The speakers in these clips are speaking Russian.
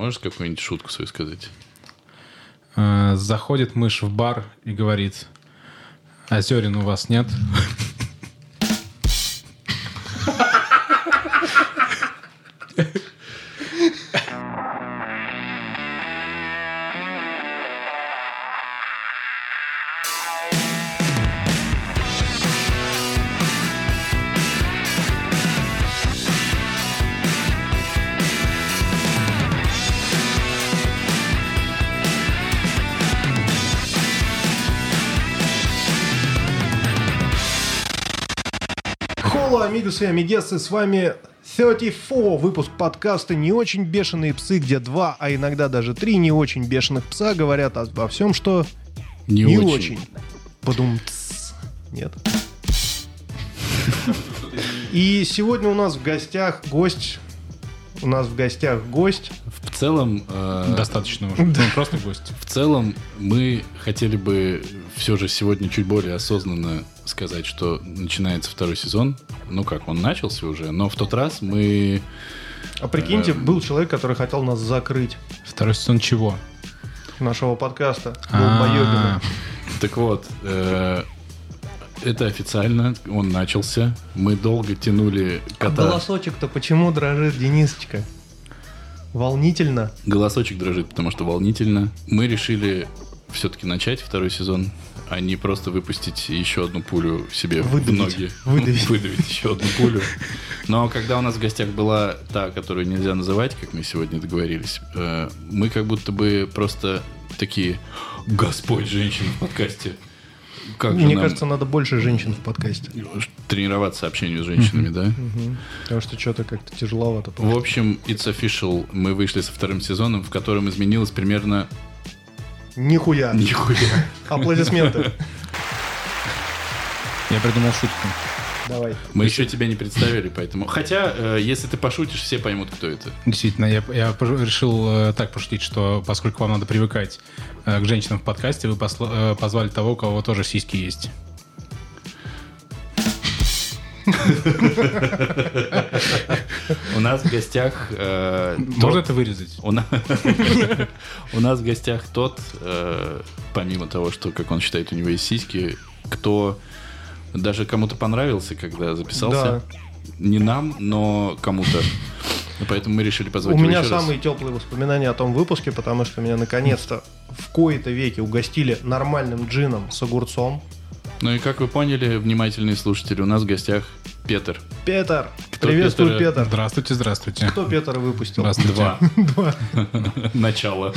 можешь какую-нибудь шутку свою сказать? Э, Заходит мышь в бар и говорит, Озерин у вас нет? И амигесы, с вами 34, выпуск подкаста «Не очень бешеные псы», где два, а иногда даже три не очень бешеных пса говорят обо всем, что Не, не очень. очень. Подум Нет. И сегодня у нас в гостях гость. У нас в гостях гость. В целом, э, Достаточно уже. Ну, просто гость. в целом мы хотели бы все же сегодня чуть более осознанно сказать, что начинается второй сезон. Ну как, он начался уже, но в тот раз мы... А прикиньте, Эм. был человек, который хотел нас закрыть Второй сезон чего? нашего подкаста. А, Долбоебина. Так вот, э, это официально, он начался. Мы долго тянули А кота. голосочек-то почему дрожит, Денисочка? Волнительно. Голосочек дрожит, потому что волнительно. Мы решили все-таки начать второй сезон, а не просто выпустить еще одну пулю себе Выдавить. в ноги. Выдавить. Выдавить еще одну пулю. Но когда у нас в гостях была та, которую нельзя называть, как мы сегодня договорились, э, мы как будто бы просто такие «Господь женщин в подкасте». Как Мне нам кажется, надо больше женщин в подкасте. тренироваться общению с женщинами, да? Потому что что-то как-то тяжеловато. В общем, It's Official. Мы вышли со вторым сезоном, в котором изменилось примерно Нихуя. нихуя. Аплодисменты. Я придумал шутку. Давай. Мы еще тебя не представили, поэтому... Хотя, э, если ты пошутишь, все поймут, кто это. Действительно, я, я решил э, так пошутить, что поскольку вам надо привыкать э, к женщинам в подкасте, вы посла- э, позвали того, у кого тоже сиськи есть. У нас в гостях... э, Можно это вырезать? У на- у нас в гостях тот, э, помимо того, что, как он считает, у него есть сиськи, кто даже кому-то понравился, когда записался. Не нам, но кому-то. Поэтому мы решили позвать У меня раз. самые теплые воспоминания о том выпуске, потому что меня наконец-то в кои-то веки угостили нормальным джином с огурцом. Ну и как вы поняли, внимательные слушатели, у нас в гостях Петр. Петр! Кто Приветствую, Петра? Петр! Здравствуйте, здравствуйте. Кто Петр выпустил? Здравствуйте. Два. Два. Начало.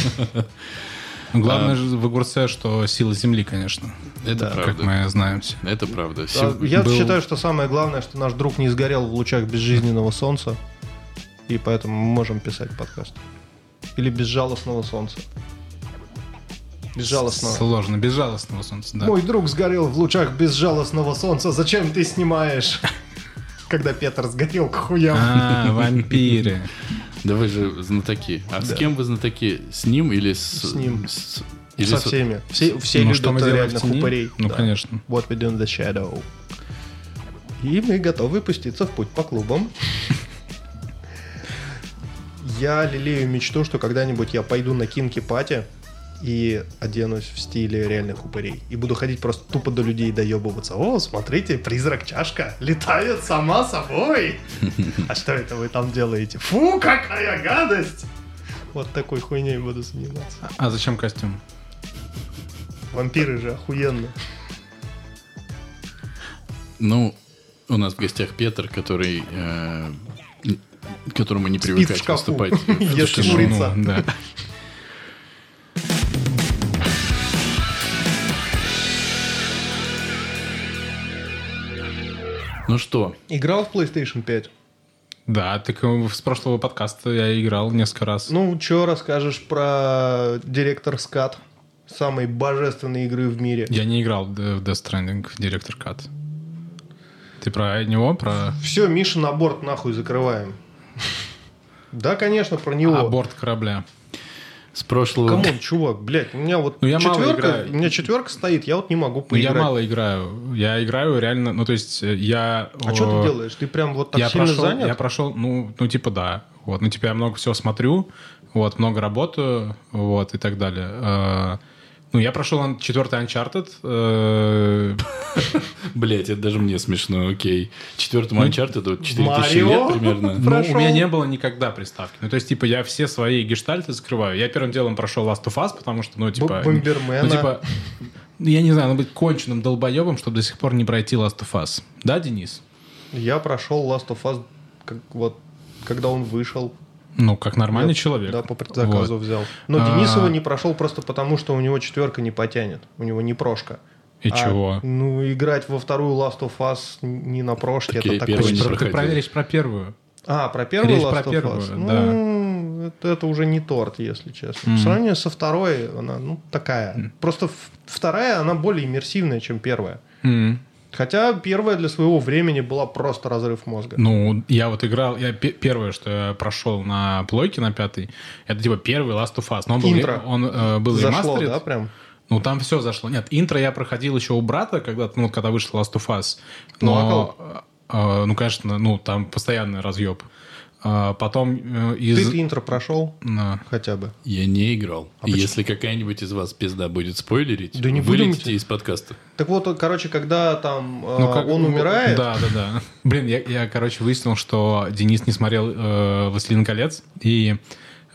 Главное же в огурце, что сила земли, конечно. Это Как правда. мы знаем все. Это правда. А Я был- считаю, что самое главное, что наш друг не сгорел в лучах безжизненного солнца, и поэтому мы можем писать подкаст. Или безжалостного солнца. Безжалостного. Сложно, безжалостного солнца, да. Мой друг сгорел в лучах безжалостного солнца. Зачем ты снимаешь? Когда Петр сгорел к хуям. А, вампиры. Да вы же знатоки. А с кем вы знатоки? С ним или с... С ним. или Со всеми. Все, все Ну, любят тени? упырей. Ну, Да. конечно. What we do in the shadow. И мы готовы пуститься в путь по клубам. Я лелею мечту, что когда-нибудь я пойду на кинки-пати и оденусь в стиле реальных упырей. И буду ходить просто тупо до людей и доебываться. О, смотрите, призрак-чашка летает сама собой. А что это вы там делаете? Фу, какая гадость! Вот такой хуйней буду заниматься. А зачем костюм? Вампиры же охуенно. Ну, у нас в гостях Петр, который... э, к которому не привыкать выступать. Тишину. курица. Да. Ну что, Играл в PlayStation 5? Да, так э, с прошлого подкаста я играл несколько раз. Ну, что расскажешь про Director's Cut? Самой божественной игры в мире. Я не играл в Death Stranding, Director's Cut. Ты про него, про Все, Миша на борт нахуй закрываем. Да, конечно, про него. аборт корабля? С прошлого... Come on, чувак, блядь, у меня вот Ну, я мало четверка, играю. у меня четверка стоит, я вот не могу Ну, я поиграть. мало играю. Я играю реально, ну, то есть э, я... А что ты делаешь? Ты прям вот так я сильно прошел, занят? Я прошел, ну, ну, типа, да. Вот, ну, типа, я много всего смотрю, вот, много работаю, вот, и так далее. Ну, я прошел четвертый Uncharted. Э, Блять, это даже мне смешно, окей. Четвертому Uncharted вот 4000 лет примерно. Ну, у меня не было никогда приставки. Ну, то есть, типа, я все свои гештальты закрываю. Я первым делом прошел Last of Us, потому что, ну, типа... Бомбермена. Ну, типа, я не знаю, надо быть конченным долбоебом, чтобы до сих пор не пройти Last of Us. Да, Денис? Я прошел Last of Us, как, вот, когда он вышел. Ну, как нормальный я, человек. Да, по предзаказу вот. взял. Но а... Денис его не прошел просто потому, что у него четверка не потянет. У него не прошка. И а, чего? Ну, играть во вторую Last of Us не на прошке, так это такой... Ты проверишь про первую. А, про первую Речь Last про of первую, Us? да. Ну, это, это уже не торт, если честно. Mm. По сравнению со второй, она, ну, такая. Mm. Просто вторая, она более иммерсивная, чем первая. Mm. Хотя первая для своего времени была просто разрыв мозга. Ну, я вот играл, я первое, что я прошел на плойке на пятой, это типа первый Last of Us. Но он был, Интро. Он, э, был Зашло, ремастерит. да, прям? Ну, там все зашло. Нет, интро я проходил еще у брата, когда, ну, когда вышел Last of Us. Но, э, ну, конечно, ну, там постоянный разъеб. А потом э, из... Ты интро прошел? Да. Хотя бы. Я не играл. А Если какая-нибудь из вас пизда будет спойлерить, да не вылетите будем... из подкаста. Так вот, короче, когда там э, ну, как... он умирает... Да, да, да. Блин, я, я, короче, выяснил, что Денис не смотрел э, «Властелин колец», и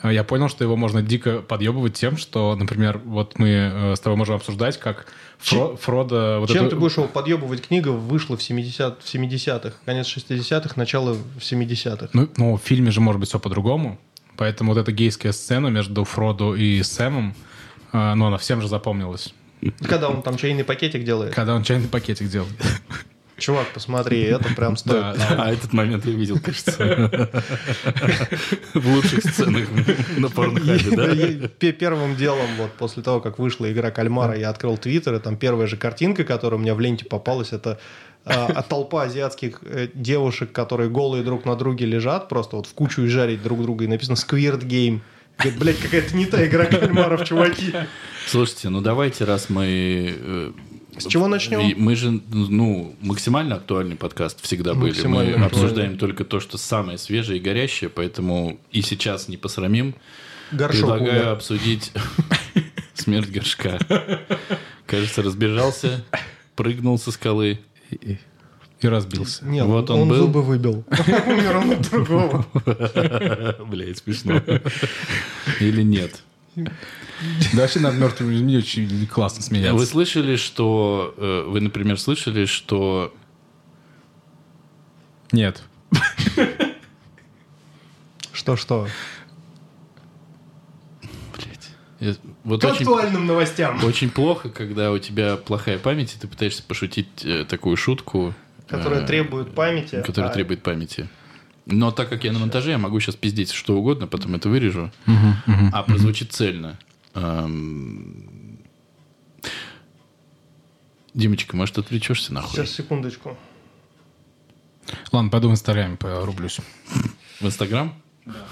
я понял, что его можно дико подъебывать тем, что, например, вот мы э, с тобой можем обсуждать, как Фро, Фродо... Вот Чем это... ты будешь его подъебывать? Книга вышла в, 70, в 70-х, конец 60-х, начало 70-х. Ну, ну, в фильме же может быть все по-другому. Поэтому вот эта гейская сцена между Фродо и Сэмом, э, ну, она всем же запомнилась. Когда он там чайный пакетик делает? Когда он чайный пакетик делает. Чувак, посмотри, это прям стоит. А этот момент я видел, кажется. В лучших сценах на порнхабе, да? Первым делом, вот после того, как вышла игра Кальмара, я открыл Твиттер, и там первая же картинка, которая у меня в ленте попалась, это а, толпа азиатских э, девушек, которые голые друг на друге лежат, просто вот в кучу и жарить друг друга, и написано «Squirt Game». Говорит, блядь, какая-то не та игра кальмаров, чуваки. Слушайте, ну давайте, раз мы э, с чего начнем? И мы же, ну, максимально актуальный подкаст всегда были. Мы обсуждаем только то, что самое свежее и горящее, поэтому и сейчас не посрамим. Горшок Предлагаю умер. обсудить смерть горшка. Кажется, разбежался, прыгнул со скалы. И, и разбился. Нет, вот он, он был. зубы выбил. Умер он от другого. Блять, смешно. Или нет? Да вообще над мертвыми людьми очень классно смеяться. Вы слышали, что... э, Вы, например, слышали, что... Нет. Что-что? Блять. Вот К очень, актуальным новостям. очень плохо, когда у тебя плохая память, и ты пытаешься пошутить э, такую шутку. Которая э, требует памяти. Которая а- требует памяти. Но так как я на монтаже, я могу сейчас пиздеть что угодно, потом это вырежу. а прозвучит цельно. Эм, Димочка, может, отвлечешься нахуй? Сейчас, секундочку. Ладно, пойду в Инстаграме порублюсь. В Инстаграм? Да.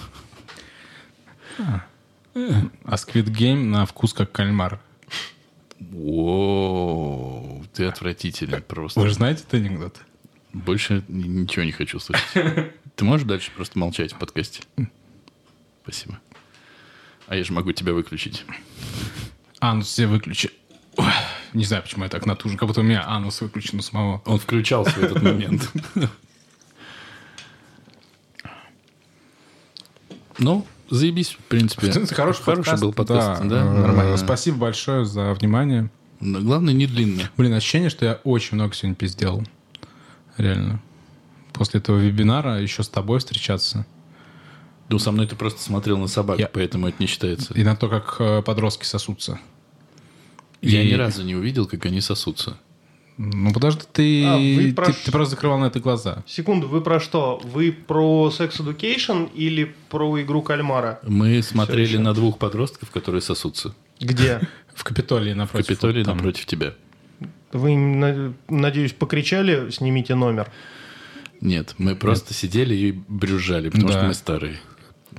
А Squid Game на вкус как кальмар. О, ты отвратительный просто. Вы же знаете этот анекдот? Больше ничего не хочу слышать. Ты можешь дальше просто молчать в подкасте? Спасибо. А я же могу тебя выключить. Анус все выключи. Ой, не знаю, почему я так натужен. Как будто у меня анус выключен у самого. Он включался в этот момент. Ну, заебись, в принципе. Хороший, Хороший был подкаст, да, да э, нормально. Спасибо большое за внимание. Но главное, не длинный. Блин, ощущение, что я очень много сегодня пиздел. Реально. После этого вебинара еще с тобой встречаться. Ну, со мной ты просто смотрел на собак, Я- поэтому это не считается. И на то, как э, подростки сосутся. Я И- ни разу не увидел, как они сосутся. Ну, подожди, ты, А, ты, про- ты просто закрывал на это глаза. Секунду, вы про что? Вы про Sex Education или про игру кальмара? Мы смотрели на двух подростков, которые сосутся. Где? В Капитолии В напротив. Капитолии вот напротив тебя. Вы, на- надеюсь, покричали «снимите номер». Нет, мы просто сидели и брюзжали, потому Да. что мы старые.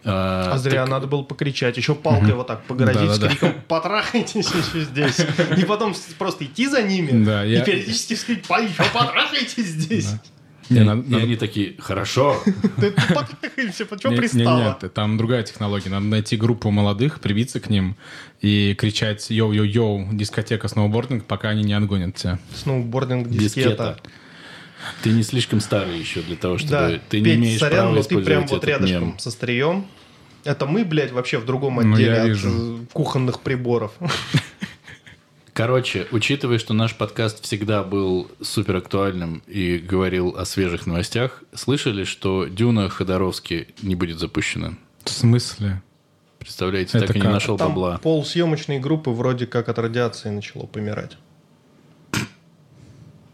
А, А зря так- надо было покричать. Еще палкой вот так погрозить с Да-да-да. криком «потрахайтесь еще здесь». И потом с- просто идти за ними Да, и я- периодически сказать «еще потрахайтесь здесь». И, Не, и надо- надо- они такие, хорошо. Потрахаемся, почему Не- не- пристала? Нет, там другая технология. Надо найти группу молодых, привиться к ним и кричать «Йоу-йоу-йоу, дискотека, сноубординг», пока они не отгонят тебя. Сноубординг, Дискета. дискета. Ты не слишком старый еще для того, чтобы... Да, ты не Петь, имеешь сорян, права но ты прям вот рядышком мем. со острием. Это мы, блядь, вообще в другом Ну, отделе я от вижу. э, кухонных приборов. Короче, учитывая, что наш подкаст всегда был супер актуальным и говорил о свежих новостях, слышали, что Дюна Ходоровски не будет запущена? В смысле? Представляете, Это так и не как? нашел Там бабла. пол съемочной группы вроде как от радиации начало помирать.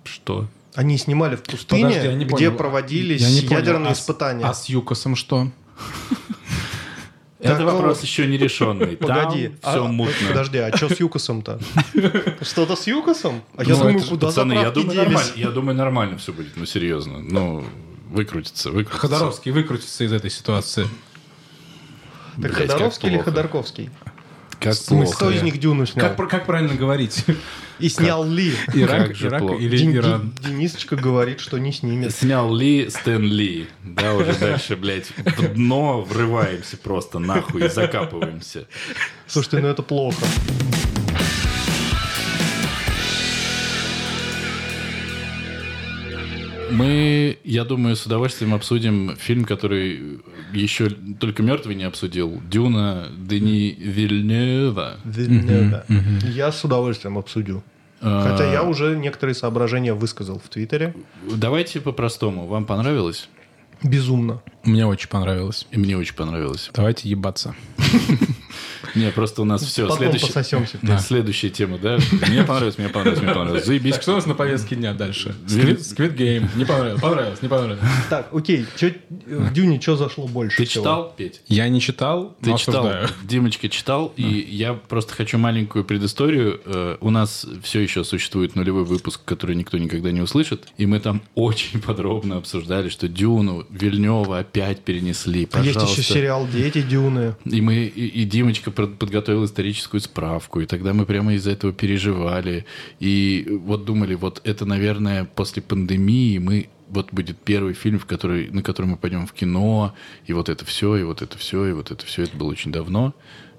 Что? Они снимали в пустыне, Подожди, я не где понял. проводились Я не понял, ядерные а с- испытания. А с Юкосом что? Это вопрос еще не решенный. Погоди, все а, мутно. Подожди, а что с Юкосом-то? Что-то с Юкосом? А я Ну, думаю, куда Пацаны, я заправки думаю, нормально, я думаю, нормально все будет. Ну, серьезно. Ну, выкрутится, выкрутится. Ходоровский выкрутится из этой ситуации. Так Ходоровский или. Ходорковский? Как смысле? Кто плохо. из них Дюну снял? Как, как правильно говорить? И снял Ли? Ирак, Как же Ирак плохо. или Ден- Иран? Ден- Денисочка говорит, что не снимет. Снял Ли, Стэн Ли. Да, уже дальше, блядь, в дно врываемся просто нахуй и закапываемся. Слушайте, ну это плохо. Мы, я думаю, с удовольствием обсудим фильм, который еще только мертвый не обсудил. Дюна Дени Вильнева. Я с удовольствием обсудю. А, Хотя я уже некоторые соображения высказал в Твиттере. Давайте по-простому. Вам понравилось? Безумно. Мне очень понравилось. И мне очень понравилось. Давайте ебаться. Не, просто у нас все. Потом пососемся. Следующая тема, да? Мне понравилось, мне понравилось, мне понравилось. Заебись. Что у нас на повестке дня дальше? Squid Game. Не понравилось, понравилось, не понравилось. Так, окей. в Дюне что зашло больше Ты читал, Петь? Я не читал, Ты читал. Димочка читал, и я просто хочу маленькую предысторию. Э, У нас все еще существует нулевой выпуск, который никто никогда не услышит, и мы там очень подробно обсуждали, что Дюну Вильнева опять перенесли. А есть Пожалуйста. еще сериал «Дети Дюны». И мы, и, и Димочка подготовил историческую справку, и тогда мы прямо из-за этого переживали. И вот думали, вот это, наверное, после пандемии мы вот будет первый фильм, в который, на который мы пойдем в кино, и вот это все, и вот это все, и вот это все. Это было очень давно.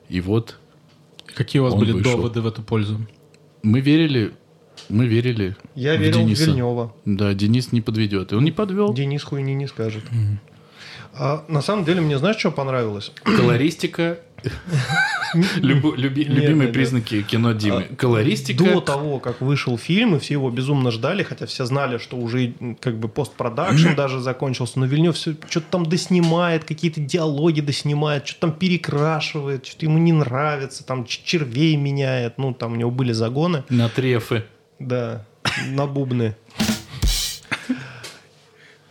И вот Какие у вас были вышел. доводы в эту пользу? мы верили, мы верили Я в верил в Дениса. Вильнева. Да, Денис не подведет. И он не подвел. Денис хуйни не скажет. А на самом деле мне знаешь, что понравилось? Колористика. Любу- люби- Нет, Любимые нет, признаки кино Димы. А, Колористика. До того, как вышел фильм, и все его безумно ждали, хотя все знали, что уже как бы постпродакшн даже закончился, но Вильнев все что-то там доснимает, какие-то диалоги доснимает, что-то там перекрашивает, что-то ему не нравится, там червей меняет, ну там у него были загоны. На трефы. Да, на бубны.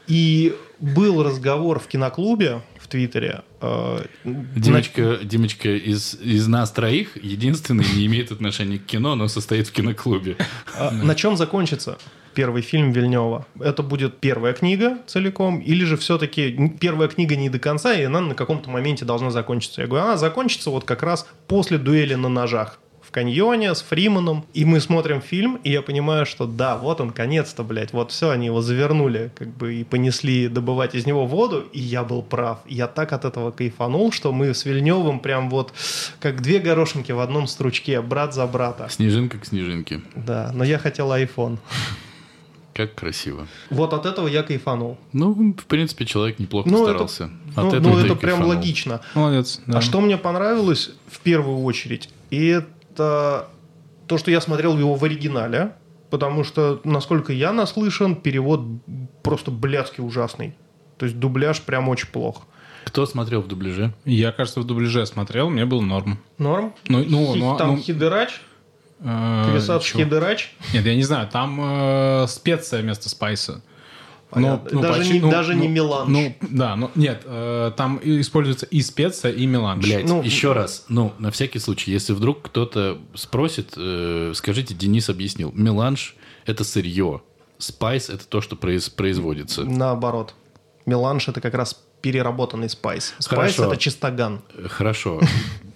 И был разговор в киноклубе в Твиттере. э, Димочка, Димочка из, из нас троих единственный не имеет отношения к кино, но состоит в киноклубе. А На чем закончится первый фильм Вильнева? Это будет первая книга целиком, или же все-таки первая книга не до конца, и она на каком-то моменте должна закончиться? Я говорю, она закончится вот как раз после дуэли на ножах каньоне с Фриманом, и мы смотрим фильм, и я понимаю, что да, вот он, конец-то, блядь, вот все, они его завернули, как бы, и понесли добывать из него воду, и я был прав. Я так от этого кайфанул, что мы с Вильневым прям вот как две горошинки в одном стручке, брат за брата. Снежинка к снежинке. Да, но я хотел iPhone. Как красиво. Вот от этого я кайфанул. Ну, в принципе, человек неплохо Ну, постарался. это, От ну, этого ну, это прям кайфанул. логично. Молодец. да. А что мне понравилось в первую очередь, и это то, что я смотрел его в оригинале, потому что, насколько я наслышан, перевод просто блядски ужасный. То есть дубляж прям очень плох. Кто смотрел в дубляже? Я, кажется, в дубляже смотрел, мне был норм. Норм? Ну, ну, Хи- ну, там ну, хидерач, э, Квисац чё? хидерач. Нет, я не знаю, там э, специя вместо спайса. Понятно. Даже не- даже не меланж. Ну, да, ну, нет, э, там используется и специя, и меланж. Блять, Ну, еще раз. Ну, на всякий случай, если вдруг кто-то спросит, э, скажите, Денис объяснил. Меланж – это сырье. Спайс – это то, что произ- производится. Наоборот. Меланж это как раз переработанный спайс. Спайс это чистоган. Э, Хорошо.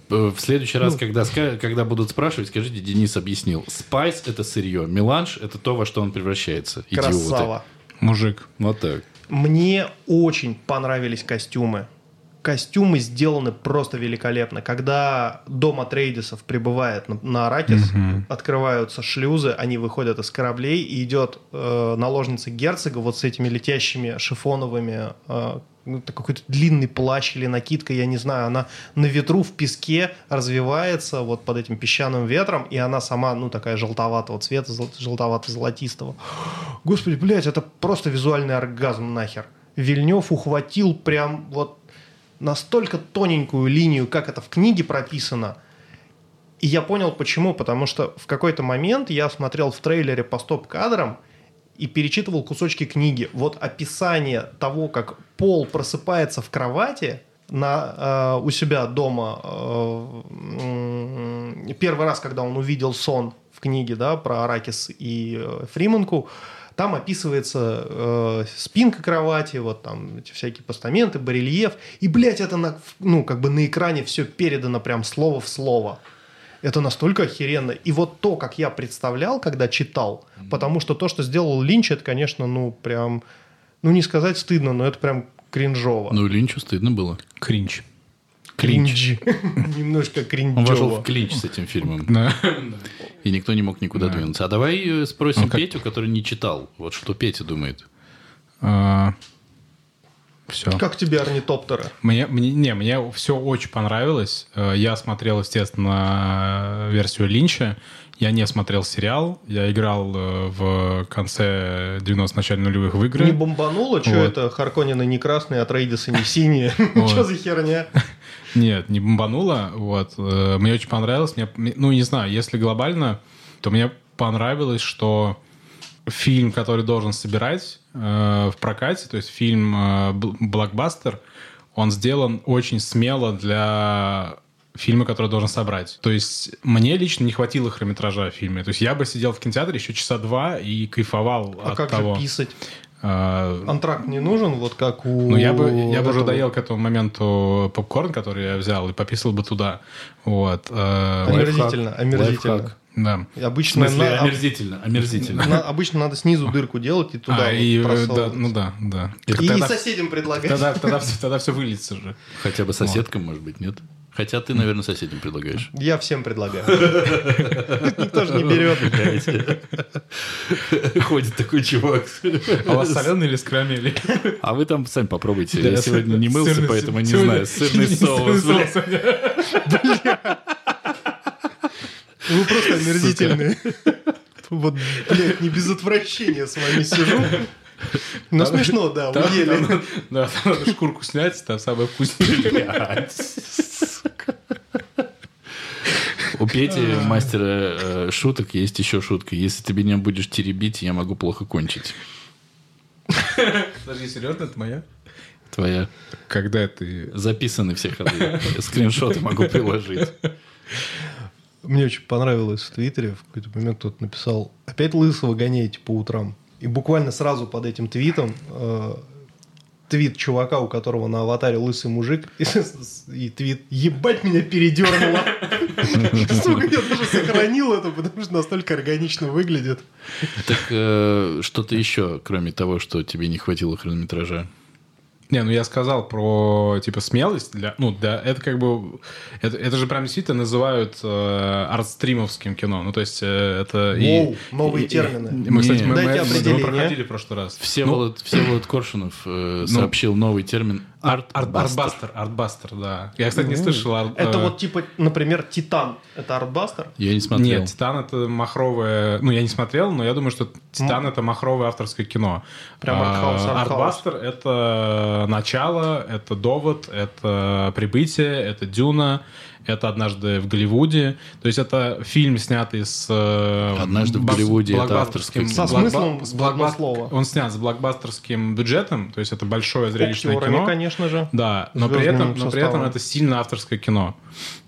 Э, В следующий раз, когда, ска- когда будут спрашивать, скажите, Денис объяснил. Спайс – это сырье. Меланж – это то, во что он превращается. Идиоты. Мужик. Вот так. Мне очень понравились костюмы. Костюмы сделаны просто великолепно. Когда дом Атрейдисов прибывает на, на Аракис, открываются шлюзы, они выходят из кораблей, и идет э, наложница герцога вот с этими летящими шифоновыми э, ну, какой-то длинный плащ или накидка, я не знаю, она на ветру в песке развивается вот под этим песчаным ветром, и она сама, ну, такая желтоватого цвета, зол- желтовато-золотистого. Господи, блядь, это просто визуальный оргазм нахер. Вильнев ухватил прям вот настолько тоненькую линию, как это в книге прописано, и я понял почему, потому что в какой-то момент я смотрел в трейлере по стоп-кадрам и перечитывал кусочки книги. Вот описание того, как Пол просыпается в кровати на, э, у себя дома э, первый раз, когда он увидел сон в книге да, про Аракис и э, Фриманку, там описывается э, спинка кровати, вот там эти всякие постаменты, барельеф. И, блядь, это на, ну, как бы на экране все передано прям слово в слово. Это настолько охеренно. И вот то, как я представлял, когда читал, потому что то, что сделал Линч, это, конечно, ну, прям, ну, не сказать стыдно, но это прям кринжово. Ну, Линчу стыдно было. Кринч. Кринж. Немножко Он вошел в клинч с этим фильмом. Да. И никто не мог никуда двинуться. А давай э, спросим Ну, как- Петю, который не читал. Вот что Петя думает. Все. Как тебе орнитоптеры? Мне, мне, не, мне все очень понравилось. Э, Я смотрел, естественно, версию Линча. Я не смотрел сериал. Я играл э, в конце 90 начале нулевых в игры. Не бомбануло? Что Вот. это? Харконины не красные, а Трейдисы не синие? Что за херня? Нет, не бомбануло. Вот. Э, Мне очень понравилось. Мне- ну, не знаю, если глобально, то мне понравилось, что фильм, который должен собирать э, в прокате, то есть фильм э, бл- блокбастер, он сделан очень смело для фильма, который должен собрать. То есть мне лично не хватило хронометража в фильме. То есть я бы сидел в кинотеатре еще часа два и кайфовал А от как того. же писать? Э, Антракт не нужен, вот как у... ну, я бы, я бы уже доел к этому моменту попкорн, который я взял, и пописал бы туда. Вот. э, Омерзительно, омерзительно. Лайфхак. Да. В Обычно, смысле, на- омерзительно, омерзительно. на- обычно надо снизу дырку делать и туда а, вот и, э, да, просовывать. ну да, да. И тогда, соседям предлагать. тогда, тогда, все, тогда все выльется же. Хотя бы соседкам, может быть, нет? Хотя ты, наверное, соседям предлагаешь. Я всем предлагаю. Никто же не берет. Ходит такой чувак. А у вас соленый или с карамелью? А вы там сами попробуйте. Я сегодня не мылся, поэтому не знаю. Сырный сырный соус. бля. Вы просто омерзительные. Вот, блядь, не без отвращения с вами сижу. Ну, Там- смешно, да, Там- уели. там- Да, там надо шкурку снять, там самое вкуснее. Сука. У Пети, мастера э, шуток, есть еще шутка. Если ты меня будешь теребить, я могу плохо кончить. Подожди, серьезно, это моя? Твоя. Когда ты... Записаны все ходы. Скриншоты могу приложить. Мне очень понравилось в Твиттере, в какой-то момент кто-то написал, опять лысого гоняете по утрам. И буквально сразу под этим твитом э, твит чувака, у которого на аватаре лысый мужик, и, и твит «Ебать меня передернуло!» Сука, я даже сохранил это, потому что настолько органично выглядит. Так э, что-то еще, кроме того, что тебе не хватило хронометража? Не, ну я сказал про типа смелость для, ну да, это как бы это, это же прям действительно называют э, артстримовским кино, ну то есть э, это и- Воу, новые и- термины. и- мы, кстати, мы, мы, мы определение. проходили в прошлый раз. Всеволод, Всеволод Коршунов э, сообщил новый термин Ну, арт арт- артбастер, артбастер, да. Я, кстати, не слышал. ар- Это э, вот типа, например, Титан. Это артбастер? Я не смотрел. Нет, Титан это махровое. Ну, я не смотрел, но я думаю, что Титан это махровое авторское кино. Прям А, артхаус, артхаус. Артбастер это начало, это довод, это прибытие, это Дюна, это однажды в Голливуде. То есть это фильм, снятый с э, «Однажды в Голливуде» это авторское. Со смыслом с в одно блокбас- слово. Он снят с блокбастерским бюджетом, то есть это большое зрелищное Актерами, кино. конечно же. Да, но при, этом, но при этом это сильно авторское кино.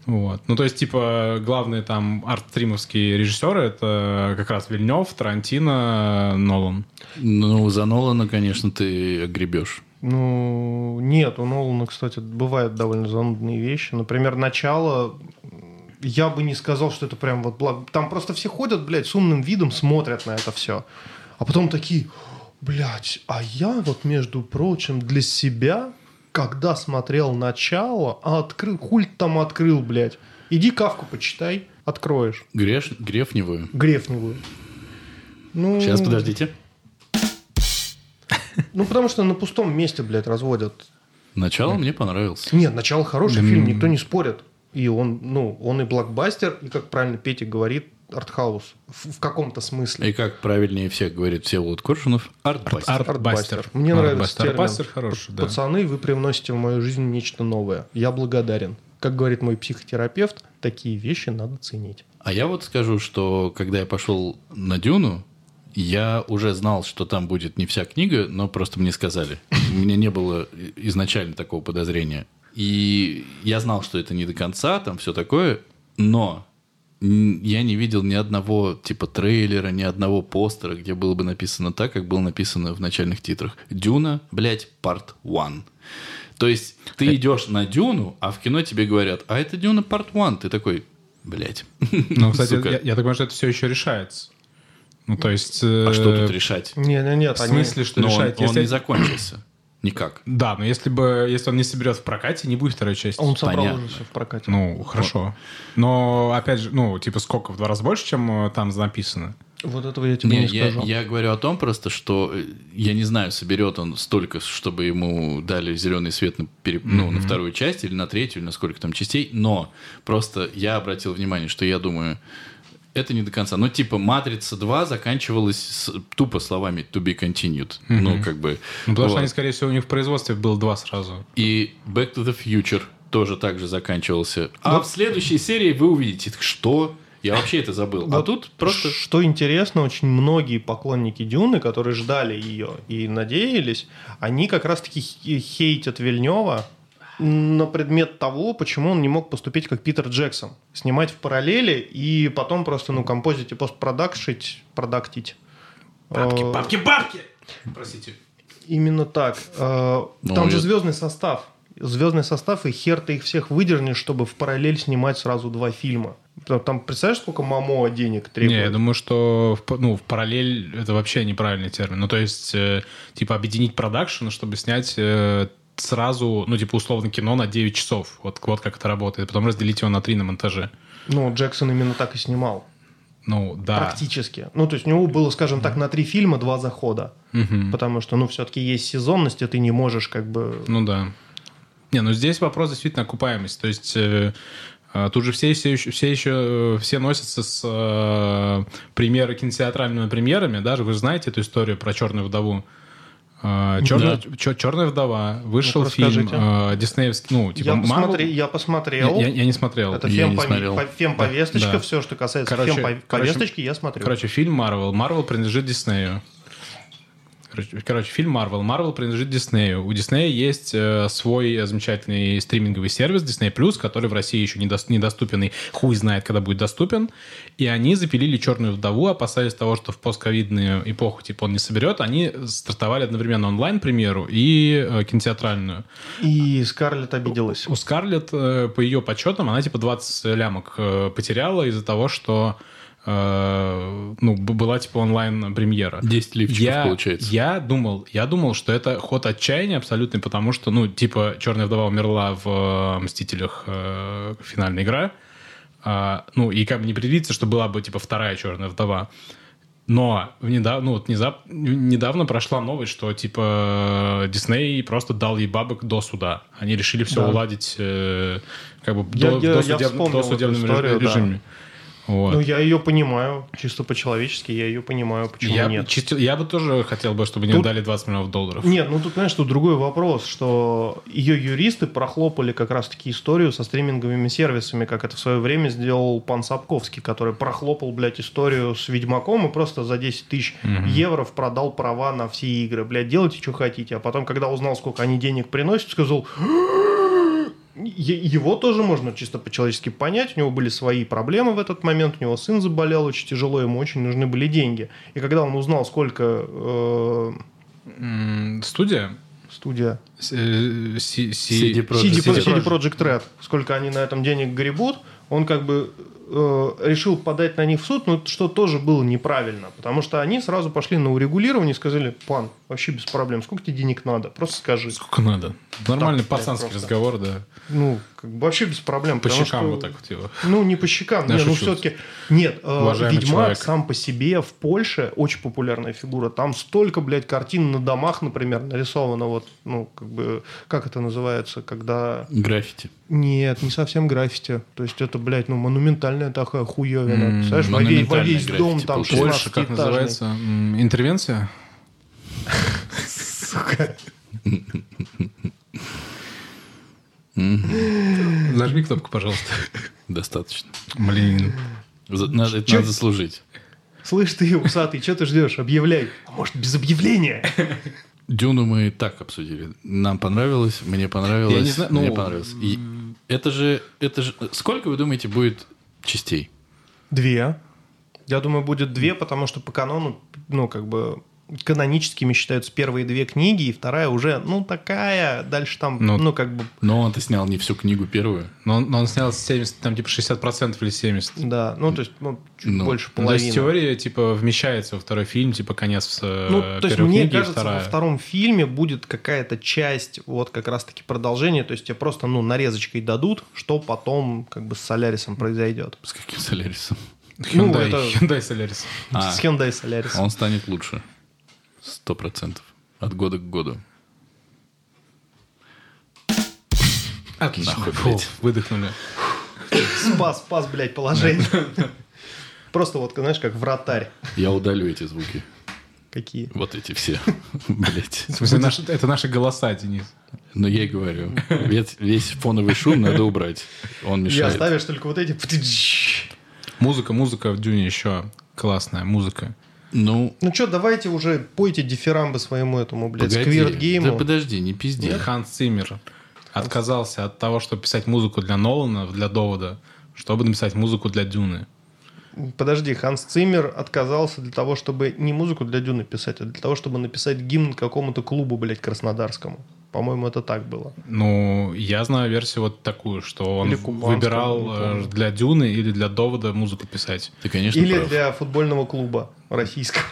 Вот. Ну, то есть, типа, главные там арт-стримовские режиссеры это как раз Вильнев, Тарантино, Нолан. Ну, за Нолана, конечно, ты гребешь. Ну, нет, у Нолана, кстати, бывают довольно занудные вещи. Например, начало... Я бы не сказал, что это прям вот благо. Там просто все ходят, блядь, с умным видом, смотрят на это все. А потом такие, Блять, а я вот, между прочим, для себя, когда смотрел начало, а открыл, хуль там открыл, блядь. Иди кавку почитай, откроешь. Греш, Грефневую. Грефневую. Ну, Сейчас, подождите. Ну, потому что на пустом месте, блядь, разводят. Начало мне понравился. Нет, начало хороший фильм, никто не спорит. И он, ну, он и блокбастер, и, как правильно Петя говорит, артхаус. В, в каком-то смысле. И как правильнее всех говорит Всеволод Коршунов, артбастер. Артбастер. Мне нравится Артбастер. термин. Артбастер хороший, да. Пацаны, вы привносите в мою жизнь нечто новое. Я благодарен. Как говорит мой психотерапевт, такие вещи надо ценить. А я вот скажу, что когда я пошел на Дюну, я уже знал, что там будет не вся книга, но просто мне сказали. У меня не было изначально такого подозрения. И я знал, что это не до конца, там все такое, но я не видел ни одного типа трейлера, ни одного постера, где было бы написано так, как было написано в начальных титрах. Дюна, блядь, part one. То есть ты идешь на Дюну, а в кино тебе говорят, а это Дюна part one. Ты такой, блядь. Ну, кстати, я, я так понимаю, что это все еще решается. Ну, то есть... э, А что тут решать? Не, не, нет, В они- смысле, что Но он, решает? он Если- не закончился. Никак. Да, но если бы если он не соберет в прокате, не будет второй части. он собрал Понятно. уже все в прокате. Ну, хорошо. Но, опять же, ну, типа, сколько? В два раза больше, чем э, там написано? Вот этого я тебе Не, не, я, скажу. я говорю о том просто, что э, я не знаю, соберет он столько, чтобы ему дали зеленый свет на, пере- ну, на вторую часть или на третью, или на сколько там частей, но просто я обратил внимание, что я думаю, это не до конца. Ну, типа, «Матрица 2» заканчивалась с- тупо словами «to be continued». Ну, как бы... Ну, потому вот. что они, скорее всего, у них в производстве было два сразу. И Back to the Future тоже так же заканчивался. А в следующей серии вы увидите, что... Я вообще это забыл. а Вот тут просто... Что интересно, очень многие поклонники Дюны, которые ждали ее и надеялись, они как раз-таки хе- хейтят Вильнева на предмет того, почему он не мог поступить как Питер Джексон. Снимать в параллели и потом просто, ну, композить и постпродакшить, продактить. Э, Бабки, бабки! Простите. Именно так. Э, Ну, Там же я- звездный состав. Звездный состав, и хер ты их всех выдернешь, чтобы в параллель снимать сразу два фильма. Там, представляешь, сколько Мамо денег требует? Не, я думаю, что в, ну, в параллель это вообще неправильный термин. Ну, то есть, э, типа, объединить продакшн, чтобы снять э, сразу, ну, типа, условно, кино на 9 часов. Вот, вот как это работает. Потом разделить его на 3 на монтаже. Ну, Джексон именно так и снимал. Ну, да. Практически. Ну, то есть у него было, скажем так, на три фильма два захода. Мгм. Потому что, ну, все-таки есть сезонность, и ты не можешь как бы... Ну да. Не, ну здесь вопрос действительно окупаемости. То есть э, э, тут же все, все, еще, все еще э, все носятся с э, премьеры, кинотеатральными премьерами. Даже вы же знаете эту историю про «Черную вдову». «Черная, чё- «Черная вдова». Вышел Ну-ка, фильм э, диснеевский, ну, типа я, Marvel. посмотри- я посмотрел. Я, я- я не смотрел. Это Я не смотрел. по- фемповесточка, Да. все, что касается Короче, фемповесточки, я смотрю. Короче, фильм Marvel. Marvel принадлежит Диснею. Короче, фильм Marvel. Marvel принадлежит Диснею. У Диснея есть э, свой замечательный стриминговый сервис Disney+, который в России еще недос- недоступен, и хуй знает, когда будет доступен. И они запилили «Черную вдову», опасаясь того, что в постковидную эпоху типа он не соберет. Они стартовали одновременно онлайн-премьеру и э, кинотеатральную. И Скарлетт обиделась. У Скарлетт, э, по ее подсчетам, она типа 20 лямок потеряла из-за того, что э, ну, была типа онлайн-премьера. 10 лифчиков Я, получается. я думал, я думал, что это ход отчаяния абсолютный, потому что, ну, типа, Черная вдова умерла в э, Мстителях э, финальная игра. А, ну, и как бы не предвидится, что была бы, типа, вторая Черная вдова. Но недавно, ну, вот внезап- недавно прошла новость, что, типа, Дисней просто дал ей бабок до суда. Они решили все Да. уладить, э, как бы, Я- до, я- до я судеб- вспомнил до эту судебном историю, да. Вот. Ну, я ее понимаю, чисто по-человечески, я ее понимаю, почему я, нет. чисто- я бы тоже хотел бы, чтобы Тут- дали 20 миллионов долларов. Нет, ну тут, знаешь, тут другой вопрос, что ее юристы прохлопали как раз-таки историю со стриминговыми сервисами, как это в свое время сделал пан Сапковский, который прохлопал, блядь, историю с Ведьмаком и просто за 10 тысяч евро продал права на все игры. Блядь, делайте, что хотите. А потом, когда узнал, сколько они денег приносят, сказал... Е- Его тоже можно чисто по-человечески понять. У него были свои проблемы в этот момент. У него сын заболел очень тяжело, ему очень нужны были деньги. И когда он узнал, сколько э, Студия? студия CD Projekt Red, сколько они на этом денег гребут, он как бы э, решил подать на них в суд, но что тоже было неправильно, потому что они сразу пошли на урегулирование и сказали, пан, вообще без проблем, сколько тебе денег надо, просто скажи. Сколько надо? Нормальный Так, пацанский просто. разговор, да. Ну, как бы вообще без проблем. По щекам что- вот так вот его. Ну, не по щекам, Я не, ну все-таки... Нет, э, Ведьмак человек. сам по себе в Польше очень популярная фигура. Там столько, блядь, картин на домах, например, нарисовано вот, ну, как бы, как это называется, когда... Граффити. Нет, не совсем граффити. То есть это, блядь, ну, монументальная такая хуевина. М, Представляешь, во весь, во весь граффити дом там получается. Польша, как 16-этажный. называется? Интервенция? Нажми кнопку, пожалуйста. Достаточно. Блин. Надо, это надо заслужить. Слышь ты, усатый, что ты ждешь? Объявляй. А может, без объявления? Дюну мы так обсудили. Нам понравилось, мне понравилось, Я не знаю, мне ну, понравилось. И это же, это же... Сколько, вы думаете, будет частей? Две. Я думаю, будет две, потому что по канону, ну, как бы, каноническими считаются первые две книги, и вторая уже, ну, такая, дальше там, Ну, ну, как бы, Но он-то снял не всю книгу первую. Но он, но он снял 70, там типа 60% или 70%. да, ну, то есть, ну, чуть Ну, больше Ну, То есть половины. теория, типа, вмещается во второй фильм, типа, конец э, Ну, то есть, мне книги кажется, вторая. во втором фильме будет какая-то часть, вот как раз-таки продолжение, то есть тебе просто, ну, нарезочкой дадут, что потом, как бы, с Солярисом произойдет. С каким Солярисом? Ну, Hyundai, это- Hyundai Solaris. А, С Hyundai Solaris. он станет лучше. Сто процентов. От года к году. Отлично. Нахуй, Фу, блядь. выдохнули. Спас, спас, блядь, положение. Просто вот, знаешь, как вратарь. Я удалю эти звуки. Какие? Вот эти все. Блять. В смысле, наши- это наши голоса, Денис. Но я и говорю. Весь, фоновый шум надо убрать. Он И мешает. оставишь только вот эти... Музыка, музыка в Дюне еще классная музыка. Ну, Ну что, давайте уже пойте дифирамбы своему этому, блядь, сквирт-гейму. Да подожди, не пизди. Ханс Циммер отказался от того, чтобы писать музыку для Нолана, для Довода, чтобы написать музыку для Дюны. Подожди, Ханс Циммер отказался для того, чтобы не музыку для Дюны писать, а для того, чтобы написать гимн какому-то клубу, блядь, краснодарскому. По-моему, это так было. Ну, я знаю версию вот такую, что он выбирал э, для Дюны или для Довода музыку писать. Ты, конечно, Или прав. для футбольного клуба российского.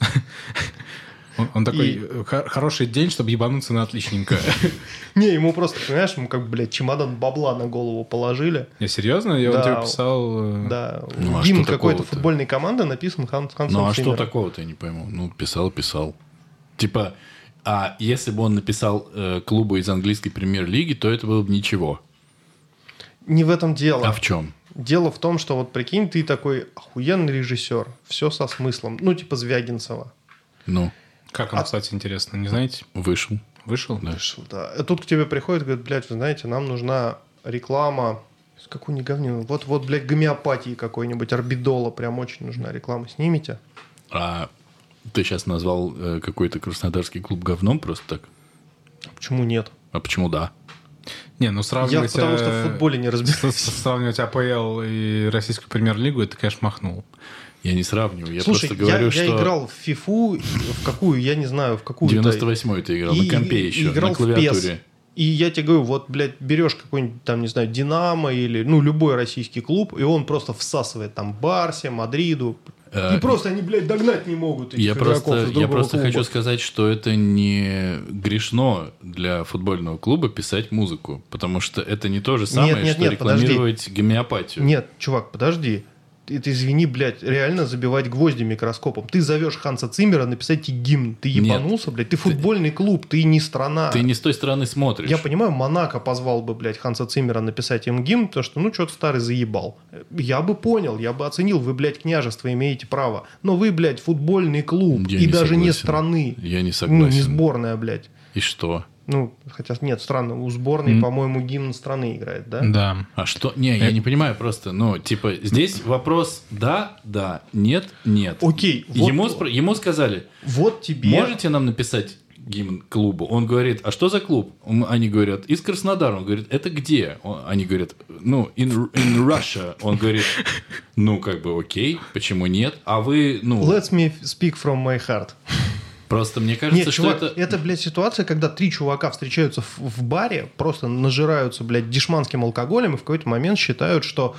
Он, он такой, И- э, «Хо- хороший день, чтобы ебануться на отличненько. Не, ему просто, понимаешь, ему как, блядь, чемодан бабла на голову положили. Не, серьезно? Я тебе писал... э, Да, Ну, а гимн какой-то футбольной команды написан Хан, Хансом Ну а что такого-то, я не пойму. Ну, писал, писал. Типа, а если бы он написал э, клубу из английской премьер-лиги, то это было бы ничего. Не в этом дело. А в чем? Дело в том, что вот прикинь, ты такой охуенный режиссер, все со смыслом, ну типа Звягинцева. Ну, Как А он, кстати, интересно, не знаете? вышел. Вышел? Да. Да. А тут к тебе приходит и говорит, блядь, вы знаете, нам нужна реклама с какой нибудь говнину. Вот, вот, блядь, гомеопатии какой-нибудь, орбидола, прям очень нужна реклама. Снимите? А ты сейчас назвал э, какой-то краснодарский клуб говном просто так? Почему нет? А почему да? Не, ну Я сравнивать... потому что э, в футболе не разбираюсь. Сравнивать АПЛ и российскую премьер-лигу, это, конечно, махнул. Я не сравниваю. Я Слушай, просто говорю, я, что... я играл в фифу, в какую, я не знаю, в какую 98-й ты играл, на компе еще, играл на клавиатуре. И я тебе говорю, вот, блядь, берешь какой-нибудь там, не знаю, Динамо или, ну, любой российский клуб, и он просто всасывает там Барсе, Мадриду. Э, и просто они, блядь, догнать не могут этих Я просто, я просто клуба. хочу сказать, что это не грешно для футбольного клуба писать музыку, потому что это не то же самое, Нет, нет, что нет, подожди. рекламировать гомеопатию. Нет, чувак, подожди. Ты, ты извини, блядь, реально забивать гвозди микроскопом. Ты зовешь Ханса Циммера написать тебе гимн. Ты Нет. ебанулся, блядь? Ты футбольный клуб, ты не страна. Ты не с той стороны смотришь. Я понимаю, Монако позвал бы, блядь, Ханса Циммера написать им гимн, потому что, ну, что-то старый заебал. Я бы понял, я бы оценил, вы, блядь, княжество имеете право. Но вы, блядь, футбольный клуб. Я и не даже не согласен. страны. Я не Ну, согласен. не сборная, блядь. И что? Ну, хотя нет, странно, у сборной, по-моему, гимн страны играет, да? Да. А что? Не, я Э. не понимаю просто. Ну, типа, здесь вопрос да, да, нет, нет. Окей, вот- ему, спро- ему сказали, Вот тебе... можете нам написать гимн клубу? Он говорит, а что за клуб? Они говорят, из Краснодара. Он говорит, это где? Он- Они говорят, ну, in, in Russia. Он говорит, ну, как бы, окей, почему нет? А вы, ну, Let's me speak from my heart. Просто мне кажется, Нет, что чувак, это... это... блядь, ситуация, когда три чувака встречаются в, в баре, просто нажираются, блядь, дешманским алкоголем и в какой-то момент считают, что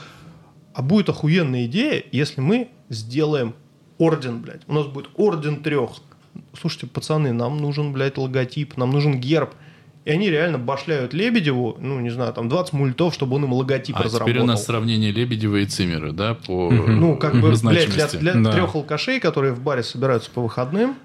А будет охуенная идея, если мы сделаем орден, блядь. У нас будет орден трех. Слушайте, пацаны, нам нужен, блядь, логотип, нам нужен герб. И они реально башляют Лебедеву, ну, не знаю, там 20 мультов, чтобы он им логотип А разработал. теперь у нас сравнение Лебедева и Цимера, да, по Ну, как бы, блядь, для, для Да. трех алкашей, которые в баре собираются по выходным,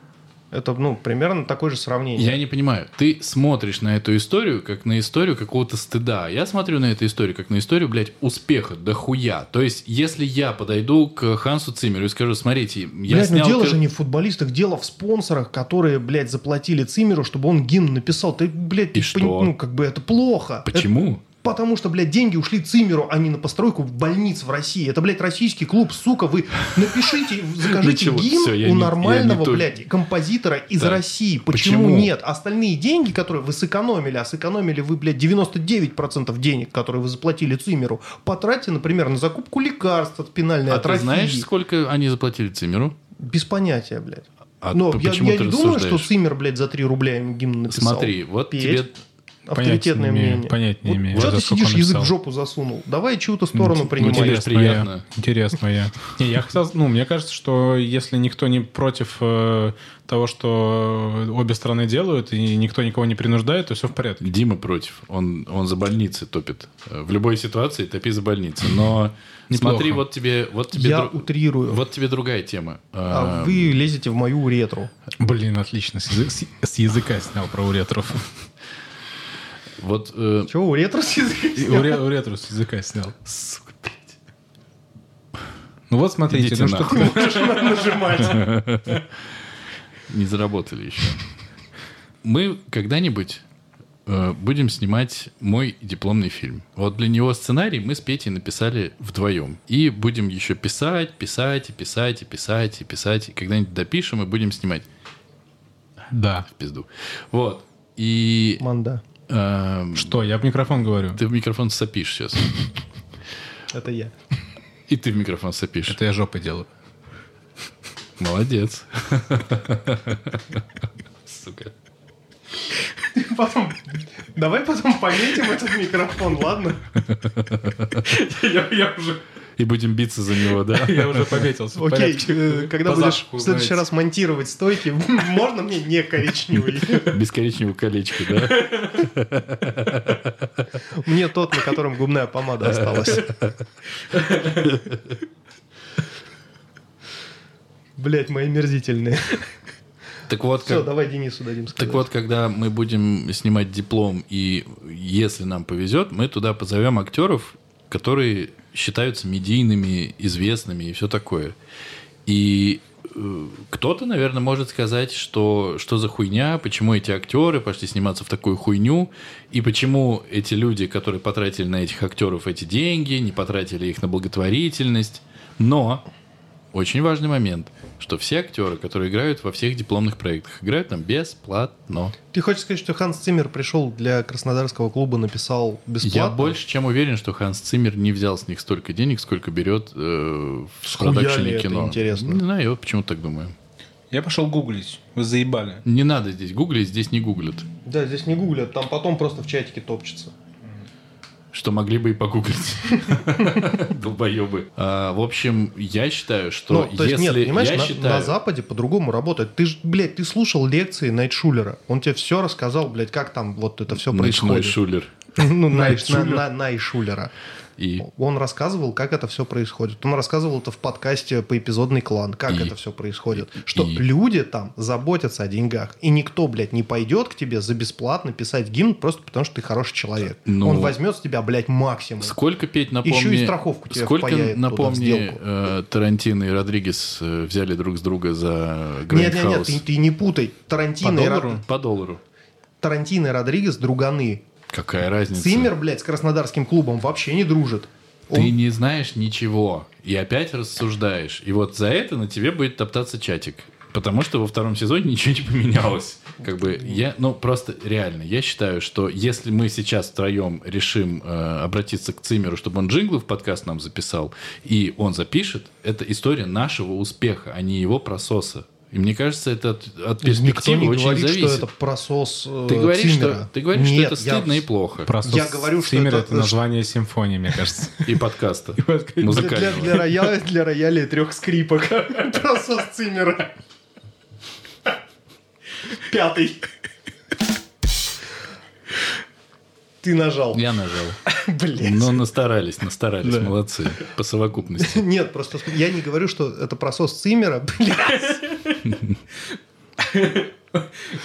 это, ну, примерно такое же сравнение. Я не понимаю. Ты смотришь на эту историю как на историю какого-то стыда. Я смотрю на эту историю как на историю, блядь, успеха, да хуя. То есть, если я подойду к Хансу Циммеру и скажу, смотрите, я Блядь, ну снял... дело кор- же не в футболистах, дело в спонсорах, которые, блядь, заплатили Цимеру, чтобы он гимн написал. Ты, блядь, ты что? пони- ну, как бы это плохо. Почему? Это потому что, блядь, деньги ушли Цимеру, а не на постройку больниц в России. Это, блядь, российский клуб, сука, вы напишите, закажите Ну чего? гимн у не- нормального, не блядь, композитора из. России. Почему, Почему? нет? Остальные деньги, которые вы сэкономили, а сэкономили вы, блядь, 99% денег, которые вы заплатили Цимеру, потратьте, например, на закупку лекарств от спинальной А ты атрофии. знаешь, сколько они заплатили Цимеру? Без понятия, блядь. А Но я, я не думаю, что? Цимер, блядь, за 3 рубля им гимн написал. Смотри, вот Петь. тебе... Авторитетное имею, мнение. понятия не имею, Что за ты сидишь, язык в жопу засунул? Давай чью-то сторону принимай. тебе Интересно, приятно. я. Интересно, я. Не, я хотел, ну, мне кажется, что если никто не против э, того, что обе стороны делают, и никто никого не принуждает, то все в порядке. Дима против. Он, он за больницы топит. Э, В любой ситуации топи за больницы. Но Неплохо. смотри, вот тебе, вот тебе, Я дру- утрирую. вот тебе другая тема. А А, вы лезете в мою уретру. Блин, отлично, с, язы- с- с языка снял про уретров. Вот э, Чего, уретру с языка снял? уре- Уретру с языка снял. сука, блядь, Ну вот смотрите, Идите ну что ты- Можешь нажимать. не заработали еще. Мы когда-нибудь э, будем снимать мой дипломный фильм. Вот для него сценарий мы с Петей написали вдвоем. И будем еще писать, писать, и писать, и писать, и писать. И когда-нибудь допишем и будем снимать. Да. В пизду. Вот. И Манда. Эм, Что, я в микрофон говорю. ты в микрофон сопишь сейчас. Это я. И ты в микрофон сопишь. Это я жопой делаю. Молодец. Сука. Потом, давай потом пометим этот микрофон, ладно? Я, я уже... И будем биться за него, да? Я уже пометился. Окей, э, когда будешь в следующий раз монтировать стойки, можно мне не коричневый? Без коричневого колечка, да? Мне тот, на котором губная помада осталась. Блять, мои мерзительные. Так вот, Все, как, давай Денису дадим сказать. так вот, когда мы будем снимать диплом, и если нам повезет, мы туда позовем актеров, которые считаются медийными, известными и все такое. И э, кто-то, наверное, может сказать, что что за хуйня, почему эти актеры пошли сниматься в такую хуйню, и почему эти люди, которые потратили на этих актеров эти деньги, не потратили их на благотворительность. Но очень важный момент, что все актеры, которые играют во всех дипломных проектах, играют там бесплатно. Ты хочешь сказать, что Ханс Циммер пришел для Краснодарского клуба, написал бесплатно? Я больше чем уверен, что Ханс Циммер не взял с них столько денег, сколько берет э, в продакшене кино. интересно? Не знаю, я вот почему так думаю. Я пошел гуглить. Вы заебали. Не надо здесь гуглить, здесь не гуглят. Да, здесь не гуглят, там потом просто в чатике топчется. Что могли бы и погуглить. Долбоебы. А, В общем, я считаю, что Ну, то если... нет, понимаешь, я на, считаю... на Западе по-другому работает. Ты ж, блядь, ты слушал лекции Найтшулера. Он тебе все рассказал, блядь, как там вот это все Ночной происходит. шулер. Ну, Най- Найтшулер. на- на- Найшулера. И Он рассказывал, как это все происходит. Он рассказывал это в подкасте по эпизодный клан, как И- это все происходит. Что и- люди там заботятся о деньгах. И никто, блядь, не пойдет к тебе за бесплатно писать гимн просто потому, что ты хороший человек. Ну, Он возьмет с тебя, блядь, максимум. Сколько, Петь, напомни... Еще и страховку тебе Сколько, напомни, сделку. э, Тарантино и Родригес э, взяли друг с друга за Нет, нет, нет, Grindhouse? ты, ты не путай. По Тарантино и, Ро- доллару? По доллару. Тарантино и Родригес друганы. Какая разница? Циммер, блядь, с краснодарским клубом вообще не дружит. Ты Он- не знаешь ничего. И опять рассуждаешь. И вот за это на тебе будет топтаться чатик. Потому что во втором сезоне ничего не поменялось. Как бы я, ну просто реально, я считаю, что если мы сейчас втроем решим э, обратиться к Цимеру, чтобы он джинглы в подкаст нам записал, и он запишет, это история нашего успеха, а не его прососа. И мне кажется, это от, от Никто перспективы не очень говорит, зависит. что это просос э, Ты говоришь, Циммера. что, ты говоришь, Нет, что это я- стыдно и плохо. Просто Я говорю, что Циммер это- это название симфонии, мне кажется. И подкаста. Для, Музыкального. для рояля, для рояля трех скрипок. Просос Циммера. Пятый. Ты нажал. Я нажал. Блять. Но настарались, настарались, молодцы. По совокупности. Нет, просто я не говорю, что это просос Циммера. Блядь.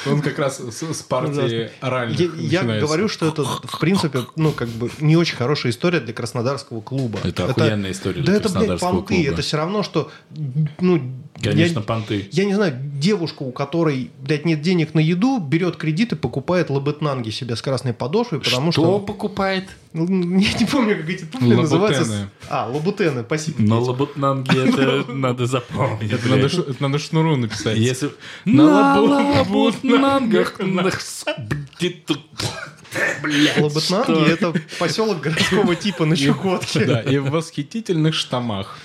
Он как раз с, с партии оральных Я, я говорю, что это, в принципе, ну, как бы, не очень хорошая история для краснодарского клуба. Это охуенная история Да для это, блядь, краснодарского понты. клуба. Это все равно, что, ну... Конечно, я- понты. Я не знаю, девушка, у которой, блядь, нет денег на еду, берет кредит и покупает лабетнанги себе с красной подошвой, потому Что что... покупает? Ну, Я не помню, как эти туфли Лабутены. называются. А, лабутены, спасибо. Но лабутнанги это надо запомнить. Это надо, это надо шнуру написать. Если... На На лабутнангах что? – это поселок городского типа на Чукотке. Да, и в восхитительных штамах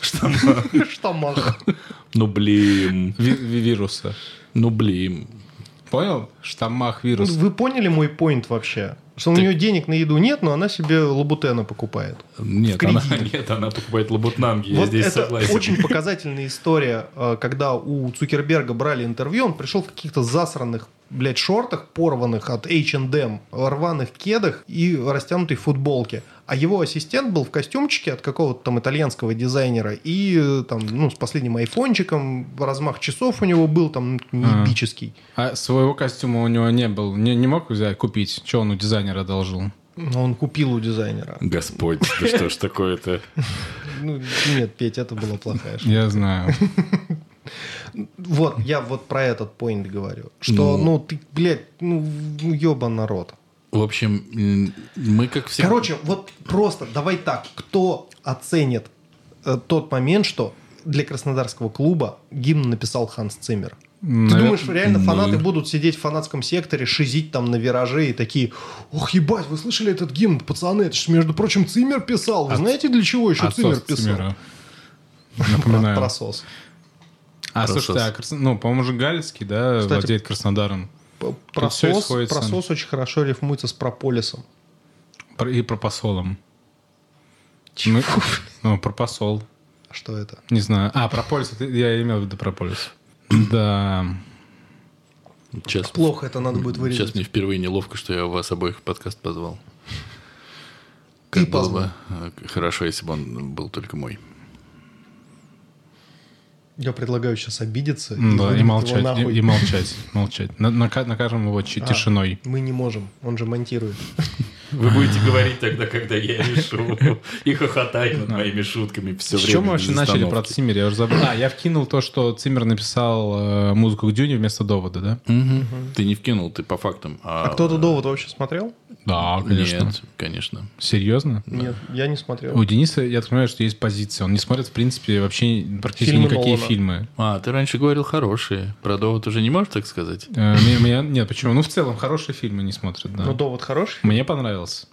Штамах. Ну, блин. ви- ви- вируса. Ну, блин. Понял? Штаммах Ну, вирус. Вы поняли мой поинт вообще? Что у нее денег на еду нет, но она себе лабутена покупает. Нет, она, нет, она покупает лабутнанги. Я Вот здесь это согласен. очень показательная история, э, когда у Цукерберга брали интервью, он пришел в каких-то засранных, блядь, шортах, порванных от H&M, рваных кедах и растянутой футболке. А его ассистент был в костюмчике от какого-то там итальянского дизайнера и э, там, ну, с последним айфончиком, размах часов у него был там ну, А. неэпический. А своего костюма у него не был. Не, не мог взять, купить? Что он у дизайнера одолжил? Но он купил у дизайнера. Господь, да что ж такое-то? Ну, нет, Петь, это была плохая шутка. Я знаю. Вот, я вот про этот поинт говорю. Что, Ну. ну, ты, блядь, ну, ну ебан народ. В общем, мы как все... Короче, вот просто давай так. Кто оценит э, тот момент, что для краснодарского клуба гимн написал Ханс Циммер? Ты Навер- думаешь, реально ну, фанаты будут сидеть в фанатском секторе, шизить там на вираже и такие, ох, ебать, вы слышали этот гимн, пацаны, это же, между прочим, Циммер писал. Вы От- знаете, для чего еще Отцов Циммер писал? Циммера. Про- Напоминаю. Просос. А, Просос. слушайте, а ну, по-моему, же Галицкий, да, Кстати, владеет Краснодаром. Просос, просос очень хорошо рифмуется с прополисом. Про- И про посолом. Ну, ну, про посол. Что это? Не знаю. А, прополис. Я имел в виду прополис. Да. Сейчас, Плохо это надо будет вырезать. сейчас мне впервые неловко, что я вас обоих в подкаст позвал. Ты Как было позвал. бы э, хорошо, если бы он был только мой. Я предлагаю сейчас обидеться М, Да, и его молчать. нахуй. И, и молчать. Молчать. На- нака- накажем его чи- А, тишиной. Мы не можем, он же монтирует. Вы будете говорить тогда, когда я решу. И хохотать над моими шутками все С время. чем мы вообще начали про. Циммер? Я уже забыл. А, я вкинул то, что Циммер написал э, музыку к Дюне вместо довода, да? Ты не вкинул, ты по фактам. А кто-то довод вообще смотрел? Да, конечно. Нет, конечно. Серьезно? Нет, я не смотрел. У Дениса, я так понимаю, что есть позиция. Он не смотрит, в принципе, вообще практически Фильмы никакие Нолана. фильмы. А, ты раньше говорил хорошие. Про довод уже не можешь так сказать? Э, меня- нет, почему? Ну, в целом, хорошие фильмы не смотрят, да. Ну, довод хороший. Мне понравился.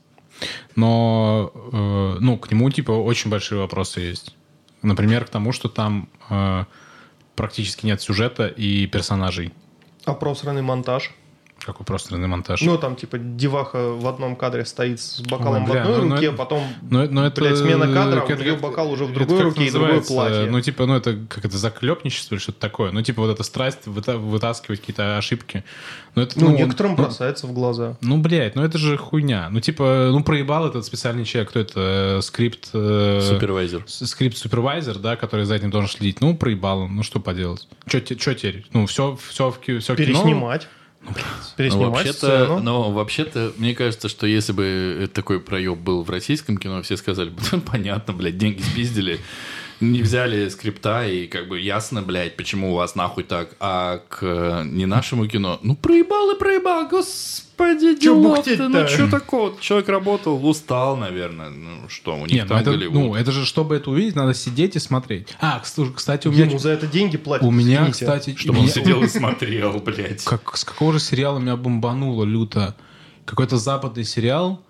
Но, э, ну, к нему, типа, очень большие вопросы есть. Например, к тому, что там э, практически нет сюжета и персонажей. А просранный монтаж? Какой пространный монтаж. Ну, там, типа, деваха в одном кадре стоит с бокалом Ой, бля, в одной ну, ну, руке, это- потом, но, но это, блядь, смена кадра, у это нее как- бокал уже в другой руке и другое платье. Ну, типа, ну, это как это заклепничество или что-то такое. Ну, типа, вот эта страсть выта- вытаскивать какие-то ошибки. Ну, это, Ну, он- некоторым ну, бросается в глаза. Ну, блядь, ну это же хуйня. Ну, типа, ну, проебал этот специальный человек, кто это, э, скрипт... э, Супервайзер. скрипт-супервайзер, да, который за этим должен следить. Ну, проебал он, ну, что поделать. Что теперь? Ну, все, все, в, ки- все кино... Переснимать. Ну, Переснимать вообще-то, сцену. но вообще-то, мне кажется, что если бы такой проеб был в российском кино, все сказали бы, «Ну, понятно, блядь, деньги спиздили, не взяли скрипта, и как бы ясно, блядь, почему у вас нахуй так. А к э, не нашему кино, ну проебал и проебал, господи, Чё делов-то, ну что такого? Человек работал, устал, наверное. Ну что, у них Нет, ну там это, Голливуд. ну, это же, чтобы это увидеть, надо сидеть и смотреть. А, кс- кстати, у меня... Ему за это деньги платят. У меня, извините. кстати... Чтобы он меня- сидел и смотрел, блядь. Как, с какого же сериала меня бомбануло люто? Какой-то западный сериал...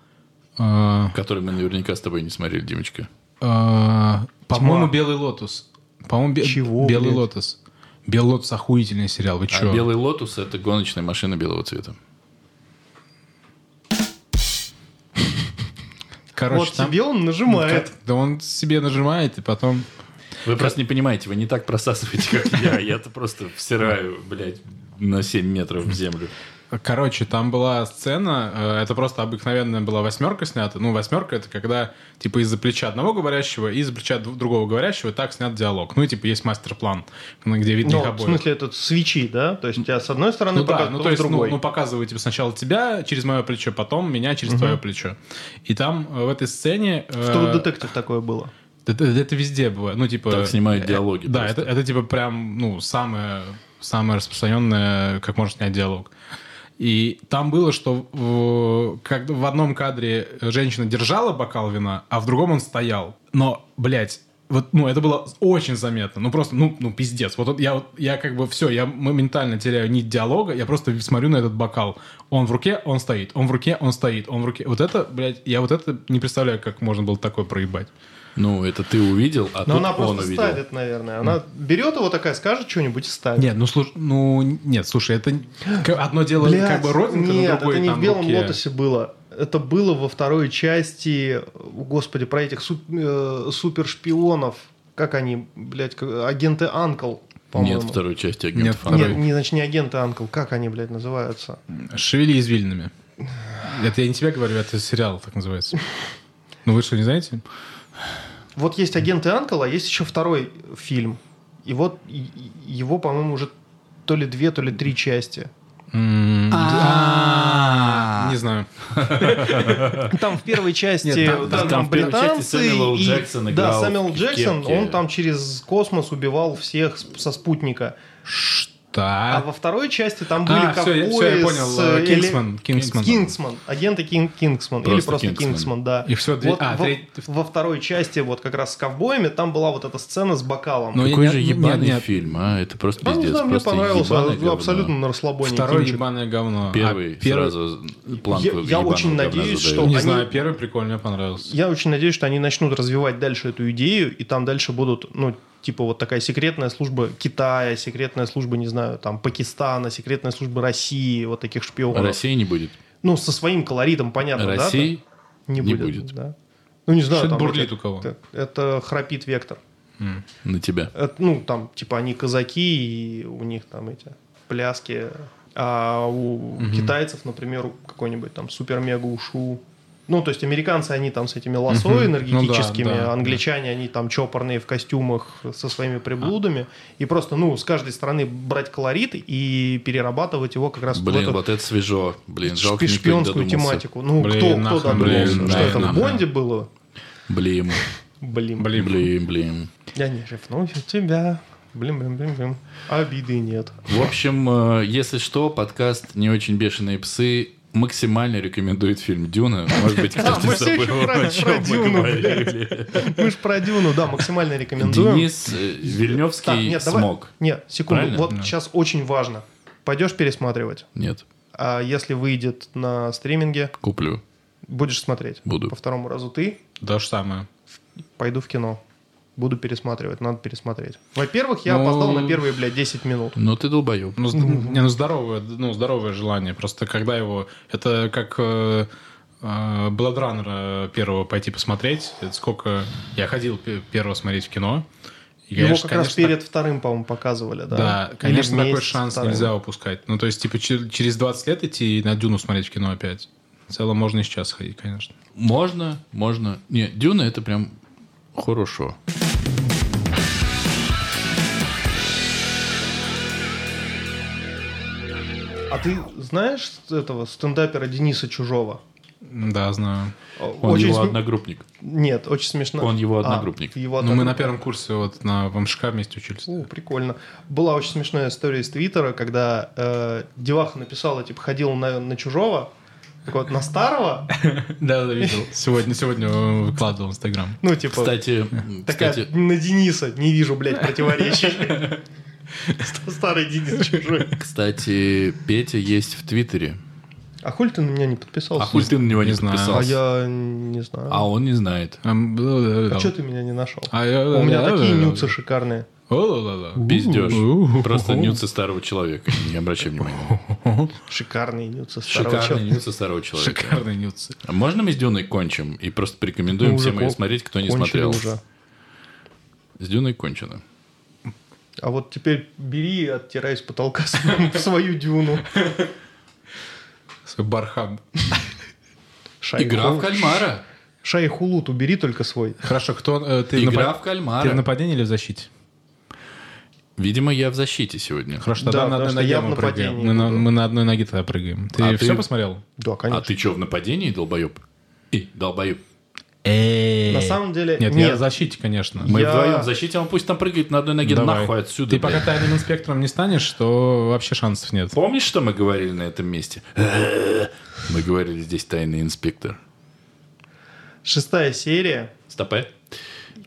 э, Который мы наверняка с тобой не смотрели, Димочка. э, по-моему, «Белый лотос». По-моему, бе- Чего, «Белый блядь? лотос». Белый Лотос охуительный сериал, вы А чё? Белый Лотус это гоночная машина белого цвета. Короче, вот там... тебе он нажимает. Да он себе нажимает, и потом... Вы просто не понимаете, вы не так просасываете, как я. Я-то просто всираю, блядь, на 7 метров в землю. Короче, там была сцена, э, это просто обыкновенная была восьмерка снята. Ну, восьмерка это когда, типа, из-за плеча одного говорящего и из-за плеча другого говорящего так снят диалог. Ну, и, типа, есть мастер-план, где видно Ну, их в обоих. смысле, это свечи, да? То есть у тебя с одной стороны Ну да, показывают, ну потом то с есть, ну, другой. ну показывают типа, сначала тебя через мое плечо, потом меня через твое плечо. И там э, в этой сцене... э, В True Detective такое было. Это, это везде бывает. Ну, типа... Так снимают э, диалоги Да, просто. это, это типа прям, ну, самое, самое распространенное, как можно снять диалог. И там было, что в, как в одном кадре женщина держала бокал вина, а в другом он стоял. Но, блядь, вот, ну, это было очень заметно. Ну, просто, ну, ну пиздец. Вот он- я, вот- я как бы все, я моментально теряю нить диалога, я просто смотрю на этот бокал. Он в руке, он стоит. Он в руке, он стоит. Он в руке. Вот это, блядь, я вот это не представляю, как можно было такое проебать. Ну, это ты увидел, а Но тут она он просто увидел. ставит, наверное. Она берет его такая, скажет что-нибудь и ставит. Нет, ну слушай, ну нет, слушай, это одно дело Блядь, как бы родинка, нет, другой это не там в Белом руке. Лотосе было. Это было во второй части, господи, про этих суп- э, супершпионов. Как они, блядь, как- агенты Анкл, по-моему. Нет второй части Нет агентов. второй. Нет, не, значит, не агенты Анкл. Как они, блядь, называются? Шевели извилинами. Это я не тебе говорю, это сериал так называется. Ну вы что, не знаете? Вот есть агенты Анкл, а есть еще второй фильм. И вот его, по-моему, уже то ли две, то ли три части. М, А. Не знаю. Там в первой части там- британцы Джексон да, Сэмюэл Джексон, он там через космос убивал всех со спутника. А Что? во второй части там были А, я- ковбои всё, я с, понял, э, Кингсман, Кингсман. Кингсман. Агенты Кинг, Кингсман. Или Просто просто Кингсман. Кингсман, да. И всё, две- вот а, во, треть- во второй части, вот как раз с ковбоями, там была вот эта сцена с бокалом. Ну, Какой я- же ебаный нет, нет. фильм, а? Это просто Да, пиздец. знаю, мне просто понравился ебаное говно. абсолютно на расслабоне. Второй кинчик. ебаное говно. Первый А первый- сразу планку Я- я очень надеюсь, что- Не они- знаю, первый прикольно, мне понравился. Я очень надеюсь, что они начнут развивать дальше эту идею, и там дальше будут, ну, типа вот такая секретная служба Китая, секретная служба, не знаю, там, Пакистана, секретная служба России, вот таких шпионов. России не будет. Ну, со своим колоритом, понятно, да? России Не, не будет. будет. Да. Ну, не знаю. Что-то там бурлит эти- у кого. Это, это храпит вектор. на тебя. Это, ну, там, типа, они казаки, и у них там эти пляски. А у китайцев, например, какой-нибудь там супер-мега-ушу. Ну, то есть американцы, они там с этими лосо Мгм. энергетическими, Ну да, да, англичане, они там чопорные в костюмах со своими приблудами. И просто, ну, с каждой стороны брать колорит и перерабатывать его как раз в Блин, эту вот это свежо. Блин, жалко, шпионскую тематику. Ну, Блин, кто, кто додумался? блин, что да, это в нахрен. Бонде было? Блин, Блин. Блин. блин, блин. Я не ревную тебя. Блин, блин, блин, блин. Обиды нет. В общем, э, если что, подкаст «Не очень бешеные псы» максимально рекомендует фильм «Дюна». Может быть, кто-то мы ещё забыл, про- о про чем мы «Дюну», говорили. Мы ж про Дюну, да, максимально рекомендуем. Денис э, Так, Вильневский нет, давай. смог. Нет, секунду. Правильно? Вот Да. сейчас очень важно. Пойдешь пересматривать. Нет, А если выйдет на стриминге, куплю. будешь смотреть. Буду. По второму разу ты, То же самое. пойду в кино. Буду пересматривать, надо пересмотреть. Во-первых, я Ну, опоздал на первые, блядь, 10 минут. Ну, ты долбоеб. Ну, не, ну здоровое, ну здоровое желание. Просто когда его, это как э, э, Бладранера первого пойти посмотреть. Это сколько я ходил пе- первого смотреть в кино. И, Его конечно, как раз конечно, перед вторым, по-моему, показывали, да? Да, Или конечно, такой шанс вторым. нельзя упускать. Ну, то есть, типа, чер- через 20 лет идти и на Дюну смотреть в кино опять. В целом можно и сейчас ходить, конечно. Можно, можно. Не, Дюна это прям хорошо. А ты знаешь этого стендапера Дениса Чужого? Да, знаю. Он Очень его см- одногруппник. Нет, очень смешно. Он его А, одногруппник. его Ну, мы на одногруппник. первом курсе вот на ВМШК вместе учились. О, прикольно. Была очень смешная история из Твиттера, когда э, Деваха написала, типа, ходил на, на чужого, так вот, на старого, Да, да, видел. Сегодня, сегодня э, выкладывал в Инстаграм. ну, типа, Кстати, такая, кстати, на Дениса, не вижу, блядь, противоречий. Старый Денис чужой. кстати, Петя есть в Твиттере. А хуй ты на меня не подписался? А хуй ты на него не Не знаю. А подписался? я не знаю. А он не знает. А А что ты меня не нашел? А У меня такие нюцы шикарные. О-ла-ла-ла. Пиздеж. Просто нюцы старого человека. Не обращай внимания. Шикарные нюцы старого Шикарные человека. нюцы старого человека. Шикарные нюцы. А можно мы с Дюной кончим и просто порекомендуем уже всем ее смотреть, кто не смотрел? уже. С Дюной кончено. А вот теперь бери и оттирай с потолка свою- свою дюну. Свой бархан. Игра в Шайху- кальмара. Шайхулут убери только свой. Хорошо, кто... э, ты, Игра в ты в кальмара. нападении или в защите? Видимо, я в защите сегодня. Хорошо, Да, тогда на потому одной ноге мы прыгаем. Мы на, мы на одной ноге тогда прыгаем. Ты А все ты- посмотрел? Да, А конечно. ты что, в нападении, долбоеб? И, долбоеб. На самом деле, Нет, нет. я в защите, конечно. Мы Я- вдвоем в защите, а он пусть там прыгает на одной ноге Давай. нахуй отсюда. Ты пока блядь. тайным инспектором не станешь, то вообще шансов нет. Помнишь, что мы говорили на этом месте? Мы говорили здесь тайный инспектор. Шестая серия, Стопе.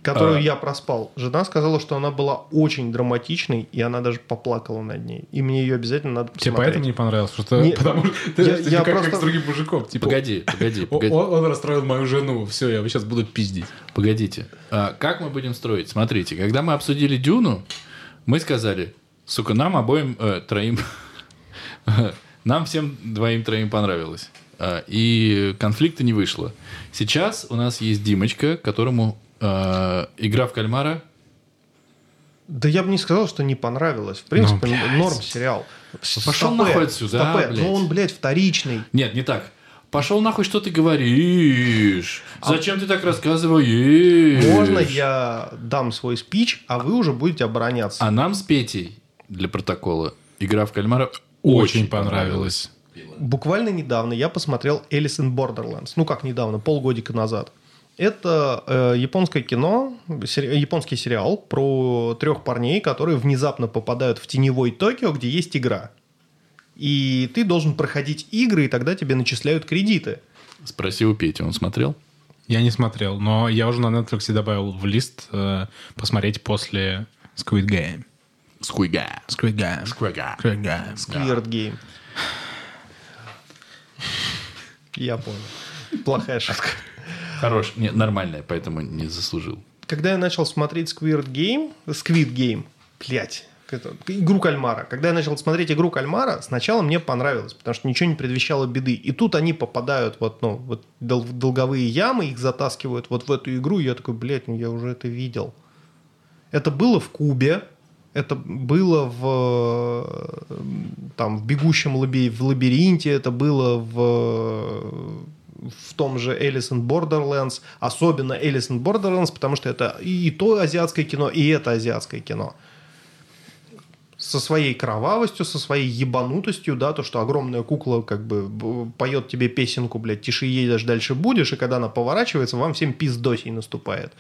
Которую А. я проспал. Жена сказала, что она была очень драматичной, и она даже поплакала над ней. И мне ее обязательно надо Тебе посмотреть. поэтому не понравилось? Что Не, потому что ты, я- ты я как, как просто- с другим мужиком. Типа, Погоди, погоди, погоди. Он, он расстроил мою жену. Все, я сейчас буду пиздить. Погодите. А, как мы будем строить? Смотрите, когда мы обсудили Дюну, мы сказали, сука, нам обоим, э, троим, нам всем двоим-троим понравилось. А, и конфликта не вышло. Сейчас у нас есть Димочка, которому э, игра в кальмара Да я бы не сказал, что не понравилось. В принципе, Ну, блядь. норм сериал. пошел Стопэ, нахуй отсюда, стопэ. а, блядь. Ну он, блядь, вторичный. Нет, не так. Пошел нахуй, что ты говоришь? Зачем ты так рассказываешь? А Можно я дам свой спич, а вы уже будете обороняться. А нам с Петей, для протокола, игра в кальмара Очень понравилось. Буквально недавно я посмотрел in Borderlands. Ну, как недавно, полгодика назад. Это э, японское кино, сери- японский сериал про трех парней, которые внезапно попадают в теневой Токио, где есть игра. И ты должен проходить игры, и тогда тебе начисляют кредиты. Спроси у Пети, он смотрел? Я не смотрел, но я уже на Netflix добавил в лист э, посмотреть после Squid Game. Скуйга. Squid Game. Скуйга. Squid Game. Squirt Game. Я понял. Плохая шутка. Хорош. Нет, нормальная, поэтому не заслужил. Когда я начал смотреть Squirt Game, Squid Game, блядь, это, игру кальмара. Когда я начал смотреть игру кальмара, сначала мне понравилось, потому что ничего не предвещало беды. И тут они попадают вот, ну, вот дол- долговые ямы, их затаскивают вот в эту игру, и я такой, блядь, ну я уже это видел. Это было в Кубе, это было в там в бегущем лаби- в лабиринте, это было в в том же in Borderlands, особенно in Borderlands, потому что это и, то азиатское кино, и это азиатское кино. Со своей кровавостью, со своей ебанутостью, да, то, что огромная кукла как бы поет тебе песенку, блядь, тише едешь, дальше будешь, и когда она поворачивается, вам всем пиздосей наступает.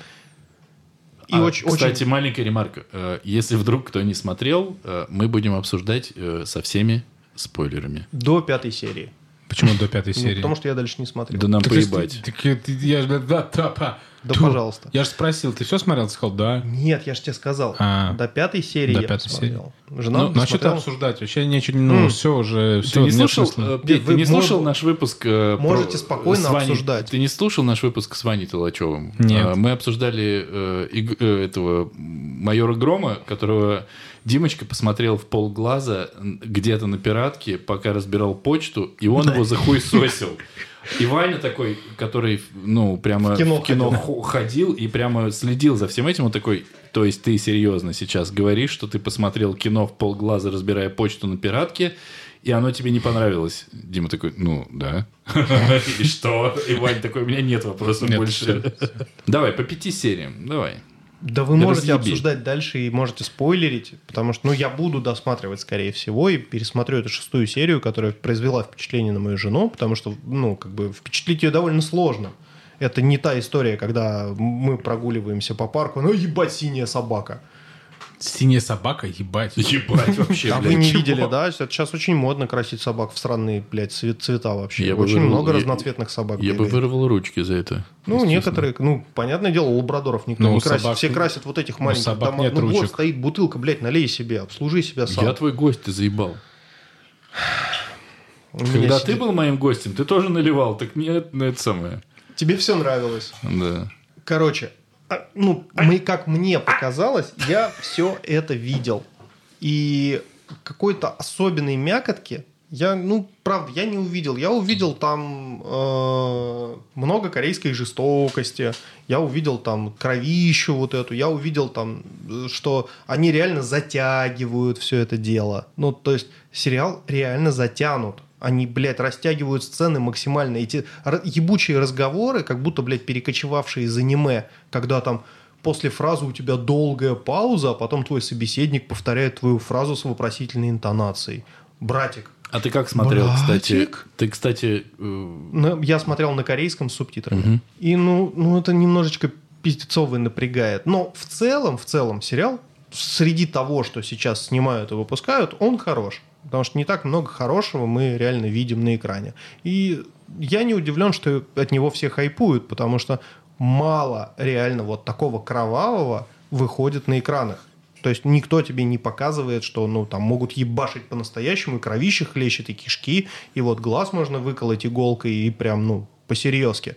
И А, очень, кстати, очень- маленькая ремарка. Э, Если вдруг кто не смотрел, э, мы будем обсуждать э, со всеми спойлерами. до пятой серии. Почему до пятой Ну, серии? потому что я дальше не смотрел. Да нам Так поебать. так я- ты- я ж- да, да, да, Да, пожалуйста. Я же спросил, ты все смотрел? Ты сказал, да. Нет, я же тебе сказал. А. До пятой серии До я пятой посмотрел. Жена Ну, ну, а что обсуждать? Вообще ничего, ну, М. все уже, Ты все, не нет слушал, смысла. э, Петь, Нет, ты не слушал наш выпуск э, про- можете спокойно с Ваней- обсуждать. Ты не слушал наш выпуск с Ваней Толачевым? Нет. Э, Мы обсуждали э, э, этого майора Грома, которого Димочка посмотрел в полглаза где-то на пиратке, пока разбирал почту, и он его захуесосил. И Ваня такой, который, ну, прямо В кино в кино ходил. хо- ходил и прямо следил за всем этим, он такой, то есть ты серьезно сейчас говоришь, что ты посмотрел кино в полглаза, разбирая почту на пиратке, и оно тебе не понравилось. Дима такой, ну, да. И что? И Ваня такой, у меня нет вопросов больше. Давай, по пяти сериям, давай. Да вы можете разъеби. обсуждать дальше и можете спойлерить, потому что, ну, я буду досматривать, скорее всего, и пересмотрю эту шестую серию, которая произвела впечатление на мою жену, потому что, ну, как бы, впечатлить ее довольно сложно. Это не та история, когда мы прогуливаемся по парку, ну, ебать, синяя собака. Синяя собака, ебать. Ебать вообще, А вы не видели, да? Это Сейчас очень модно красить собак в странные, блядь, цвет- цвета вообще. Я очень вырвал- много я- разноцветных собак. Я бы вырвал ручки за это. Ну, некоторые, ну, понятное дело, лабрадоров никто Ну, не красит. собак- Все красят вот этих маленьких собак домов. нет ну, вот ручек. стоит бутылка, блядь, налей себе, обслужи себя сам. Я твой гость, ты заебал. Когда сидит- ты был моим гостем, ты тоже наливал, так нет, ну это самое. Тебе все нравилось. Да. Короче, ну, мы, как мне показалось, я все это видел. И какой-то особенной мякотки я, ну, правда, я не увидел. Я увидел там э, много корейской жестокости. Я увидел там кровищу вот эту. Я увидел там, что они реально затягивают все это дело. Ну, то есть сериал реально затянут. Они, блядь, растягивают сцены максимально. Эти ебучие разговоры, как будто, блядь, перекочевавшие из аниме, когда там после фразы у тебя долгая пауза, а потом твой собеседник повторяет твою фразу с вопросительной интонацией. Братик, а ты как смотрел, Братик? кстати? Ты, кстати... э, Ну, я смотрел на корейском с субтитрами. Мгм. И, ну, ну, это немножечко пиздецово напрягает. Но в целом, в целом, сериал среди того, что сейчас снимают и выпускают, он хорош. Потому что не так много хорошего мы реально видим на экране. И я не удивлен, что от него все хайпуют, потому что мало реально вот такого кровавого выходит на экранах. То есть никто тебе не показывает, что ну там могут ебашить по-настоящему, и кровище хлещет, и кишки, и вот глаз можно выколоть иголкой, и прям, ну, по-серьезки.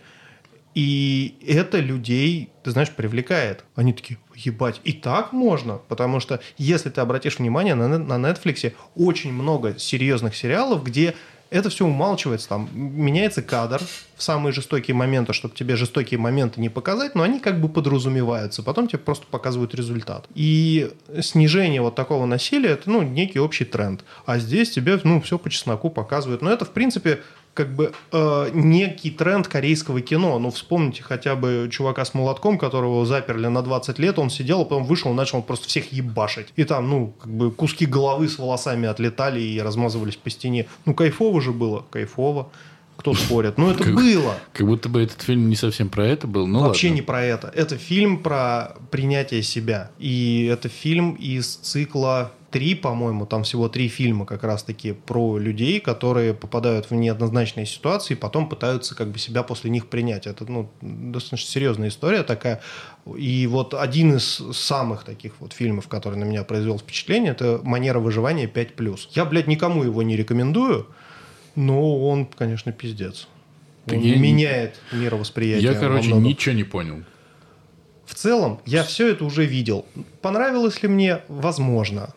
И это людей, ты знаешь, привлекает. Они такие, ебать, и так можно? Потому что, если ты обратишь внимание, на, на Netflix очень много серьезных сериалов, где это все умалчивается, там меняется кадр в самые жестокие моменты, чтобы тебе жестокие моменты не показать, но они как бы подразумеваются, потом тебе просто показывают результат. И снижение вот такого насилия, это, ну, некий общий тренд. А здесь тебе, ну, все по чесноку показывают. Но это, в принципе, как бы э, некий тренд корейского кино. Ну, вспомните хотя бы чувака с молотком, которого заперли на 20 лет, он сидел, а потом вышел, начал просто всех ебашить. И там, ну, как бы куски головы с волосами отлетали и размазывались по стене. Ну, кайфово же было, кайфово. Кто спорит? Ну, это Как- было. Как будто бы этот фильм не совсем про это был. Ну, Вообще ладно. не про это. Это фильм про принятие себя. И это фильм из цикла три, по-моему, там всего три фильма как раз-таки про людей, которые попадают в неоднозначные ситуации и потом пытаются как бы себя после них принять. Это, ну, достаточно серьезная история такая. И вот один из самых таких вот фильмов, который на меня произвел впечатление, это «Манера выживания 5+.» Я, блядь, никому его не рекомендую, но он, конечно, пиздец. Он я не- меняет мировосприятие. Я, короче, многом. ничего не понял. В целом, я все это уже видел. Понравилось ли мне? Возможно.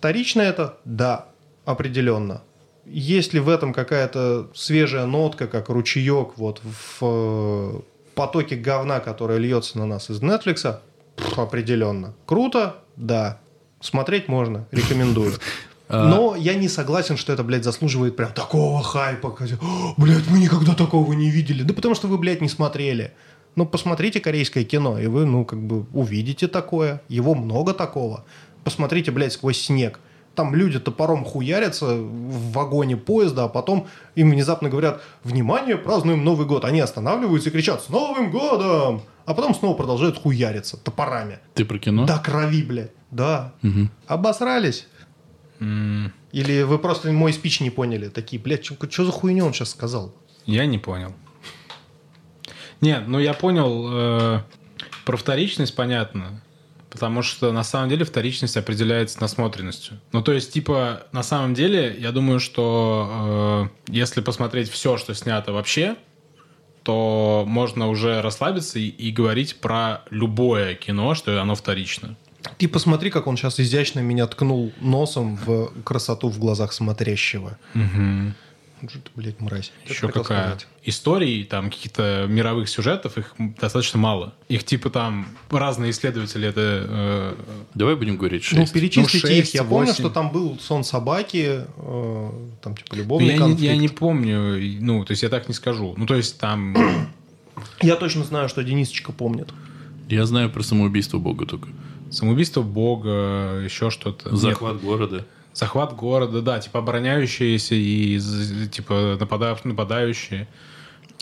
Вторично это? Да, определенно. Есть ли в этом какая-то свежая нотка, как ручеек вот в э, потоке говна, который льется на нас из Netflix? Пф, определенно. Круто? Да. Смотреть можно, рекомендую. Но я не согласен, что это, блядь, заслуживает прям такого хайпа. когда, «О, Блядь, мы никогда такого не видели. Да потому что вы, блядь, не смотрели. Ну, посмотрите корейское кино, и вы, ну, как бы увидите такое. Его много такого. Посмотрите, блядь, сквозь снег. Там люди топором хуярятся в вагоне поезда, а потом им внезапно говорят «Внимание, празднуем Новый год». Они останавливаются и кричат «С Новым годом!» А потом снова продолжают хуяриться топорами. Ты про кино? До крови, блядь. Да. Мгм. Обосрались? М, Или вы просто мой спич не поняли? Такие, блядь, что за хуйню он сейчас сказал? Я не понял. Нет, ну я понял, э, про вторичность понятно. Потому что на самом деле вторичность определяется насмотренностью. Ну, то есть, типа, на самом деле, я думаю, что э, если посмотреть все, что снято вообще, то можно уже расслабиться и, и говорить про любое кино, что оно вторично. Ты посмотри, как он сейчас изящно меня ткнул носом в красоту в глазах смотрящего. Ну, Что ты, блядь, мразь. Еще какая? сказать? Историй, там, каких-то мировых сюжетов, их достаточно мало. Их, типа, там, разные исследователи это... э, Давай будем говорить Ну, 6. перечислите Ну, их. шесть, Я помню, что там был сон собаки, э, там, типа, Ну, любовный я, не, конфликт. я не помню, ну, то есть я так не скажу. Ну, то есть там... Я точно знаю, что Денисочка помнит. Я знаю про самоубийство Бога только. Самоубийство бога, еще что-то. Захват Нет, города. Захват города, да, типа обороняющиеся и типа нападав- нападающие.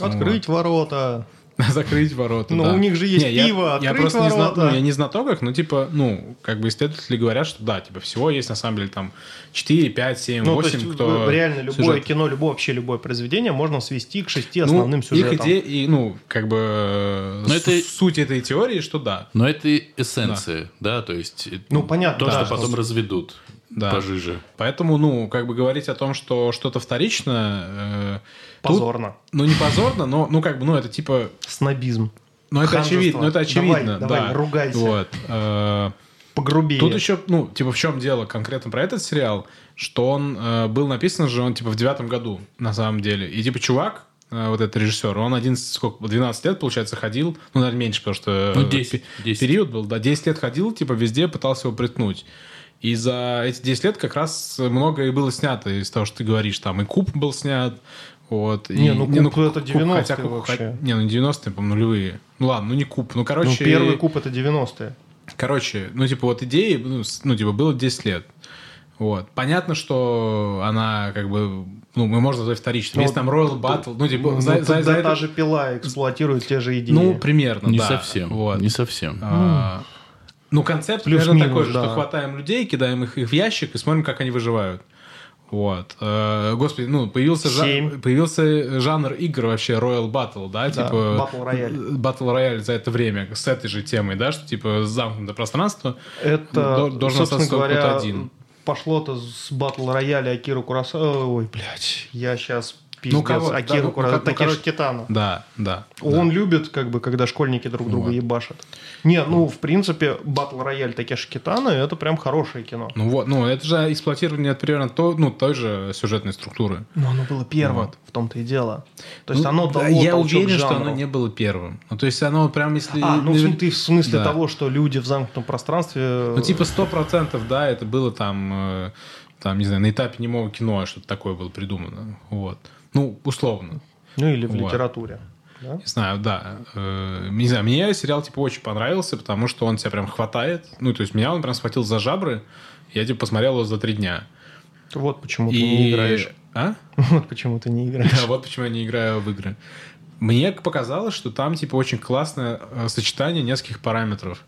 Открыть ворота. Закрыть ворота, Ну, да. у них же есть Не, я- пиво, я, открыть просто не знаю, ворота. ну, я не знаток, но типа, ну, как бы исследователи говорят, что да, типа всего есть на самом деле там 4, 5, 7, Ну, то 8, есть, кто... в- реально любое сюжет. кино, любое вообще любое произведение можно свести к шести Ну, основным сюжетам. Их идея, и, ну, как бы э, Но с- это- суть этой теории, что да. Но это и эссенция, да, то есть... э, Ну, понятно, То, да, что что потом с- разведут Да. пожиже. Поэтому, ну, как бы говорить о том, что что-то вторично... э, тут- Позорно. ну, не позорно, но, ну, как бы, ну, это типа... Снобизм. Ну, это очевидно, ну, это очевидно, Давай, давай, да. ругайся. Вот. э, Погрубее. Тут еще, ну, типа, в чем дело конкретно про этот сериал, что он э, был написан же он, типа, в девятом году, на самом деле. И, типа, чувак, э, вот этот режиссер, он 11, сколько, 12 лет, получается, ходил, ну, наверное, меньше, потому что Ну, э, 10, пе- 10. период был, да, 10 лет ходил, типа, везде пытался его приткнуть. И за эти 10 лет как раз многое было снято из того, что ты говоришь. Там и Куб был снят, вот. Не, и, ну, Куб это 90-е хотя Куб- вообще. Не, ну 90-е, по-моему, нулевые. Ну ладно, ну не Куб. Ну, Ну, короче... первый куб это 90-е. Короче, ну, типа, вот идеи, ну, ну, типа, было 10 лет. Вот. Понятно, что она, как бы, ну, мы можно назвать вторичной. Ну, Есть там Royal Battle, ну, типа, Ну, за, за- за это- та же пила эксплуатирует те же идеи. Ну, примерно, Не да. совсем. Вот. Не совсем. А, Ну, концепт Плюс-минус, примерно такой же, да. что хватаем людей, кидаем их, их в ящик и смотрим, как они выживают. Вот. Э, Господи, ну, появился, жа- Семь. появился жанр игр вообще Royal Battle, да, Да, типа... Battle Royale. Battle Royale за это время с этой же темой, да, что типа замкнутое пространство. Это, До- должен собственно говоря, один. пошло-то с батл рояля Акиру Курасава. Ой, блядь, я сейчас пиздец. Ну, кого? Да, Акиру ну, Курасава. ну, ну, Китано. Да, да. Он любит, как бы, когда школьники друг друга Вот. ебашат. Не, ну, в принципе, батл рояль Такеши Китано это прям хорошее кино. Ну вот, ну это же эксплуатирование примерно то, ну, той же сюжетной структуры. Но оно было первым, Вот. в том-то и дело. То есть Ну, оно да, дало Я уверен, что оно не было первым. Ну, то есть оно прям если... А, ну, см- ты в смысле Да. того, что люди в замкнутом пространстве... Ну, типа, сто процентов, да, это было там, э, там, не знаю, на этапе немого кино что-то такое было придумано. Вот. Ну, условно. Ну, или в Вот. литературе. да? Не знаю, да. Э, не знаю, мне сериал, типа, очень понравился, потому что он тебя прям хватает. Ну, то есть меня он прям схватил за жабры. Я, типа, посмотрел его за три дня. Вот почему ты не играешь. А? Вот почему ты не играешь. Да, вот почему я не играю в игры. Мне показалось, что там типа очень классное э, сочетание нескольких параметров.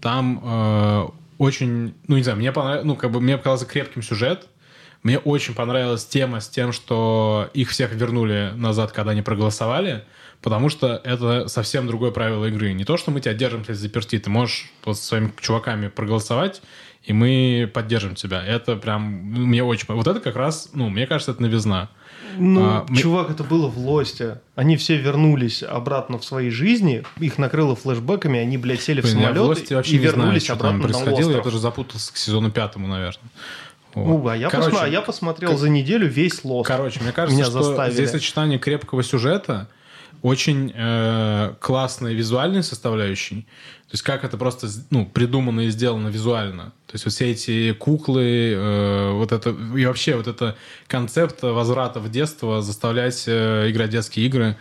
Там э, очень, ну не знаю, мне понравилось, ну как бы мне показался крепким сюжет. Мне очень понравилась тема с тем, что их всех вернули назад, когда они проголосовали, потому что это совсем другое правило игры. Не то, что мы тебя держим здесь заперти, ты можешь вот со своими чуваками проголосовать, и мы поддержим тебя. Это прям, ну, мне очень... Вот это как раз, ну, мне кажется, это новизна. Ну, А, мы- чувак, это было в Лосте. Они все вернулись обратно в свои жизни, их накрыло флешбеками, они, блядь, сели Блин, в я самолет в и знаю, вернулись что обратно там на происходило. Я остров. тоже запутался к сезону пятому, наверное. Вот. Ну, а я, Короче, посма- а я посмотрел за неделю весь Лост. Короче, мне кажется, Меня что заставили. здесь сочетание крепкого сюжета, очень э, классной визуальной составляющей. То есть как это просто ну, придумано и сделано визуально. То есть вот все эти куклы, э, вот это и вообще вот это концепт возврата в детство, заставлять э, играть детские игры.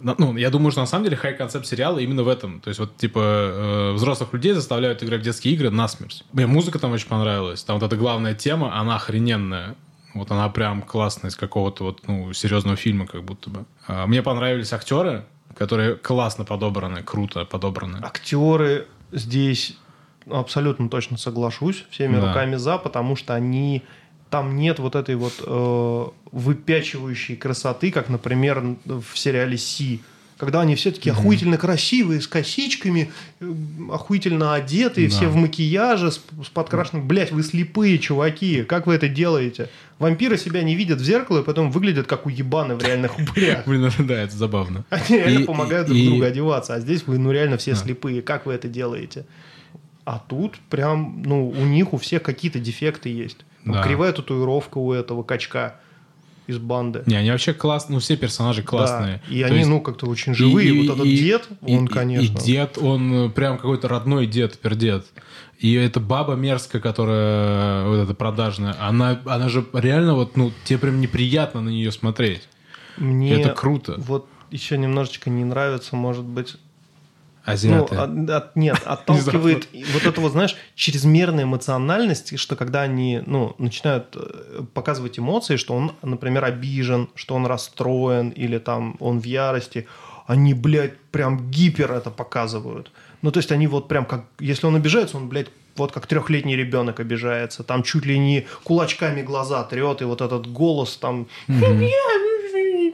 Ну, я думаю, что на самом деле хай-концепт сериала именно в этом. То есть вот типа э, взрослых людей заставляют играть в детские игры насмерть. Мне музыка там очень понравилась. Там вот эта главная тема, она охрененная. Вот она прям классная из какого-то вот, ну, серьезного фильма как будто бы. А, Мне понравились актеры, которые классно подобраны, круто подобраны. Актеры здесь абсолютно точно соглашусь, всеми Да. руками за, потому что они там нет вот этой вот э, выпячивающей красоты, как, например, в сериале Си. Когда они все таки охуительно красивые, с косичками, э, охуительно одетые, Да. все в макияже, с, с подкрашенным. Блять, вы слепые, чуваки. Как вы это делаете? Вампиры себя не видят в зеркало и потом выглядят как уебаны в реальных упырях. Блин, да, это забавно. Они реально помогают друг другу одеваться, а здесь вы, ну, реально все слепые. Как вы это делаете? А тут прям, ну, у них у всех какие-то дефекты есть. Там Да. Кривая татуировка у этого качка из банды. Не, они вообще классные, ну, все персонажи классные. Да. И То они, есть- ну, как-то очень живые. И- вот этот и- дед, и- он, и- конечно. И дед, он э, прям какой-то родной дед, пердед. И эта баба мерзкая, которая вот эта продажная, она, она же реально вот, ну, тебе прям неприятно на нее смотреть. Мне Это круто. вот еще немножечко не нравится, может быть, Ну, Азиаты. от- от- нет, отталкивает вот это вот, знаешь, чрезмерная эмоциональность, что когда они, ну, начинают э, показывать эмоции, что он, например, обижен, что он расстроен или там он в ярости, они, блядь, прям гипер это показывают. Ну, то есть они вот прям как, если он обижается, он, блядь, вот как трехлетний ребенок обижается, там чуть ли не кулачками глаза трет, и вот этот голос там... И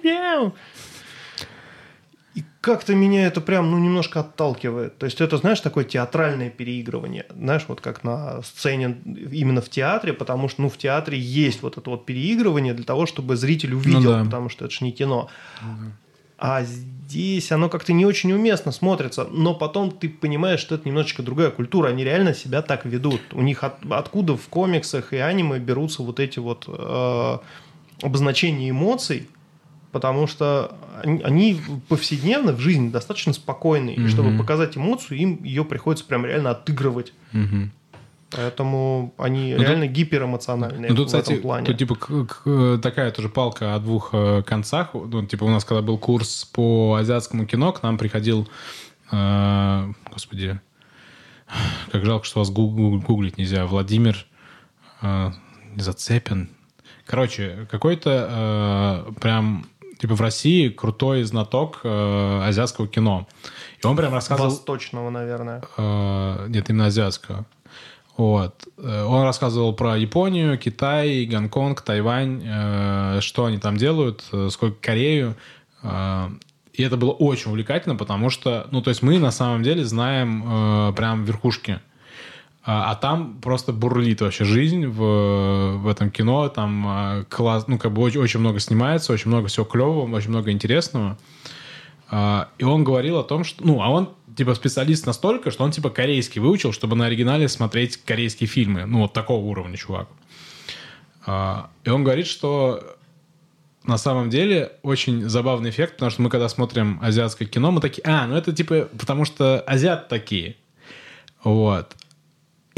как-то меня это прям, ну, немножко отталкивает. То есть это, знаешь, такое театральное переигрывание. Знаешь, вот как на сцене именно в театре, потому что, ну, в театре есть вот это вот переигрывание для того, чтобы зритель увидел, Ну да. потому что это же не кино. А здесь оно как-то не очень уместно смотрится, но потом ты понимаешь, что это немножечко другая культура, они реально себя так ведут. У них от, откуда в комиксах и аниме берутся вот эти вот э, обозначения эмоций, потому что они, они повседневно в жизни достаточно спокойные, mm-hmm. и чтобы показать эмоцию, им ее приходится прям реально отыгрывать. Mm-hmm. Поэтому они ну, реально тут, гиперэмоциональные ну, тут, в кстати, этом плане. Тут, типа, к, к, такая тоже палка о двух э, концах. Ну, типа, у нас, когда был курс по азиатскому кино, к нам приходил... Э, господи, как жалко, что вас гуглить нельзя. Владимир э, Зацепин. Короче, какой-то э, прям типа в России крутой знаток э, азиатского кино. И он прям рассказывал... Восточного, наверное. Э, нет, именно азиатского. Вот. Э, он рассказывал про Японию, Китай, Гонконг, Тайвань, э, что они там делают, э, сколько Корею. И это было очень увлекательно, потому что, ну, то есть мы на самом деле знаем прям верхушки. А, а там просто бурлит вообще жизнь в, в этом кино. Там класс, ну, как бы очень, очень много снимается, очень много всего клевого, очень много интересного. И он говорил о том, что... Ну, а он типа специалист настолько, что он типа корейский выучил, чтобы на оригинале смотреть корейские фильмы. Ну, вот такого уровня чувак. А, и он говорит, что на самом деле очень забавный эффект, потому что мы когда смотрим азиатское кино, мы такие, а, ну это типа потому что азиат такие. Вот.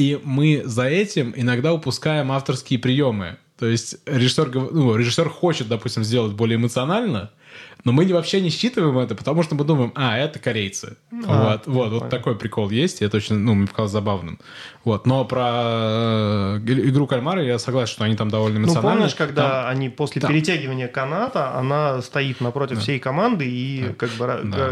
И мы за этим иногда упускаем авторские приемы. То есть режиссер, ну, режиссер хочет, допустим, сделать более эмоционально, но мы вообще не считываем это, потому что мы думаем, а, это корейцы. А, вот, вот, вот такой прикол есть, и это очень, ну, мне показалось забавным. Вот, но про э, игру кальмара я согласен, что они там довольно эмоциональны. Ну, помнишь, когда там... они после там... перетягивания каната, она стоит напротив да. всей команды и да. как бы... Да.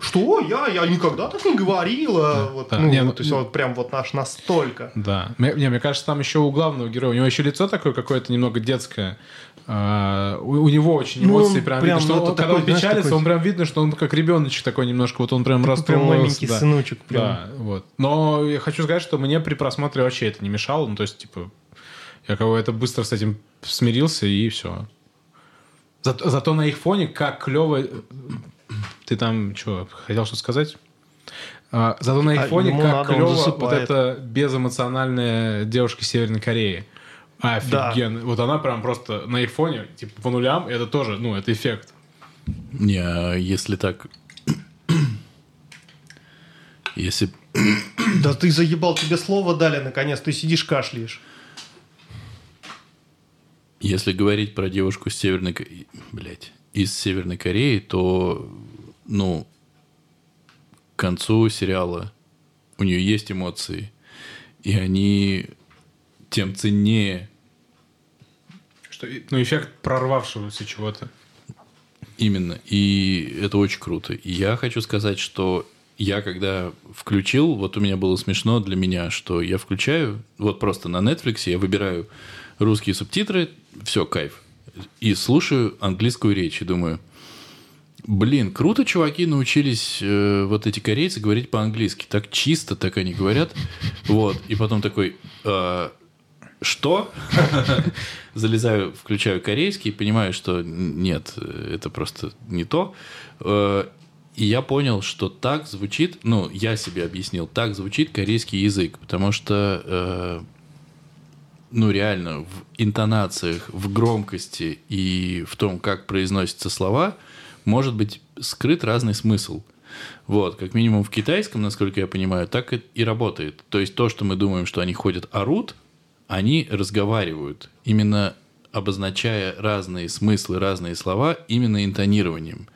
что? Я? Я никогда так не говорила. Да. Вот, да. Ну, не, ну, то есть вот прям вот наш настолько. Да. Мне, не, мне кажется, там еще у главного героя, у него еще лицо такое какое-то немного детское. Uh, у, у него очень ну, эмоции ну, прям, прям видно, что он, когда такой, он печалится, знаешь, такой... он прям видно, что он как ребеночек такой немножко, вот он прям расстроился. Прям маленький да. сыночек. Прям. Да, вот. Но я хочу сказать, что мне при просмотре вообще это не мешало, ну то есть типа я кого это быстро с этим смирился и все. Зато, зато на их фоне как клево. Ты там что хотел что сказать? А, зато на их а фоне как клево вот эта безэмоциональная девушка Северной Кореи. Офигенно. Да. Вот она прям просто на их фоне, типа, по нулям, это тоже, ну, это эффект. Не, а если так... если... Да ты заебал, тебе слово дали, наконец, ты сидишь кашляешь. Если говорить про девушку с Северной... Блять, из Северной Кореи, то, ну, к концу сериала у нее есть эмоции, и они тем ценнее что, ну, эффект прорвавшегося чего-то. Именно. И это очень круто. Я хочу сказать, что я когда включил, вот у меня было смешно для меня, что я включаю, вот просто на Netflix я выбираю русские субтитры, все, кайф. И слушаю английскую речь и думаю, блин, круто чуваки научились, э, вот эти корейцы, говорить по-английски. Так чисто, так они говорят. Вот. И потом такой, э, что? Залезаю, включаю корейский и понимаю, что нет, это просто не то. Э, и я понял, что так звучит, ну, я себе объяснил, так звучит корейский язык, потому что, э, ну, реально, в интонациях, в громкости и в том, как произносятся слова, может быть скрыт разный смысл. Вот, как минимум в китайском, насколько я понимаю, так и работает. То есть то, что мы думаем, что они ходят орут, они разговаривают, именно обозначая разные смыслы, разные слова, именно интонированием.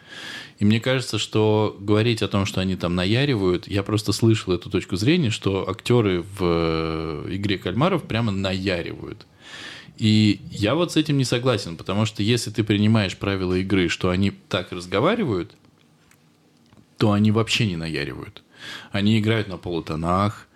И мне кажется, что говорить о том, что они там наяривают, я просто слышал эту точку зрения, что актеры в э, игре кальмаров прямо наяривают. И я вот с этим не согласен, потому что если ты принимаешь правила игры, что они так разговаривают, то они вообще не наяривают. Они играют на полутонах,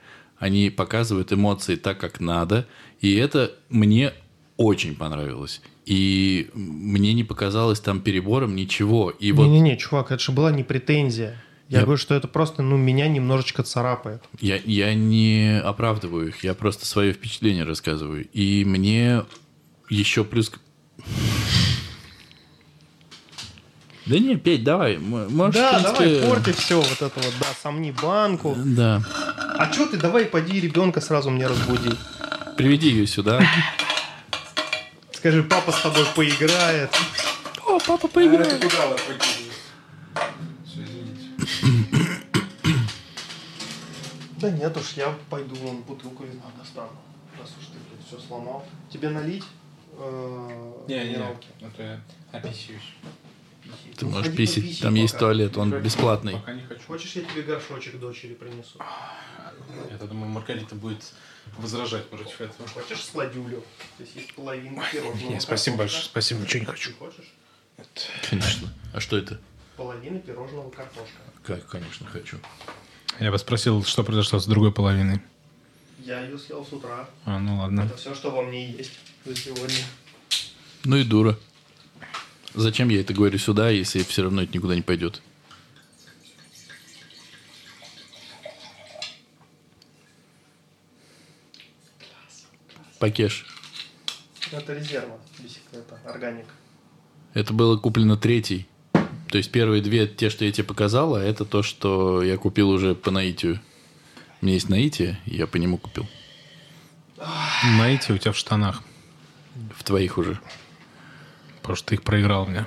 они показывают эмоции так, как надо, и это мне очень понравилось. И мне не показалось там перебором ничего. И вот... Не-не-не, чувак, это же была не претензия. Я, я говорю, что это просто, ну, меня немножечко царапает. Я, я не оправдываю их, я просто свое впечатление рассказываю. И мне еще плюс... Да не, Петь, давай. Можешь, да, принципе... давай, порти все вот это вот, да, сомни банку. Да. А что ты, давай, поди ребенка сразу мне разбуди. Приведи ее сюда. Скажи, папа с тобой поиграет. О, папа поиграет. Да нет уж, я пойду вон бутылку вина достану. Раз уж ты блядь, все сломал. Тебе налить? э, минералки? а то я описываюсь. Ты Ну, можешь пописи Там есть пока. туалет, он бесплатный. Пока не хочу. Хочешь, я тебе горшочек дочери принесу? Я Маргарита будет возражать против этого. Хочешь сладюлю? Здесь есть половинка пирожного. Не, спасибо большое, спасибо, ничего не хочу. Хочешь? Конечно. А что это? Половина пирожного картошка. Как, конечно, хочу. Я бы спросил, что произошло с другой половиной. Я ее съел с утра. А, ну ладно. Это все, что во мне есть за сегодня. Ну и дура. Зачем я это говорю сюда, если все равно это никуда не пойдет? Пакеш. Это резерва бисиклета, органик. Это было куплено третий. То есть первые две, те, что я тебе показал, а это то, что я купил уже по наитию. У меня есть наитие, и я по нему купил. Знаете, у тебя в штанах. В твоих уже. Потому что ты их проиграл мне.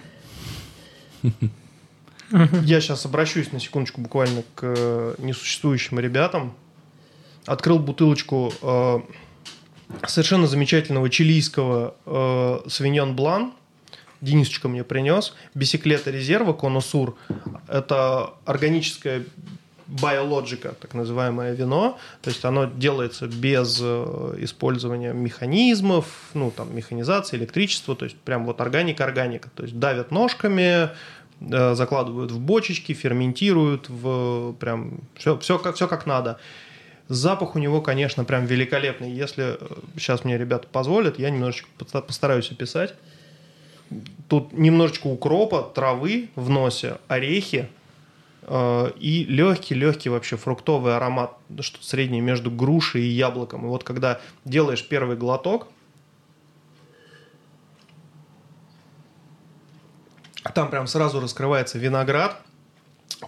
Я сейчас обращусь на секундочку буквально к э, несуществующим ребятам. Открыл бутылочку э, совершенно замечательного чилийского э, свиньон блан. Денисочка мне принес. Бисиклета резерва Коносур. Это органическое биологика, так называемое вино. То есть оно делается без э, использования механизмов, ну там механизации, электричества. То есть прям вот органика-органика. То есть давят ножками, э, закладывают в бочечки, ферментируют в прям все, все, как, все как надо. Запах у него, конечно, прям великолепный. Если сейчас мне ребята позволят, я немножечко поста- постараюсь описать. Тут немножечко укропа, травы в носе, орехи э, и легкий-легкий вообще фруктовый аромат, что-то среднее между грушей и яблоком. И вот когда делаешь первый глоток, там прям сразу раскрывается виноград,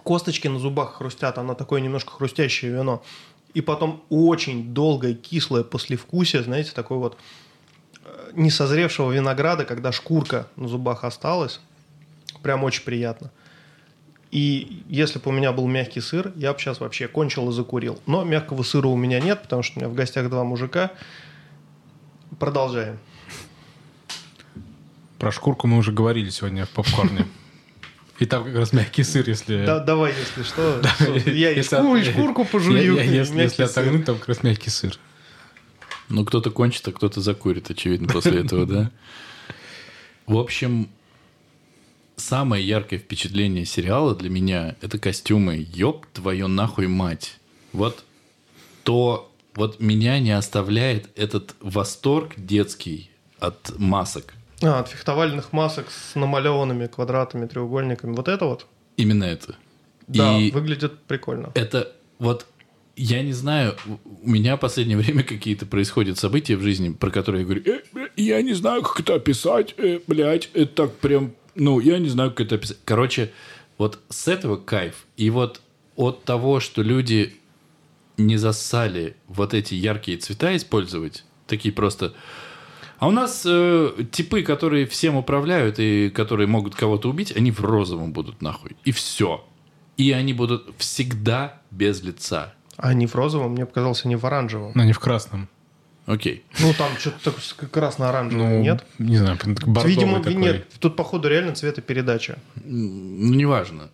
косточки на зубах хрустят, оно такое немножко хрустящее вино. И потом очень долгое кислое послевкусие, знаете, такой вот э, несозревшего винограда, когда шкурка на зубах осталась. Прям очень приятно. И если бы у меня был мягкий сыр, я бы сейчас вообще кончил и закурил. Но мягкого сыра у меня нет, потому что у меня в гостях два мужика. Продолжаем. Про шкурку мы уже говорили сегодня в попкорне. И там как раз мягкий сыр, если... Да, давай, если что. Я и шкурку пожую. Если отогнуть, там как раз мягкий сыр. Ну, кто-то кончит, а кто-то закурит, очевидно, после этого, да? В общем, самое яркое впечатление сериала для меня – это костюмы. Ёб твою нахуй мать. Вот то вот меня не оставляет этот восторг детский от масок. А, от фехтовальных масок с намалеванными квадратами, треугольниками. Вот это вот? Именно это. Да, И выглядит прикольно. это вот я не знаю, у меня в последнее время какие-то происходят события в жизни, про которые я говорю, «Э, я не знаю, как это описать, э, блядь, это так прям, ну, я не знаю, как это описать. Короче, вот с этого кайф. И вот от того, что люди не зассали вот эти яркие цвета использовать, такие просто... А у нас э, типы, которые всем управляют и которые могут кого-то убить, они в розовом будут нахуй. И все. И они будут всегда без лица. А не в розовом, мне показался не в оранжевом. Но не в красном. Окей. Ну, там что-то красно-оранжевое, Ну, нет? Не знаю, бордовый Видимо, такой. нет. Тут, походу, реально цветопередача. Ну, неважно.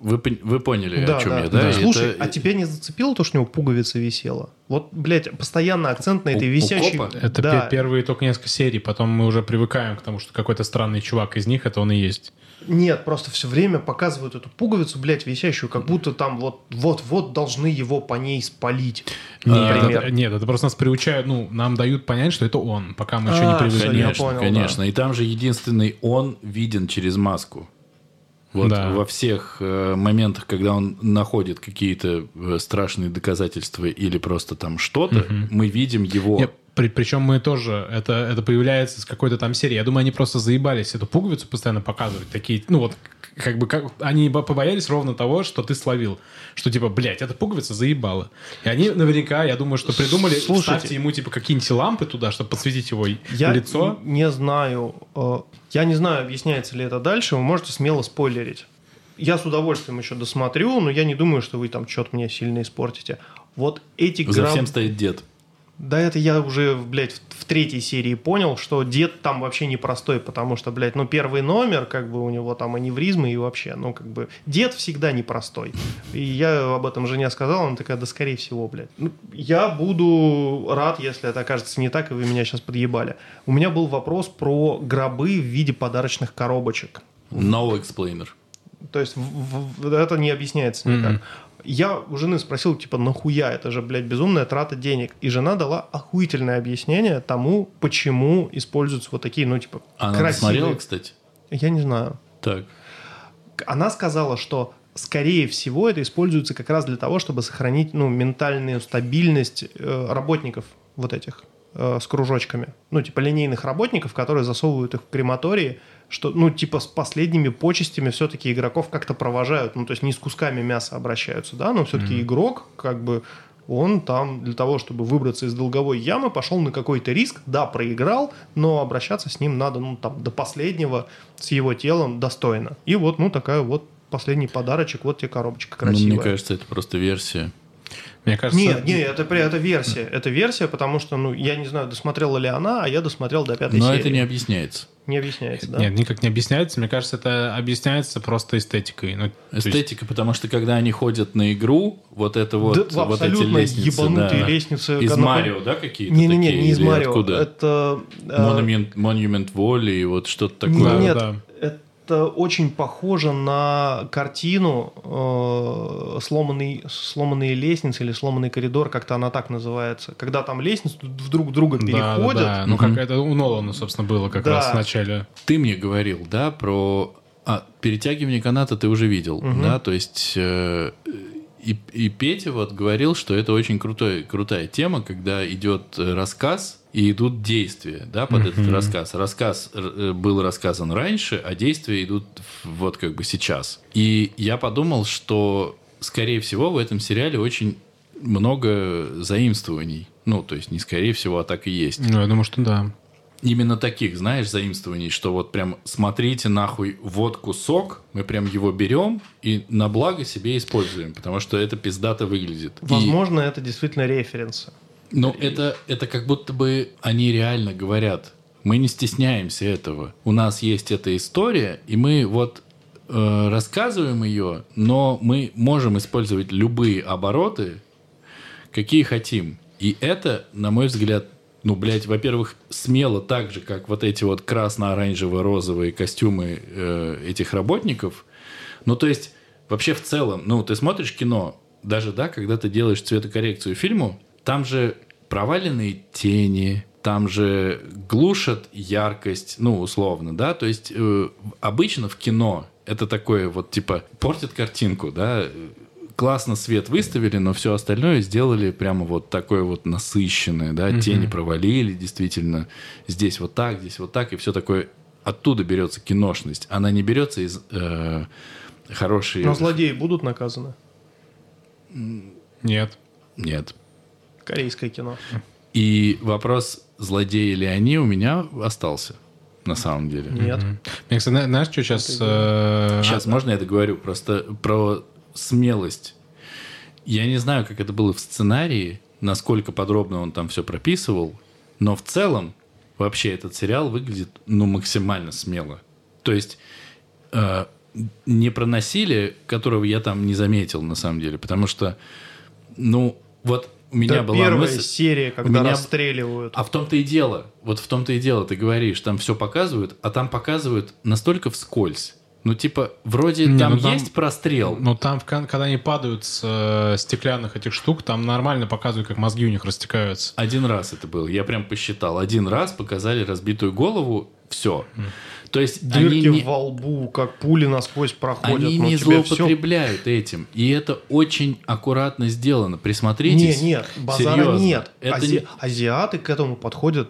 Вы, вы поняли, о чем я, да? да. Слушай, Это- а тебя не зацепило то, что у него пуговица висела? Вот, блядь, постоянно акцент на этой У- у висящей... копа? Это да. пе- первые только несколько серий, потом мы уже привыкаем к тому, что какой-то странный чувак из них, это он и есть. Нет, просто все время показывают эту пуговицу, блядь, висящую, как будто там вот, вот, вот должны его по ней спалить. Нет, это, нет, это просто нас приучают, ну, нам дают понять, что это он, пока мы еще не А, привыкли. Конечно, понял, конечно. И там же единственный он виден через маску. Вот Да. во всех э, моментах, когда он находит какие-то э, страшные доказательства или просто там что-то, мы видим его Нет, При, причем мы тоже, это, это появляется с какой-то там серии. Я думаю, они просто заебались эту пуговицу постоянно показывать. Такие, ну вот, как бы, как, они побоялись ровно того, что ты словил. Что типа, блядь, эта пуговица заебала. И они наверняка, я думаю, что придумали, Слушайте, ставьте ему типа какие-нибудь лампы туда, чтобы подсветить его я лицо. Я не знаю, э, я не знаю, объясняется ли это дальше, вы можете смело спойлерить. Я с удовольствием еще досмотрю, но я не думаю, что вы там что-то мне сильно испортите. Вот эти За граб... всем стоит дед. Да это я уже, блядь, в, в третьей серии понял, что дед там вообще непростой, потому что, блядь, ну первый номер, как бы у него там аневризмы и вообще, ну как бы дед всегда непростой. И я об этом жене сказал, она такая, да скорее всего, блядь. Ну, я буду рад, если это окажется не так, и вы меня сейчас подъебали. У меня был вопрос про гробы в виде подарочных коробочек. No explainer. То есть в, в, это не объясняется никак. Mm-hmm я у жены спросил, типа, нахуя, это же, блядь, безумная трата денег. И жена дала охуительное объяснение тому, почему используются вот такие, ну, типа, Она красивые... смотрела, кстати? Я не знаю. Так. Она сказала, что скорее всего, это используется как раз для того, чтобы сохранить ну, ментальную стабильность э, работников вот этих э, с кружочками. Ну, типа линейных работников, которые засовывают их в крематории, что, ну, типа, с последними почестями все-таки игроков как-то провожают. Ну, то есть не с кусками мяса обращаются, да, но все-таки mm-hmm. игрок, как бы, он там для того, чтобы выбраться из долговой ямы, пошел на какой-то риск, да, проиграл, но обращаться с ним надо, ну, там, до последнего с его телом достойно. И вот, ну, такая вот последний подарочек, вот тебе коробочка красивая. Ну, мне кажется, это просто версия. Мне кажется... Нет, нет, это, это версия. Это версия, потому что, ну, я не знаю, досмотрела ли она, а я досмотрел до пятой Но серии. Но это не объясняется. Не объясняется, да? Нет, никак не объясняется. Мне кажется, это объясняется просто эстетикой. Ну, Эстетика, есть... потому что когда они ходят на игру, вот это вот, да, вот эти лестницы, ебанутые да. лестницы. Из Марио, да, какие-то Не, не, не, не из Марио. Откуда? Это... Монумент, Монумент воли и вот что-то такое. Да, нет, да. это это очень похоже на картину э, сломанный, сломанные лестницы или сломанный коридор, как-то она так называется. Когда там лестницы друг друга переходят. Да, да, да. Ну, как это у Нолана, собственно, было как да. раз в начале. Ты мне говорил, да, про... А, перетягивание каната ты уже видел, угу. да, то есть... Э, и, и Петя вот говорил, что это очень крутой, крутая тема, когда идет рассказ, и идут действия, да, под этот рассказ. Рассказ э, был рассказан раньше, а действия идут вот как бы сейчас. И я подумал, что, скорее всего, в этом сериале очень много заимствований. Ну, то есть не скорее всего, а так и есть. Ну, я думаю, что да. Именно таких, знаешь, заимствований, что вот прям смотрите нахуй вот кусок, мы прям его берем и на благо себе используем, потому что это пиздато выглядит. Возможно, и... это действительно референсы. Но это, это как будто бы они реально говорят. Мы не стесняемся этого. У нас есть эта история, и мы вот э, рассказываем ее, но мы можем использовать любые обороты, какие хотим. И это, на мой взгляд, ну, блядь, во-первых, смело так же, как вот эти вот красно-оранжево-розовые костюмы э, этих работников. Ну, то есть, вообще в целом, ну, ты смотришь кино, даже, да, когда ты делаешь цветокоррекцию фильму, там же проваленные тени, там же глушат яркость, ну, условно, да, то есть э, обычно в кино это такое вот, типа, портит картинку, да, классно свет выставили, но все остальное сделали прямо вот такое вот насыщенное, да, угу. тени провалили, действительно, здесь вот так, здесь вот так, и все такое, оттуда берется киношность, она не берется из э, хорошей... Но злодеи будут наказаны? Нет. Нет. Корейское кино. И вопрос, злодеи ли они, у меня остался. На самом деле. Нет. Мне, кстати, знаешь, что сейчас... Э... Сейчас можно я договорю? Просто про смелость. Я не знаю, как это было в сценарии, насколько подробно он там все прописывал, но в целом вообще этот сериал выглядит ну максимально смело. То есть э, не проносили, которого я там не заметил на самом деле, потому что ну вот у меня да была первая мысль... серия, когда меня... расстреливают. А в том-то и дело. Вот в том-то и дело, ты говоришь, там все показывают, а там показывают настолько вскользь. Ну, типа, вроде не, там, ну, там есть прострел. Ну, там, когда они падают с э, стеклянных этих штук, там нормально показывают, как мозги у них растекаются. Один раз это был. Я прям посчитал. Один раз показали разбитую голову, Все. То есть Дырки они не, во лбу, как пули насквозь проходят. они не злоупотребляют этим. И это очень аккуратно сделано. Присмотритесь. Не, нет, базара Серьезно. нет. Это, Ази- не, Азиаты к этому подходят.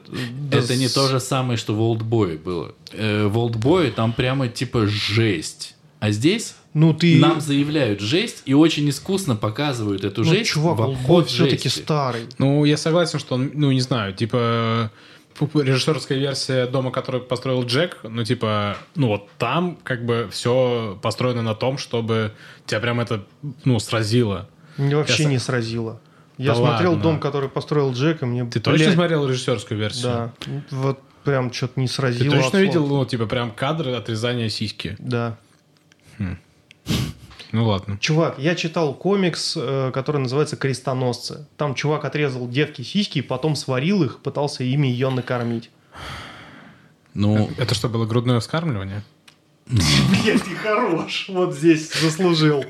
да это не то же самое, что в Олдбое было. Э, в Олдбое там прямо типа жесть. А здесь Ну ты... нам заявляют жесть и очень искусно показывают эту ну, жесть чувак, в обход все-таки старый. Ну, я согласен, что он, ну, не знаю, типа режиссерская версия дома, который построил Джек, ну, типа, ну, вот там как бы все построено на том, чтобы тебя прям это, ну, сразило. Мне вообще Я не сразило. Я Да смотрел ладно. дом, который построил Джек, и мне... Ты точно блядь, смотрел режиссерскую версию? Да. Вот прям что-то не Ты сразило. точно от слова. видел, ну, типа, прям кадры отрезания сиськи? Да. Ну, ладно. Чувак, я читал комикс, э, который называется «Крестоносцы». Там чувак отрезал девки сиськи, и потом сварил их, пытался ими ее накормить. Ну, Это что, было грудное вскармливание? Блять, ты хорош. Вот здесь заслужил.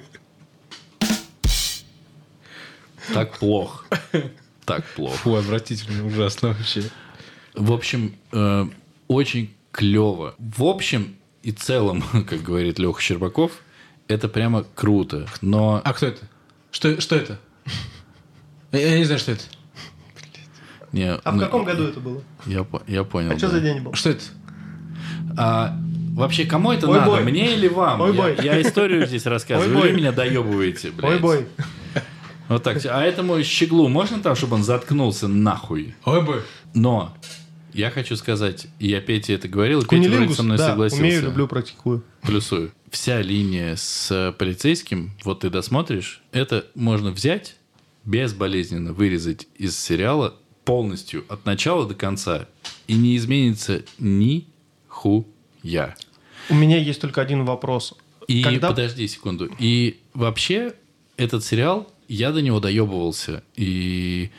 так плохо. Так плохо. Фу, отвратительно, ужасно вообще. В общем, э, очень клево. В общем и целом, как говорит Леха Щербаков, это прямо круто. Но А кто это? Что, что это? Я, не знаю, что это. не, А в ну, каком году это было? Я, я понял. А что да. за день был? Что это? А, вообще, кому это Ой, надо? бой. Мне или вам? Ой, я, бой. я историю здесь рассказываю. Ой, Вы бой. меня доебываете, блядь. Ой, бой. Вот так. А этому щеглу можно там, чтобы он заткнулся нахуй? Ой, бой. Но я хочу сказать, я Пете это говорил, и Петя вроде со мной да, согласился. умею, люблю, практикую. Плюсую. Вся линия с полицейским, вот ты досмотришь, это можно взять, безболезненно вырезать из сериала полностью от начала до конца, и не изменится ни хуя. У меня есть только один вопрос. И Когда- подожди секунду. И вообще этот сериал, я до него доебывался. И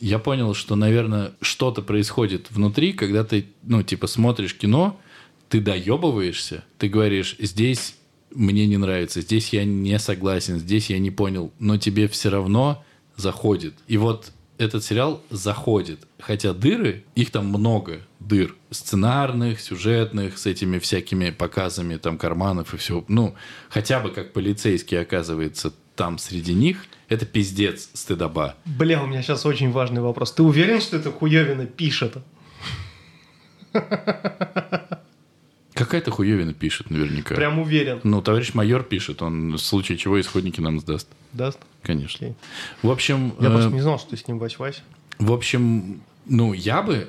я понял, что, наверное, что-то происходит внутри, когда ты, ну, типа, смотришь кино, ты доебываешься, ты говоришь, здесь мне не нравится, здесь я не согласен, здесь я не понял, но тебе все равно заходит. И вот этот сериал заходит. Хотя дыры, их там много дыр. Сценарных, сюжетных, с этими всякими показами там карманов и все. Ну, хотя бы как полицейский оказывается там среди них, это пиздец стыдоба. Бля, у меня сейчас очень важный вопрос. Ты уверен, что это хуевина пишет? Какая-то хуевина пишет наверняка. Прям уверен. Ну, товарищ майор пишет, он в случае чего исходники нам сдаст. Даст? Конечно. Окей. В общем, Я э, просто не знал, что ты с ним вась-вась. в общем, ну, я бы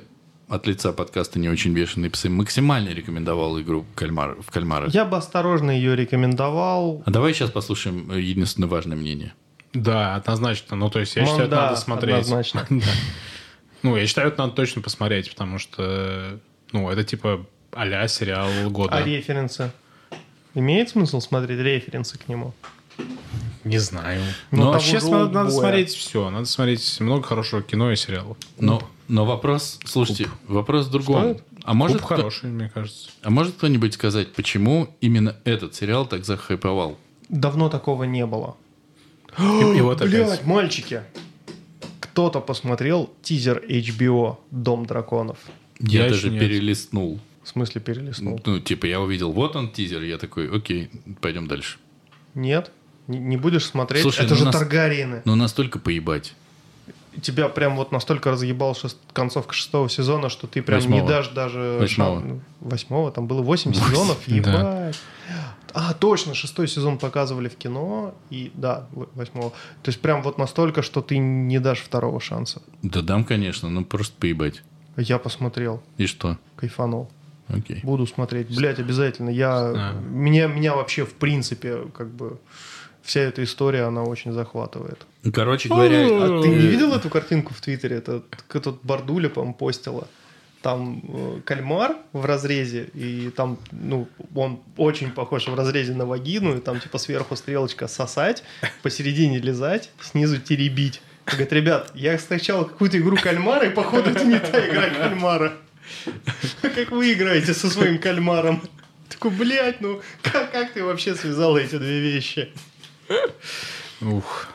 от лица подкаста «Не очень бешеные псы» максимально рекомендовал игру кальмар, в кальмара. Я бы осторожно ее рекомендовал. А давай сейчас послушаем э, единственное важное мнение. Да, однозначно. Ну, то есть, я Ну, считаю, это да, надо смотреть. однозначно. Да. Ну, я считаю, это надо точно посмотреть, потому что, ну, это типа а сериал года. А референсы? Имеет смысл смотреть референсы к нему? Не знаю. Ну, Ну, того вообще надо, надо смотреть все. Надо смотреть много хорошего кино и сериалов. Но, но вопрос, слушайте, вопрос в другом. Стоит? А может, Куб кто- хороший, мне кажется. а может кто-нибудь сказать, почему именно этот сериал так захайповал? Давно такого не было. И, и вот опять. мальчики. Кто-то посмотрел тизер HBO «Дом драконов». Я, Я даже перелистнул. В смысле перелистнул? Ну, типа, я увидел, вот он тизер, я такой, окей, пойдем дальше. Нет? Не, не будешь смотреть? Слушай, Это ну же нас- Таргариены. Ну, настолько поебать. Тебя прям вот настолько разъебал шест- концовка шестого сезона, что ты прям не Восьмого. дашь даже... Восьмого. шан- Восьмого? Там было восемь сезонов? да. Ебать. А, точно, шестой сезон показывали в кино, и да, восьмого. То есть прям вот настолько, что ты не дашь второго шанса. Да дам, конечно, ну просто поебать. Я посмотрел, И что? кайфанул. Окей. Буду смотреть. Блять, обязательно. Я... знаю. Меня, меня вообще, в принципе, как бы... Вся эта история, она очень захватывает. Короче говоря, А ты не видел эту картинку в Твиттере? Это к- тут Бардуля, по-моему, постила. Там э, кальмар в разрезе, и там, ну, он очень похож в разрезе на вагину, и там, типа, сверху стрелочка сосать, посередине лизать, снизу теребить. Говорит, ребят, я скачал какую-то игру кальмара, и, походу, это не та игра кальмара. Как вы играете со своим кальмаром? Такой, блядь, ну, как, как ты вообще связал эти две вещи? Ух,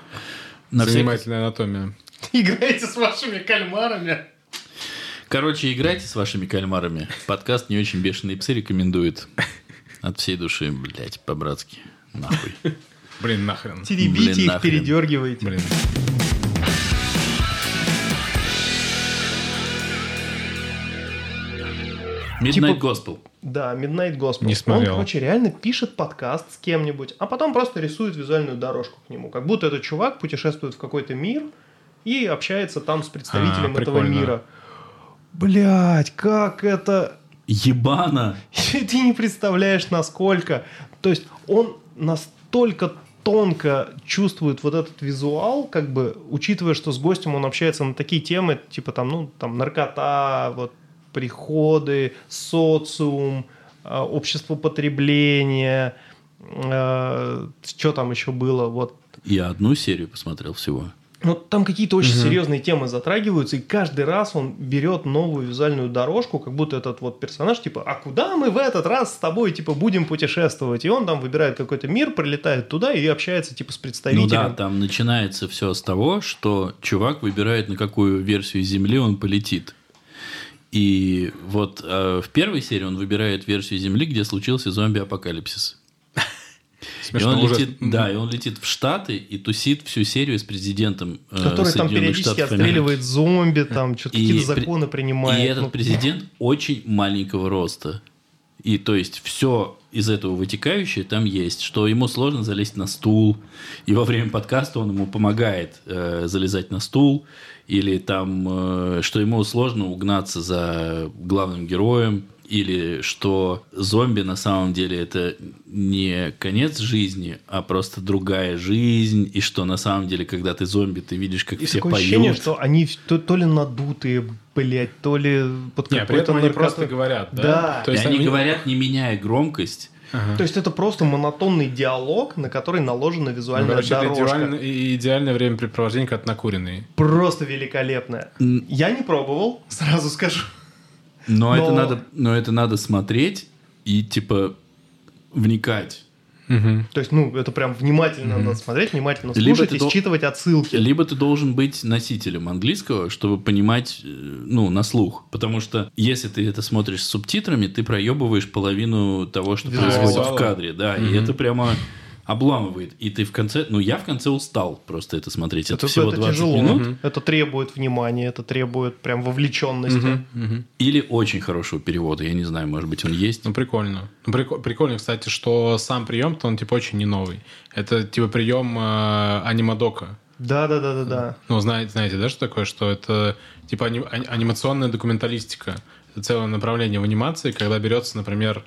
на занимательная анатомия. Играете с вашими кальмарами? Короче, играйте с вашими кальмарами. Подкаст «Не очень бешеные псы» рекомендует. От всей души, блядь, по-братски. Нахуй. Блин, нахрен. Теребите Блин, их, нахрен. передергивайте. Блин. Midnight Типа- Gospel. Да, Midnight Gospel. Не смотрел. Он, короче, реально пишет подкаст с кем-нибудь, а потом просто рисует визуальную дорожку к нему. Как будто этот чувак путешествует в какой-то мир и общается там с представителем А, этого прикольно. мира. Блять, как это... Ебана. Ты не представляешь, насколько... То есть он настолько тонко чувствует вот этот визуал, как бы, учитывая, что с гостем он общается на такие темы, типа там, ну, там, наркота, вот, приходы, социум, э, общество потребления, что там еще было, вот, Я одну серию посмотрел всего. ну, там какие-то очень серьезные темы затрагиваются, и каждый раз он берет новую визуальную дорожку, как будто этот вот персонаж, типа, а куда мы в этот раз с тобой, типа, будем путешествовать? И он там выбирает какой-то мир, прилетает туда и общается, типа, с Ну представителем. да, там начинается все с того, что чувак выбирает, на какую версию Земли он полетит. И вот э, в первой серии он выбирает версию Земли, где случился зомби-апокалипсис. И он уже. летит, да, и он летит в Штаты и тусит всю серию с президентом э, который там периодически Штатов Америки. отстреливает зомби, там что-то какие-то при- законы принимает. И этот ну, президент очень маленького роста. И то есть все из этого вытекающее там есть, что ему сложно залезть на стул, и во время подкаста он ему помогает э, залезать на стул, или там, э, что ему сложно угнаться за главным героем, или что зомби на самом деле это не конец жизни, а просто другая жизнь, и что на самом деле, когда ты зомби, ты видишь, как и все такое поют. ощущение, что они то, то ли надутые, блядь, то ли под Не, при этом они просто говорят, да? Да. То И есть они они- говорят, не меняя громкость. То есть это просто монотонный диалог, на который наложена Ну, визуальная короче, это дорожка. идеально- и идеальное времяпрепровождение, ты накуренный. Просто великолепная. М. Я не пробовал, сразу скажу. Но, Но- это надо, но это надо смотреть и типа вникать. Мгм. То есть, ну, это прям внимательно надо смотреть, внимательно Либо слушать и дол- считывать отсылки. Либо ты должен быть носителем английского, чтобы понимать, э, ну, на слух. Потому что если ты это смотришь с субтитрами, ты проебываешь половину того, что Визуала. происходит в кадре. Да, и это прямо обламывает. И ты в конце... Ну, я в конце устал просто это смотреть. Это, Это, всего это 20 тяжело. минут. Это требует внимания, это требует прям вовлеченности. Или очень хорошего перевода. Я не знаю, может быть, он есть. Ну, прикольно. Ну, прико- прикольно, кстати, что сам прием-то, он, типа, очень не новый. Это, типа, прием э, анимадока. Да, да, да, да, да. Ну, знаете, знаете, да, что такое? Что это, типа, ани- ани- анимационная документалистика. Это целое направление в анимации, когда берется, например...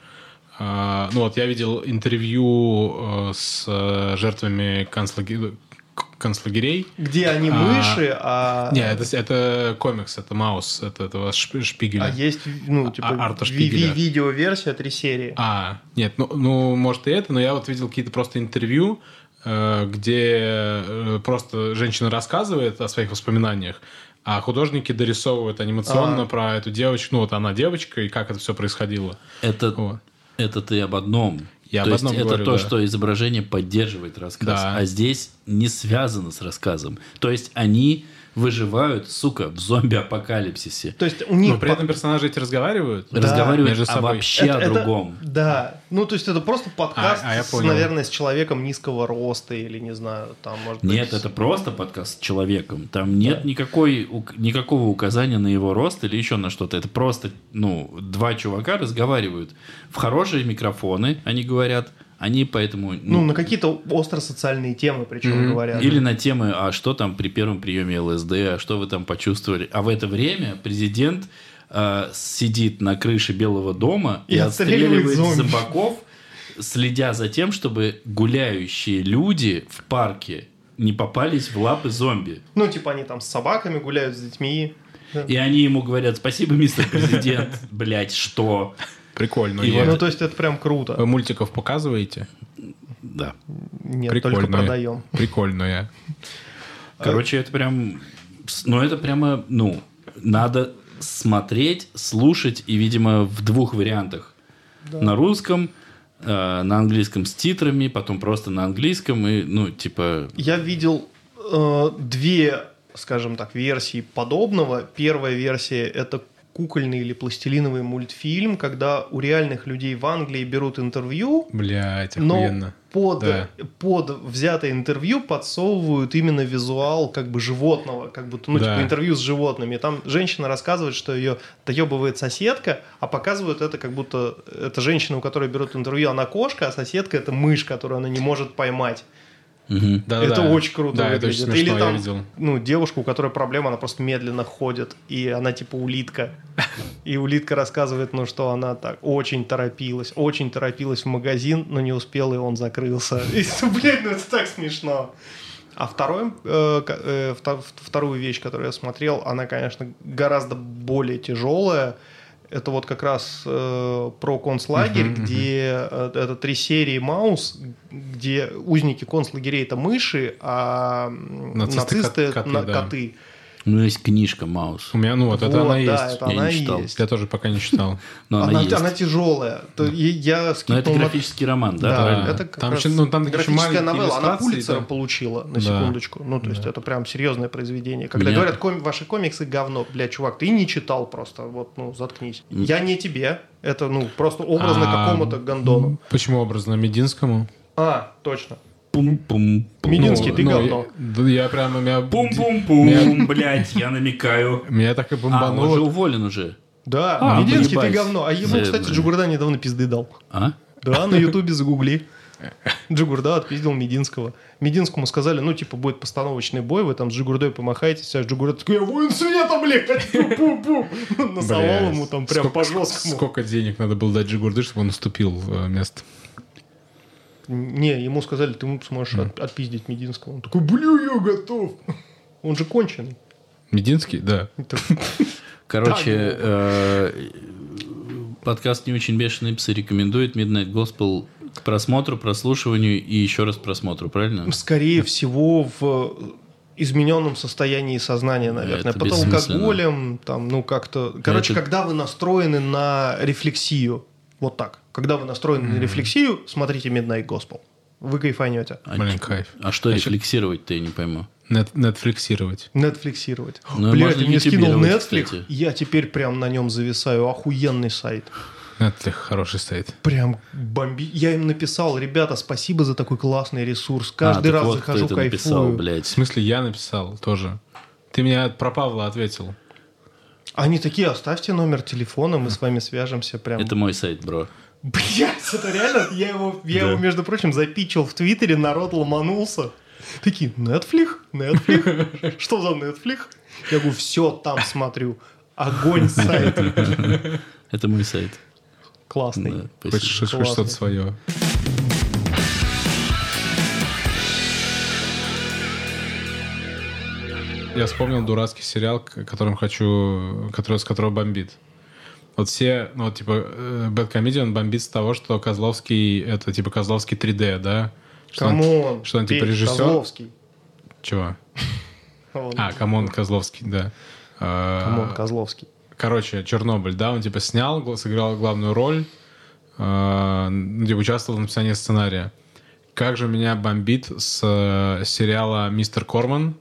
э, ну, вот я видел интервью э, с э, жертвами концлаги- к- концлагерей. Где они А, мыши, а... Не, это, это комикс, это Маус, это этого Шп- Шпигеля. А есть, ну, типа, А- Арта ви- видеоверсия, три серии. А, нет, ну, ну, может и это, но я вот видел какие-то просто интервью, э, где просто женщина рассказывает о своих воспоминаниях, а художники дорисовывают анимационно А. про эту девочку, ну вот она девочка, и как это все происходило. Это, Вот. Это ты об одном. Я то об есть это говорю, то, да. что изображение поддерживает рассказ. Да. А здесь не связано с рассказом. То есть они выживают, сука, в зомби-апокалипсисе. То есть у них... Но при этом персонажи эти разговаривают. Да. Разговаривают между о собой. вообще это- о это- другом. Да. Ну, то есть это просто подкаст, А, а я с, наверное, с человеком низкого роста или, не знаю, там, может быть... Нет, это просто подкаст с человеком. Там нет никакой, ук- никакого указания на его рост или еще на что-то. Это просто, ну, два чувака разговаривают в хорошие микрофоны, они говорят. Они поэтому... Ну, на какие-то остро-социальные темы, причем Мгм. говорят. Или на темы, а что там при первом приеме ЛСД, а что вы там почувствовали. А в это время президент э, сидит на крыше Белого дома и, И отстреливает отстреливает зомбаков, следя за тем, чтобы гуляющие люди в парке не попались в лапы зомби. Ну, типа они там с собаками гуляют, с детьми. И они ему говорят, спасибо, мистер президент. Блять, что? Прикольно. И Я- Ну, то есть это прям круто. Вы мультиков показываете? Да. Нет, Прикольно. только продаем. Прикольно. Короче, это прям... Ну, это прямо, ну, надо смотреть, слушать, и, видимо, в двух вариантах. На русском, э, на английском с титрами, потом просто на английском, и, ну, типа... Я видел э, две, скажем так, версии подобного. Первая версия это кукольный или пластилиновый мультфильм, когда у реальных людей в Англии берут интервью, Блять, но охуенно. под, Да. под взятое интервью подсовывают именно визуал как бы животного, как будто, ну, Да. типа интервью с животными. Там женщина рассказывает, что ее доебывает соседка, а показывают это как будто это женщина, у которой берут интервью, она кошка, а соседка это мышь, которую она не может поймать. Мгм. Да-да-да. это очень круто Да, это выглядит. очень смешно, Или я там, видел. ну, девушка, у которой проблема, она просто медленно ходит, и она типа улитка. И улитка рассказывает, ну, что она так очень торопилась, очень торопилась в магазин, но не успела, и он закрылся. И, блядь, ну это так смешно. А второй, э, э, вто- вторую вещь, которую я смотрел, она, конечно, гораздо более тяжелая. Это вот как раз э, про концлагерь, Мгм, где э, это три серии Маус, где узники концлагерей это мыши, а Нацисты нацисты, кот- коты, на- да. коты. Ну, есть книжка Маус. У меня, ну вот, это Вот, она да, есть. это Я она не читал. есть. Я тоже пока не читал. Но она, Она, есть. она тяжелая. То я Но скипнул это на- графический роман, да? Да, правильно? это как Там раз еще- ну, там графическая новелла. Она Пулитцера да. получила, на Да. секундочку. Ну, то есть это прям серьезное произведение. Когда Меня- говорят, «Ком- ваши комиксы говно, бля, чувак, ты не читал просто, вот, ну, заткнись. Я не тебе, это, ну, просто образно А, какому-то гондону. Почему образно? Мединскому? А, точно. Пум-пум. Мединский, ты ну, говно. Я, я прям, у меня... Пум-пум-пум, блядь, я намекаю. Меня так и А, он же бомбануло. уволен уже. Да, А, Мединский, ты говно. А ему, кстати. Джигурда недавно пизды дал. А? Да, на Ютубе загугли. Джигурда отпиздил Мединского. Мединскому сказали, ну, типа, будет постановочный бой, вы там с Джигурдой помахаетесь, а Джигурда такой, я воин света, блядь! Насовал ему там прям по жесткому. Сколько денег надо было дать Джигурды, чтобы он уступил э, место? Не, ему сказали, ты сможешь от- отпиздить Мединского. Он такой, бля, я готов. Он же конченый. Мединский? Да. Короче, э, подкаст «Не очень бешеные псы» рекомендует Midnight Gospel к просмотру, прослушиванию и еще раз просмотру, правильно? Скорее всего, в измененном состоянии сознания, наверное. Это Под алкоголем, там, ну, как-то... Короче, Это- когда вы настроены на рефлексию, вот так. Когда вы настроены на рефлексию, смотрите Midnight Gospel. Вы кайфанете. А, Блин, кайф. А что рефлексировать-то, я не пойму. Нет, нетфликсировать. Нетфликсировать. Ну, Бля, можно ты мне скинул Netflix, кстати. я теперь прям на нем зависаю. Охуенный сайт. Это хороший сайт. Прям бомби. Я им написал, ребята, спасибо за такой классный ресурс. Каждый А, раз вот, захожу, кайфую. написал, В блядь. смысле, я написал тоже. Ты мне про Павла ответил. Они такие, оставьте номер телефона, мы с вами свяжемся. Прям. Это мой сайт, бро. Блять, это реально, я его, я Да. его, между прочим, запичил в Твиттере, народ ломанулся. Такие, Netflix? Netflix? Что за Netflix? Я говорю, все там смотрю. Огонь сайт. Это мой сайт. Классный. Да. Хочешь, что-то свое. Я вспомнил дурацкий сериал, которым хочу, который, с которого бомбит. Вот все, ну, вот, типа, э, Bad Comedian бомбит с того, что Козловский, это, типа, Козловский 3D, да? Что он- Come on. что он, типа, режиссер? Козловский. Чего? Он- А, Come on Козловский, да. А, Come on, Козловский. Короче, Чернобыль, да, он типа снял, сыграл главную роль, э, ну, типа участвовал в написании сценария. Как же меня бомбит с э, сериала «Мистер Корман»,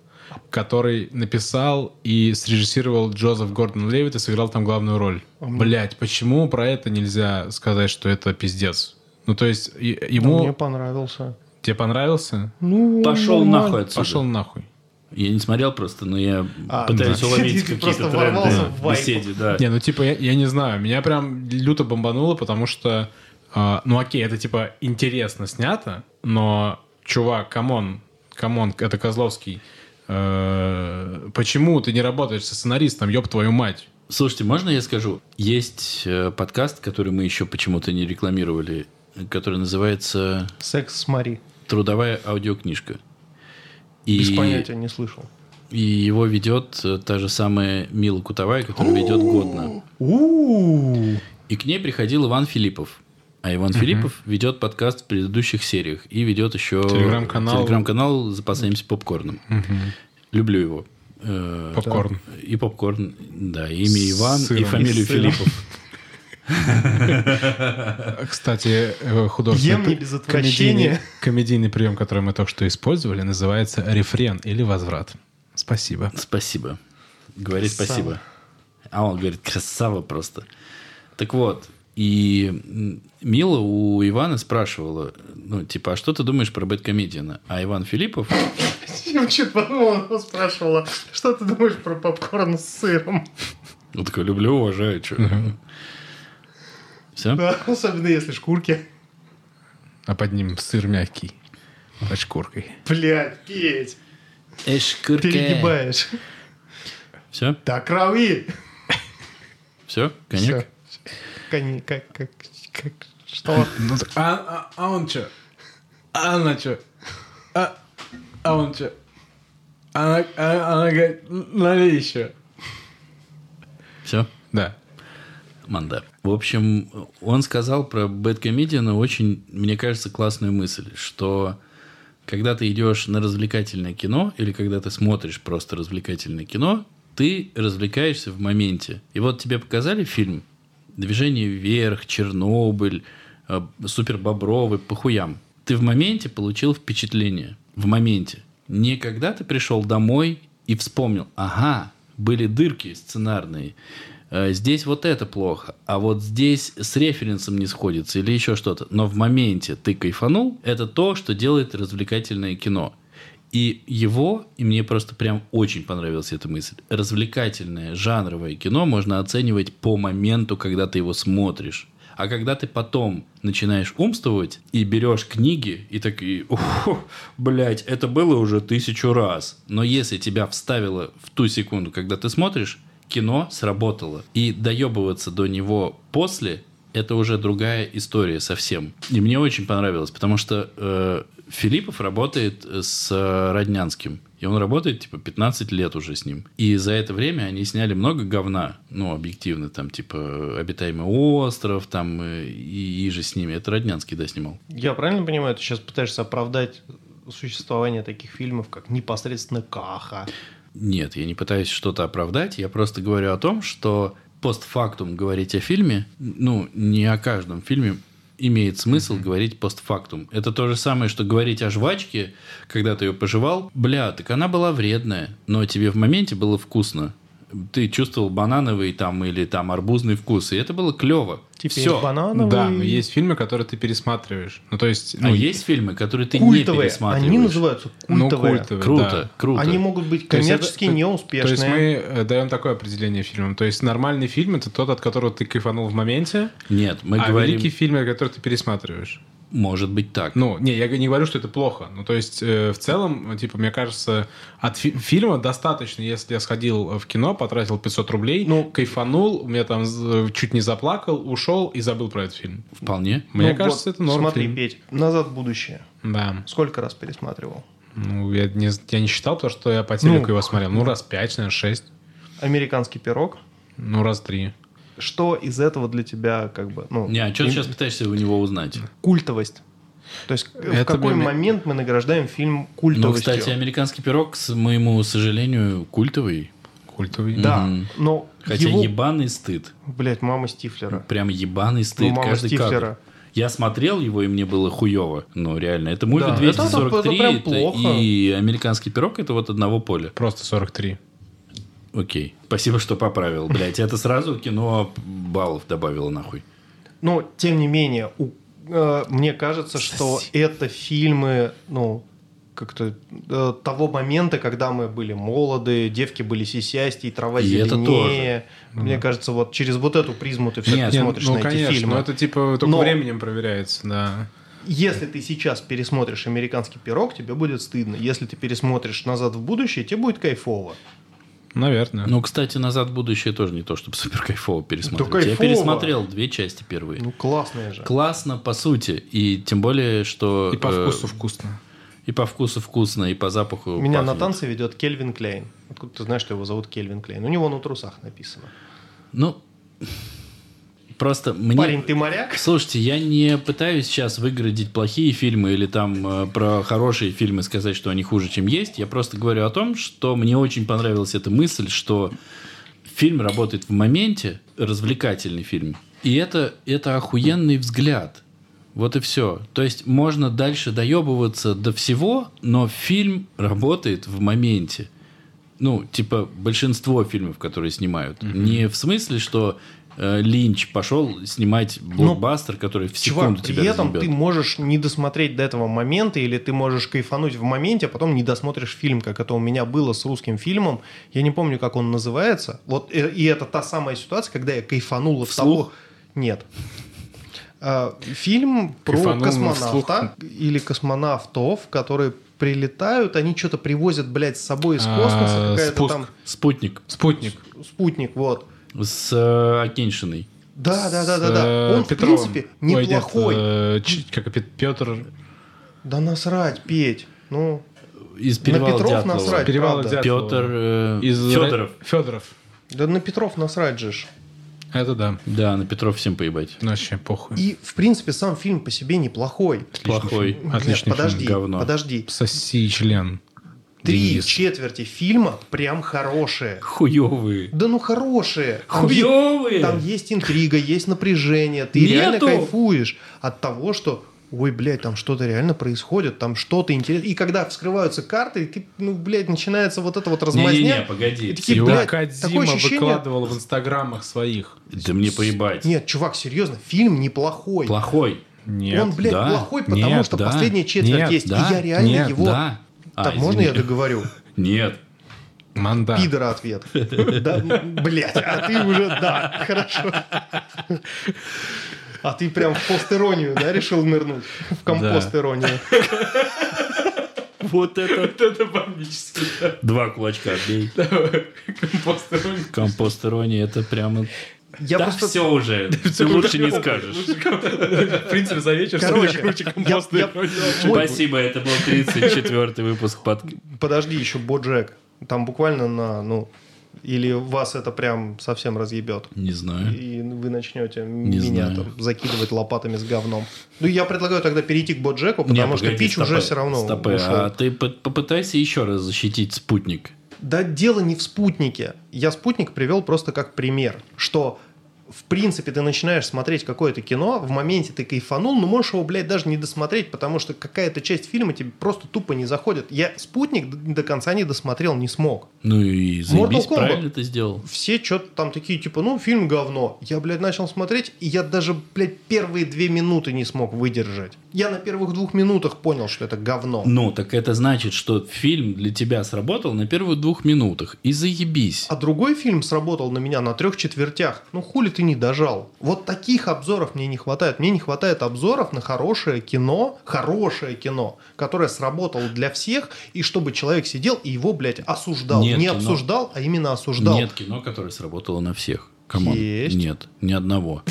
который написал и срежиссировал Джозеф Гордон Левит и сыграл там главную роль. Блять, почему про это нельзя сказать, что это пиздец? Ну, то есть, и- Ну, ему... Мне понравился. Тебе понравился? Ну, Пошел нормально. нахуй отсюда. Пошел нахуй. Я не смотрел просто, но я А, пытаюсь да. уловить Ты какие-то просто тренды ворвался в беседе, да. Не, ну типа, я, я не знаю, меня прям люто бомбануло, потому что, а, ну окей, это типа интересно снято, но, чувак, come on, come on, это Козловский, э, почему ты не работаешь со сценаристом, ёб твою мать? Слушайте, можно я скажу? Есть э, подкаст, который мы еще почему-то не рекламировали, который называется Секс с Мари. «Трудовая аудиокнижка». И, Без понятия, не слышал. и его ведет э, та же самая Мила Кутовая, которая ведет годно. И к ней приходил Иван Филиппов. А Иван Филиппов ведет подкаст в предыдущих сериях. И ведет еще Телеграм-канал. телеграм-канал «Запасаемся попкорном». Люблю его. Э, Попкорн. И попкорн, да. Имя Иван сыром. и фамилию И. Филиппов. Кстати, э, художественный... Без комедийный, комедийный прием, который мы только что использовали, называется рефрен или возврат. Спасибо. Спасибо. Говори Сам. спасибо. А он говорит, красава просто. Так вот, и Мила у Ивана спрашивала, ну, типа, а что ты думаешь про Бэткомедиана? А Иван Филиппов... Чуть подумал, она спрашивала, что ты думаешь про попкорн с сыром? Ну, такой, люблю, уважаю, что. Все? Да, особенно если шкурки. А под ним сыр мягкий. Под шкуркой. Блядь, Петь, Эшкурка. перегибаешь. Все? Да, крови. Все? Коньяк? Всё. Как, как, как, что? Ну, так, а, а, а он что? А она что? А, а он что? Она, а- она говорит, налей еще. Все? Да. Манда. В общем, он сказал про Бэткомедиана очень, мне кажется, классную мысль, что когда ты идешь на развлекательное кино или когда ты смотришь просто развлекательное кино, ты развлекаешься в моменте. И вот тебе показали фильм «Движение вверх», «Чернобыль», э, «Супер Бобровый», «Похуям». Ты в моменте получил впечатление. В моменте. Не когда ты пришел домой и вспомнил, ага, были дырки сценарные, Э, здесь вот это плохо, а вот здесь с референсом не сходится или еще что-то. Но в моменте ты кайфанул, это то, что делает развлекательное кино. И его, и мне просто прям очень понравилась эта мысль, развлекательное жанровое кино можно оценивать по моменту, когда ты его смотришь. А когда ты потом начинаешь умствовать и берешь книги и такие, блядь, это было уже тысячу раз. Но если тебя вставило в ту секунду, когда ты смотришь, кино сработало. И доебываться до него после это уже другая история совсем. И мне очень понравилось, потому что э, Филиппов работает с Роднянским. И он работает, типа, 15 лет уже с ним. И за это время они сняли много говна. Ну, объективно, там, типа, «Обитаемый остров», там, э, и, и же с ними. Это Роднянский, да, снимал. Я правильно понимаю, ты сейчас пытаешься оправдать существование таких фильмов, как непосредственно Каха, нет, я не пытаюсь что-то оправдать, я просто говорю о том, что постфактум говорить о фильме, ну, не о каждом фильме имеет смысл mm-hmm. говорить постфактум. Это то же самое, что говорить о жвачке, когда ты ее пожевал. Бля, так она была вредная, но тебе в моменте было вкусно ты чувствовал банановый там или там арбузный вкус, и это было клево. Теперь Все. банановый. Да, но есть фильмы, которые ты пересматриваешь. Ну, то есть, ну, а есть фильмы, которые ты культовые. не пересматриваешь. Они называются культовые. Ну, культовые круто, да. круто. Они могут быть коммерчески это, неуспешные. То есть мы э, даем такое определение фильмам. То есть нормальный фильм это тот, от которого ты кайфанул в моменте. Нет, мы а говорим... великий фильм, который ты пересматриваешь. Может быть так. Ну, не, я не говорю, что это плохо. Ну, то есть, э, в целом, типа, мне кажется, от фи- фильма достаточно, если я сходил в кино, потратил 500 рублей, ну, кайфанул, у меня там чуть не заплакал, ушел и забыл про этот фильм. Вполне. Мне ну, кажется, вот, это норм Смотри, фильм. Петь, «Назад в будущее». Да. Сколько раз пересматривал? Ну, я не, я не считал, потому что я по телеку ну, его смотрел. Ну, раз пять, наверное, шесть. «Американский пирог»? Ну, раз три что из этого для тебя как бы... Ну, не, а что им... ты сейчас пытаешься у него узнать? Культовость. То есть Это в какой бы... момент мы награждаем фильм культовостью? Ну, кстати, «Американский пирог», к моему сожалению, культовый. Культовый. Да, но Хотя его... ебаный стыд. Блять, мама Стифлера. Прям ебаный стыд. Ну, мама Каждый Стифлера. кадр. Я смотрел его, и мне было хуево. Ну, реально. Это муви да, 243, это, это, это плохо. и «Американский пирог» — это вот одного поля. Просто 43. Окей. Спасибо, что поправил. Блять, это сразу кино баллов добавило нахуй. Но, тем не менее, у, э, мне кажется, что это фильмы, ну, как-то э, того момента, когда мы были молоды, девки были сисястей, трава и зеленее. Это тоже. Мне mm кажется, вот через вот эту призму ты все-таки смотришь ну, на конечно, эти фильмы. Но это типа только но, временем проверяется, да. Если ты сейчас пересмотришь «Американский пирог», тебе будет стыдно. Если ты пересмотришь «Назад в будущее», тебе будет кайфово. Наверное. Ну, кстати, «Назад в будущее» тоже не то, чтобы супер кайфово пересмотреть. Да Я пересмотрел две части первые. Ну, классные же. Классно, по сути. И тем более, что... И по э, вкусу вкусно. И по вкусу вкусно, и по запаху Меня пахнет. на танцы ведет Кельвин Клейн. Откуда ты знаешь, что его зовут Кельвин Клейн? У него на трусах написано. Ну, Просто мне... Парень, ты моряк? Слушайте, я не пытаюсь сейчас выградить плохие фильмы или там э, про хорошие фильмы сказать, что они хуже, чем есть. Я просто говорю о том, что мне очень понравилась эта мысль, что фильм работает в моменте, развлекательный фильм. И это, это охуенный взгляд. Вот и все. То есть можно дальше доебываться до всего, но фильм работает в моменте. ну, типа, большинство фильмов, которые снимают. Не в смысле, что Линч пошел снимать блокбастер, который в секунду Чувак, тебя при этом разъебет. ты можешь не досмотреть до этого момента, или ты можешь кайфануть в моменте, а потом не досмотришь фильм, как это у меня было с русским фильмом. Я не помню, как он называется. Вот э, и это та самая ситуация, когда я кайфанул Вслух? того... Нет. А, Фильм про Кайфанул космонавта или космонавтов, которые прилетают, они что-то привозят, блядь, с собой из космоса, А, какая-то спуск. там Спутник Спутник. спутник, вот. С э, Акиньшиной. Да, да, да, да, да. э, Он, в принципе, Ой, нет, неплохой. э, Ч- как Пет- Петр. Да насрать, Петь. Ну, Из перевала Петров Дятлова. насрать. Перевал правда. Дятлова. Петр э, Из Федоров. Федоров. да на Петров насрать же. ж. Это да. Да, на Петров всем поебать. Ну, Вообще похуй. И, в принципе, сам фильм по себе неплохой. Плохой. фильм. Отличный Нет, подожди, фильм, говно. подожди. Соси член. Три Денис. четверти фильма прям хорошие. Хуёвые. Да ну хорошие. Хуёвые! Там есть интрига, есть напряжение. Ты реально Нету! кайфуешь от того, что ой, блядь, там что-то реально происходит, там что-то интересное. И когда вскрываются карты, ты, ну, блядь, начинается вот это вот размазня. Не-не-не, погоди. И такие, Его блядь, такое ощущение- выкладывал в инстаграмах своих. Да мне поебать. Нет, чувак, серьезно, фильм неплохой. Плохой. Нет. Он, блядь, да, плохой, потому нет, что да, последняя четверть нет, есть. да, и я реально нет, его... Да. А, Так, можно я извини. договорю? Нет. Манда. Пидора ответ. Да, блядь, а ты уже, да, хорошо. А ты прям в постеронию, да, решил нырнуть? В компост-иронию. Вот это Это бомбически. два кулачка отбей. Компост-ирония. Компост ирония, это прямо... Я да просто... все уже. Ты лучше не скажешь. В принципе, за вечер Короче, Спасибо, это был 34-й выпуск под... Подожди, еще Боджек. Там буквально на, ну... Или вас это прям совсем разъебет. Не знаю. И вы начнете Не меня знаю. там закидывать лопатами с говном. Ну, я предлагаю тогда перейти к Боджеку, Не, потому что погоди, Пич уже стопэ, все равно стопэ, ушел. а ты по- попытайся еще раз защитить спутник. Да дело не в спутнике. Я спутник привел просто как пример, что в принципе ты начинаешь смотреть какое-то кино, в моменте ты кайфанул, но можешь его, блядь, даже не досмотреть, потому что какая-то часть фильма тебе просто тупо не заходит. Я спутник до конца не досмотрел, не смог. Ну и заебись, правильно ты сделал. Все что-то там такие, типа, ну, фильм говно. Я, блядь, начал смотреть, и я даже, блядь, первые две минуты не смог выдержать. Я на первых двух минутах понял, что это говно. Ну, так это значит, что фильм для тебя сработал на первых двух минутах. И заебись. А другой фильм сработал на меня на трех четвертях. Ну хули ты не дожал? Вот таких обзоров мне не хватает. Мне не хватает обзоров на хорошее кино, хорошее кино, которое сработало для всех, и чтобы человек сидел и его, блядь, осуждал. Нет не кино. обсуждал, а именно осуждал. Нет кино, которое сработало на всех. Come on. Есть. Нет, ни одного.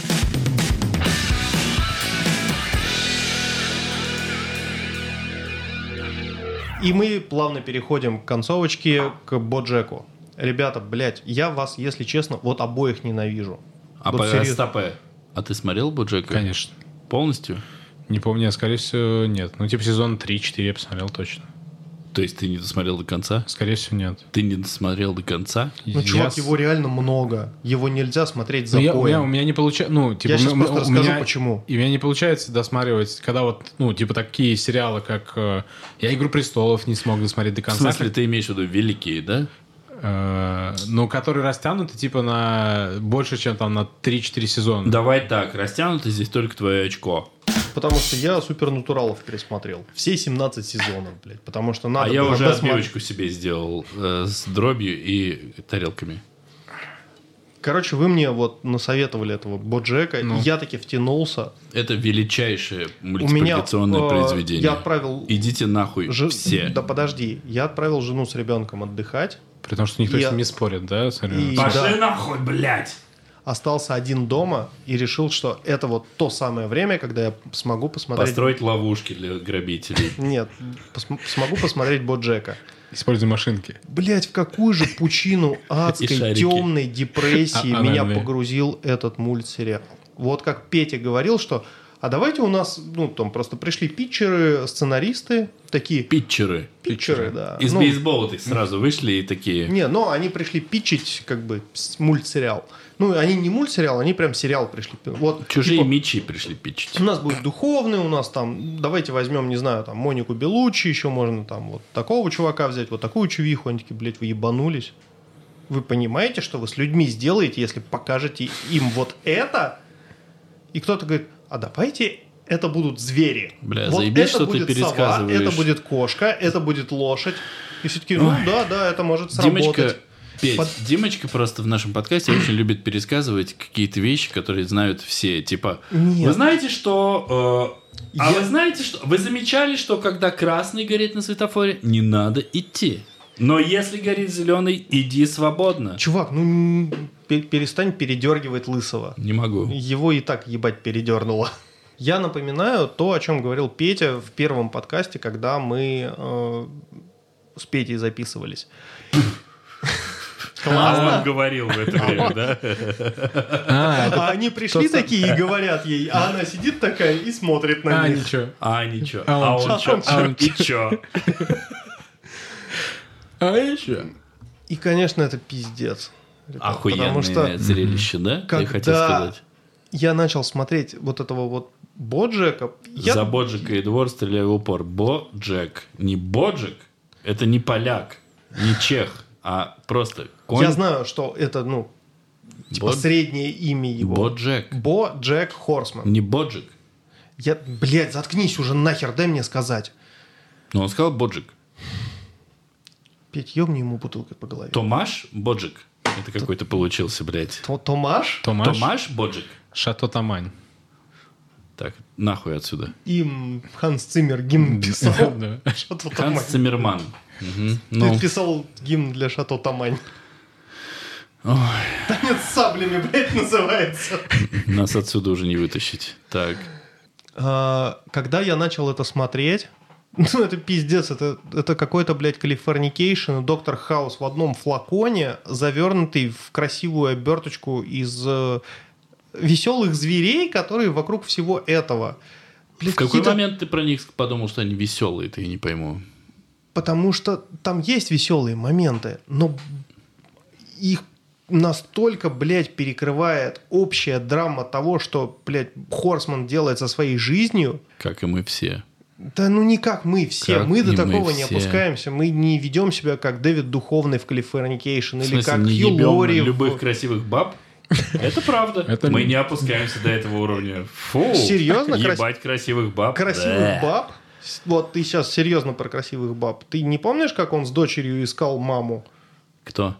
И мы плавно переходим к концовочке, к Боджеку. Ребята, блядь, я вас, если честно, вот обоих ненавижу. А Вот по серьезно. стопе. А ты смотрел Боджека? Конечно. Полностью? Не помню, а скорее всего, нет. Ну, типа сезон 3-4 я посмотрел точно. То есть ты не досмотрел до конца? Скорее всего, нет. Ты не досмотрел до конца? Ну, Я чувак, его реально много. Его нельзя смотреть за Ну, я- у, меня, у меня не получается... Ну, типа, Я щас у- просто у расскажу, меня- почему. И у меня не получается досматривать, когда вот, ну, типа, такие сериалы, как... э, я «Игру престолов» не смог досмотреть до В конца. смысле, ты имеешь в виду великие, да? Э, ну, которые растянуты, типа, на больше, чем там на 3-4 сезона. Давай так, растянуто здесь только твое очко. Потому что я супернатуралов пересмотрел. Все 17 сезонов, блядь. Потому что надо а я уже досмотреть. отбивочку себе сделал э, с дробью и тарелками. Короче, вы мне вот насоветовали этого Боджека. Ну. Я таки втянулся. Это величайшее меня мультипликационное э, произведение. Я отправил... Идите нахуй же- все. Да подожди. Я отправил жену с ребенком отдыхать. При том, что никто Я- с ним не спорит, да? И- Пошли да. нахуй, блядь! Остался один дома и решил, что это вот то самое время, когда я смогу посмотреть... Построить ловушки для грабителей. Нет, пос- смогу посмотреть Боджека. Используй машинки. Блять, в какую же пучину адской, темной депрессии А- меня анальные. погрузил этот мультсериал. Вот как Петя говорил, что а давайте у нас, ну, там просто пришли питчеры, сценаристы, такие Питчеры. питчеры, да. Из Ну, бейсбола ты сразу вышли и такие... Не, но они пришли питчить как бы мультсериал. Ну, они не мультсериал, они прям сериал пришли. Вот, Чужие типа, мечи пришли пичить. у нас будет духовный, у нас там, давайте возьмем, не знаю, там, Монику Белучи, еще можно там вот такого чувака взять, вот такую чувиху, они такие, блядь, вы ебанулись. Вы понимаете, что вы с людьми сделаете, если покажете им вот это? И кто-то говорит, а давайте это будут звери. Бля, вот заебись, это что ты будет пересказываешь. Сова, это будет кошка, это будет лошадь. И все таки ну да, да, это может сработать. Димочка, Петь, Под- Димочка просто в нашем подкасте очень любит пересказывать какие-то вещи, которые знают все. Типа, Нет. вы знаете, что... э, а Я- вы знаете, что... Вы замечали, что когда красный горит на светофоре, не надо идти. Но если горит зеленый, иди свободно. Чувак, ну перестань передергивать лысого. Не могу. Его и так ебать передернуло. Я напоминаю то, о чем говорил Петя в первом подкасте, когда мы э, с Петей записывались. А он говорил в это время, да? А, это- А они пришли такие и говорят ей, а она сидит такая и смотрит на а, них. ничего. А, ничего. А он А он чё? чё? А он И чё? А еще? И, конечно, это пиздец. ребят, Охуенное Потому что зрелище, да? Когда хотел сказать? я начал смотреть вот этого вот Боджека, я За Боджика и двор стреляю в упор. Боджек. Не Боджик. Это не поляк, не чех, а просто конь. Я знаю, что это, ну, типа Бод- среднее имя его. Боджек. Бо Джек Хорсман. Не Боджик. Я, блядь, заткнись уже нахер, дай мне сказать. Но он сказал Боджик. Петь, ёбни ему бутылкой по голове. Томаш Боджик. Это какой-то получился, блядь. То- Томаш Томаш? Томаш Боджик. Шато Тамань. Так, нахуй отсюда. им Ханс Циммер гимн писал. Да. Шато Ханс Тамань. Циммерман. Мгм. Ты Ну, писал гимн для Шато Тамань. Ой. Танец с саблями, блядь, называется. нас отсюда уже не вытащить. Так. А, Когда я начал это смотреть, ну, это пиздец, это, это какой-то, блядь, Californication, доктор Хаус в одном флаконе, завернутый в красивую оберточку из э, веселых зверей, которые вокруг всего этого. Блядь, В какой момент ты про них подумал, что они веселые, я не пойму. Потому что там есть веселые моменты, но их настолько, блядь, перекрывает общая драма того, что, блядь, Хорсман делает со своей жизнью. Как и мы все. Да ну не как мы все. Как мы до и мы такого не все. опускаемся. Мы не ведем себя как Дэвид Духовны в Californication или как не Хью Лори в- любых красивых баб? Это правда. Это- Мы не опускаемся до этого уровня. Фу. Серьезно? Ебать красивых баб. красивых баб. Вот ты сейчас серьезно про красивых баб. Ты не помнишь, как он с дочерью искал маму Кто?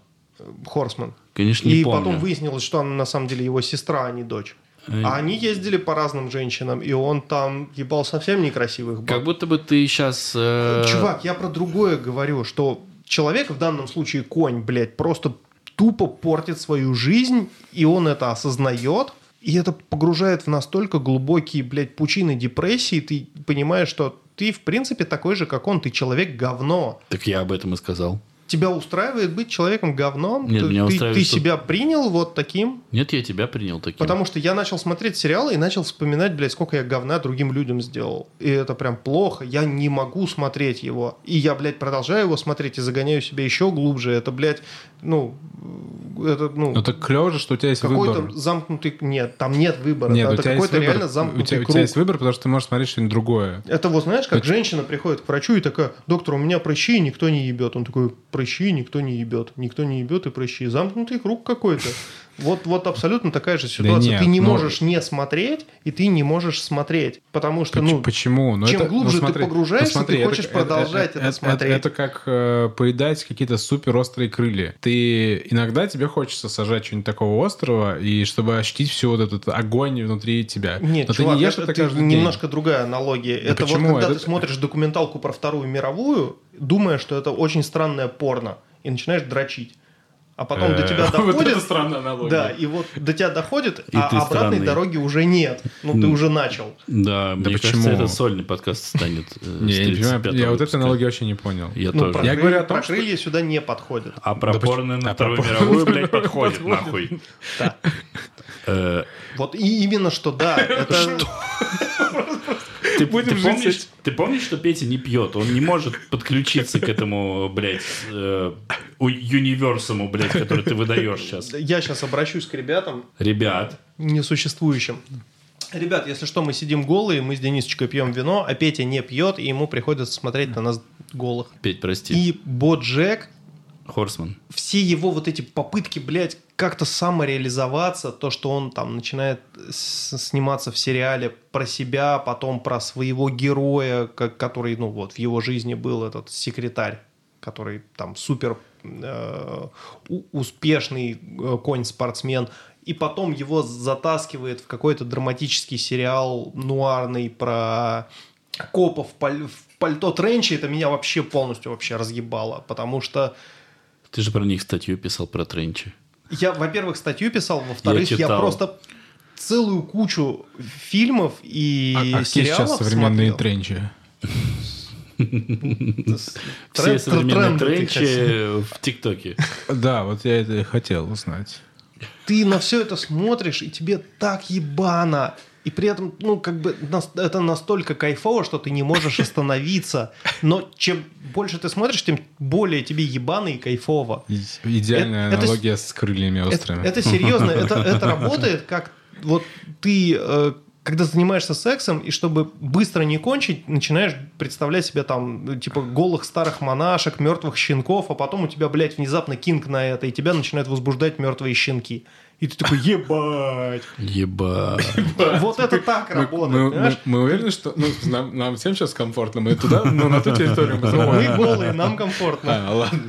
Хорсман? Конечно, не И помню. потом выяснилось, что она на самом деле его сестра, а не дочь. А они ездили по разным женщинам, и он там ебал совсем некрасивых баб. Как будто бы ты сейчас... э, Чувак, я про другое говорю, что человек, в данном случае конь, блядь, просто тупо портит свою жизнь, и он это осознает, и это погружает в настолько глубокие, блядь, пучины депрессии, ты понимаешь, что ты, в принципе, такой же, как он, ты человек говно. Так я об этом и сказал. Тебя устраивает быть человеком говном? Нет, ты, меня ты- устраивает, ты что- себя принял вот таким? Нет, я тебя принял таким. Потому что я начал смотреть сериалы и начал вспоминать, блядь, сколько я говна другим людям сделал. И это прям плохо. Я не могу смотреть его. И я, блядь, продолжаю его смотреть и загоняю себя еще глубже. Это, блядь, ну, это, ну, Ну так клево же, что у тебя есть какой-то выбор. замкнутый... Нет, там нет выбора. Нет, у это тебя есть какой-то выбор. реально У замкнутый тебя, у круг. тебя есть выбор, потому что ты можешь смотреть что-нибудь другое. Это вот, знаешь, как женщина приходит к врачу и такая, доктор, у меня прыщи, и никто не ебет. Он такой, прыщи, никто не ебет. Никто не ебет и прыщи. Замкнутый круг какой-то. Вот, вот абсолютно такая же ситуация. нет, ты не ну- можешь не смотреть, и ты не можешь смотреть. Потому что, ну, Почему? Ну, чем это- ну, глубже ты смотри, погружаешься, ну, смотри, ты хочешь продолжать это смотреть. Это, как э, поедать какие-то супер острые крылья. Ты иногда тебе хочется сажать что-нибудь такого острого, и чтобы ощутить всю вот этот огонь внутри тебя. Нет, Но чувак, ты не ешь это, это, это каждый день. немножко другая аналогия. это почему? вот когда Это- ты смотришь документалку про Вторую мировую, думая, что это очень странное порно, и начинаешь дрочить. А потом до Э, тебя Вот это доходит... странная аналогия. Да, и вот до тебя доходит, И а обратной странный. дороги уже нет. Ну, ты уже начал. Да, мне почему? кажется, это сольный подкаст станет. э, Не, я не понимаю, 35-го я вот эту аналогию вообще не понял. Я Ну, тоже. про, Я крылья, говорю о том, что- крылья сюда не подходит. А про Да порно на а Вторую мировую, блядь, подходит, нахуй. Да. Э, Вот и именно что да. Это... Ты, Будем ты жить помнишь, с ты помнишь, что Петя не пьет? Он не может подключиться к этому, блядь, э, универсуму, блядь, который ты выдаешь сейчас. Я сейчас обращусь к ребятам, Ребят, несуществующим. Ребят, если что, мы сидим голые, мы с Денисочкой пьем вино, а Петя не пьет, и ему приходится смотреть на нас голых. Петь, прости. И Боджек, Хорсман. все его вот эти попытки, блядь, как-то самореализоваться, то, что он там начинает сниматься в сериале про себя, потом про своего героя, как- который, ну вот, в его жизни был этот секретарь, который там супер э, успешный э, конь-спортсмен, и потом его затаскивает в какой-то драматический сериал нуарный про копов в пальто Тренчи, это меня вообще полностью вообще разъебало, потому что Ты же про них статью писал про Тренчи. я, во-первых, статью писал, во-вторых, я, читал. просто целую кучу фильмов и А, а сериалов сейчас современные смотрел. тренчи? Все современные. Тренчи в ТикТоке. Да, вот я это и хотел узнать. Ты на все это смотришь, и тебе так ебано. И при этом, ну, как бы, это настолько кайфово, что ты не можешь остановиться. Но чем больше ты смотришь, тем более тебе ебано и кайфово. Идеальная Это- это с- аналогия с крыльями Это, острыми. это серьезно, это, это работает как вот ты, э, когда занимаешься сексом, и чтобы быстро не кончить, начинаешь представлять себе там, типа, голых старых монашек, мертвых щенков, а потом у тебя, блядь, внезапно кинг на это, и тебя начинают возбуждать мертвые щенки. И ты такой, ебать. Еба. Вот это так работает, мы- уверены, что ну, нам, всем сейчас комфортно. Мы туда, ну, на ту территорию мы голые, нам комфортно. А, ладно.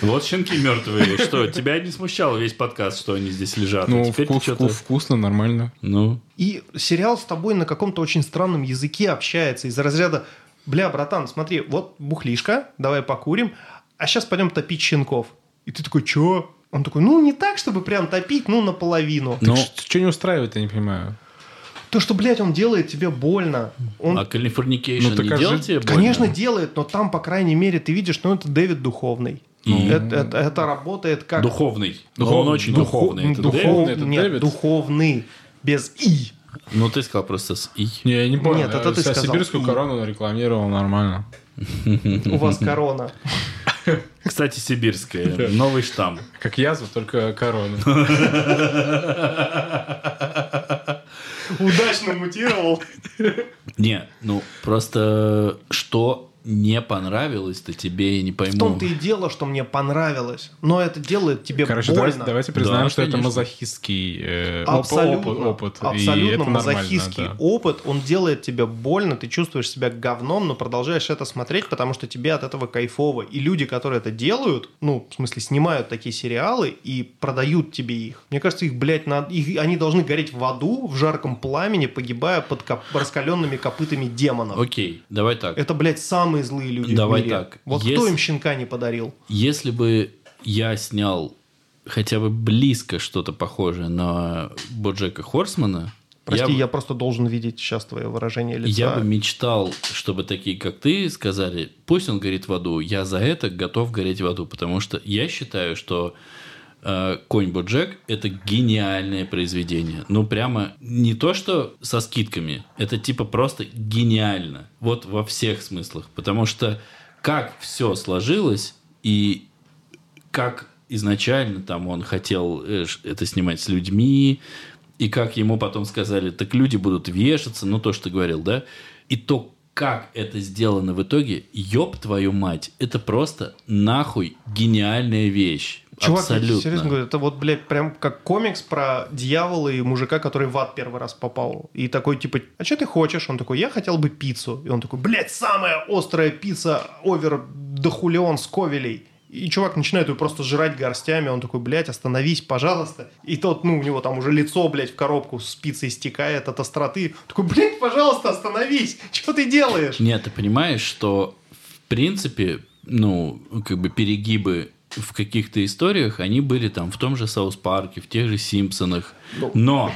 Вот щенки мертвые. Что, тебя не смущало весь подкаст, что они здесь лежат? А Ну, теперь вкус- что-то... вкус- вкусно, нормально. Ну, И сериал с тобой на каком-то очень странном языке общается из разряда «Бля, братан, смотри, вот бухлишка, давай покурим, а сейчас пойдем топить щенков». И ты такой «Чё?» Он такой «Ну, не так, чтобы прям топить, ну, наполовину». ну, Что не устраивает, я не понимаю. То, что, блядь, он делает тебе больно. Он, а Californication Ну, так не а делал тебе больно? конечно, делает, но там, по крайней мере, ты видишь, ну, это Дэвид Духовный. И- Это, это- это работает как... Духовный. Но Духов- он очень Духо- духовный. Это духов- Дэвид? это Нет, Дэвид? духовный. Без «и». Ну, ты сказал просто с «и». Не, я не понял. Нет, это ты сказал. Сибирскую корону рекламировал нормально. У вас корона. Кстати, сибирская. Новый штамм. Как язва, только корона. Удачно мутировал. Не, ну, просто что не понравилось-то тебе, я не пойму. В том-то и дело, что мне понравилось. Но это делает тебе Короче, больно. давайте, давайте признаем, Да, что это конечно. мазохистский э, оп- Абсолютно, опыт. опыт. и абсолютно это нормально, мазохистский да. опыт, он делает тебе больно, ты чувствуешь себя говном, но продолжаешь это смотреть, потому что тебе от этого кайфово. И люди, которые это делают, ну, в смысле, снимают такие сериалы и продают тебе их. Мне кажется, их, блядь, надо, их, они должны гореть в аду, в жарком пламени, погибая под коп- раскаленными копытами демонов. Окей, давай так. Это, блядь, самые злые люди Давай в мире. так. Вот Если- кто им щенка не подарил? Если бы я снял хотя бы близко что-то похожее на Боджека Хорсмана, Прости, я, я, просто должен видеть сейчас твое выражение лица. я бы мечтал, чтобы такие, как ты, сказали, пусть он горит в аду, я за это готов гореть в аду, потому что я считаю, что Конь Боджек это гениальное произведение. Ну, прямо не то, что со скидками, это типа просто гениально. Вот во всех смыслах. Потому что как все сложилось и как изначально там он хотел э, это снимать с людьми, и как ему потом сказали, так люди будут вешаться, ну то, что ты говорил, да? И то, как это сделано в итоге, ёб твою мать, это просто нахуй гениальная вещь. Чувак, Абсолютно. серьезно говорю, это вот, блядь, прям как комикс про дьявола и мужика, который в ад первый раз попал. И такой, типа, а что ты хочешь? Он такой, я хотел бы пиццу. И он такой, блядь, самая острая пицца овер дохулион сковелей. И чувак начинает ее просто жрать горстями. Он такой, блядь, остановись, пожалуйста. И тот, ну, у него там уже лицо, блядь, в коробку с пиццей стекает от остроты. Такой, блядь, пожалуйста, остановись. Что ты делаешь? Нет, ты понимаешь, что в принципе, ну, как бы перегибы в каких-то историях, они были там в том же Саус Парке, в тех же Симпсонах. Ну, Но,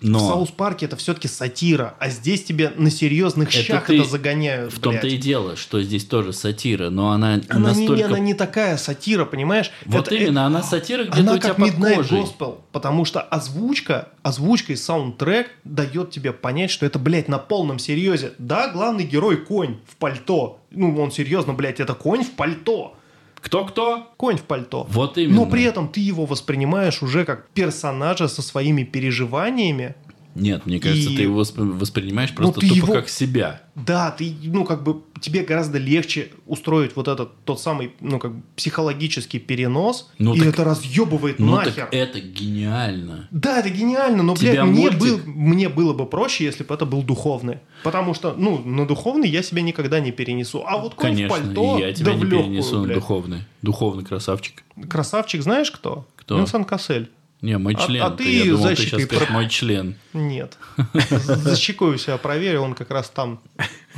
но В Саус Парке это все-таки сатира, а здесь тебе на серьезных Это щах ты- это загоняют. в том-то и дело, что здесь тоже сатира, но она, Она, не, настолько... она не такая сатира, понимаешь? Вот Это- именно, это- она сатира где-то Она у тебя как под Midnight кожей. Gospel, потому что озвучка, озвучка и саундтрек дает тебе понять, что это, блядь, на полном серьезе. Да, главный герой конь в пальто. Ну, он серьезно, блядь, это конь в пальто. Кто-кто? Конь в пальто. Вот именно. Но при этом ты его воспринимаешь уже как персонажа со своими переживаниями. Нет, мне кажется, И- ты его воспри- воспринимаешь просто ты тупо его- как себя. Да, ты, ну, как бы, тебе гораздо легче устроить вот этот, тот самый, ну, как бы, психологический перенос, Ну и так- это разъебывает Ну нахер. так это гениально. Да, это гениально, но, Тебя блядь, мне, мультик- был, мне было бы проще, если бы это был духовный. Потому что, ну, на духовный я себя никогда не перенесу. А вот Конечно, в пальто, я тебя да не в легкую, перенесу на духовный. Духовный красавчик. Красавчик знаешь кто? Кто? Винсент Кассель. Не, мой А- член. а ты я думал, ты сейчас скажешь про- мой член. Нет. За щекой у себя проверю, он как раз там.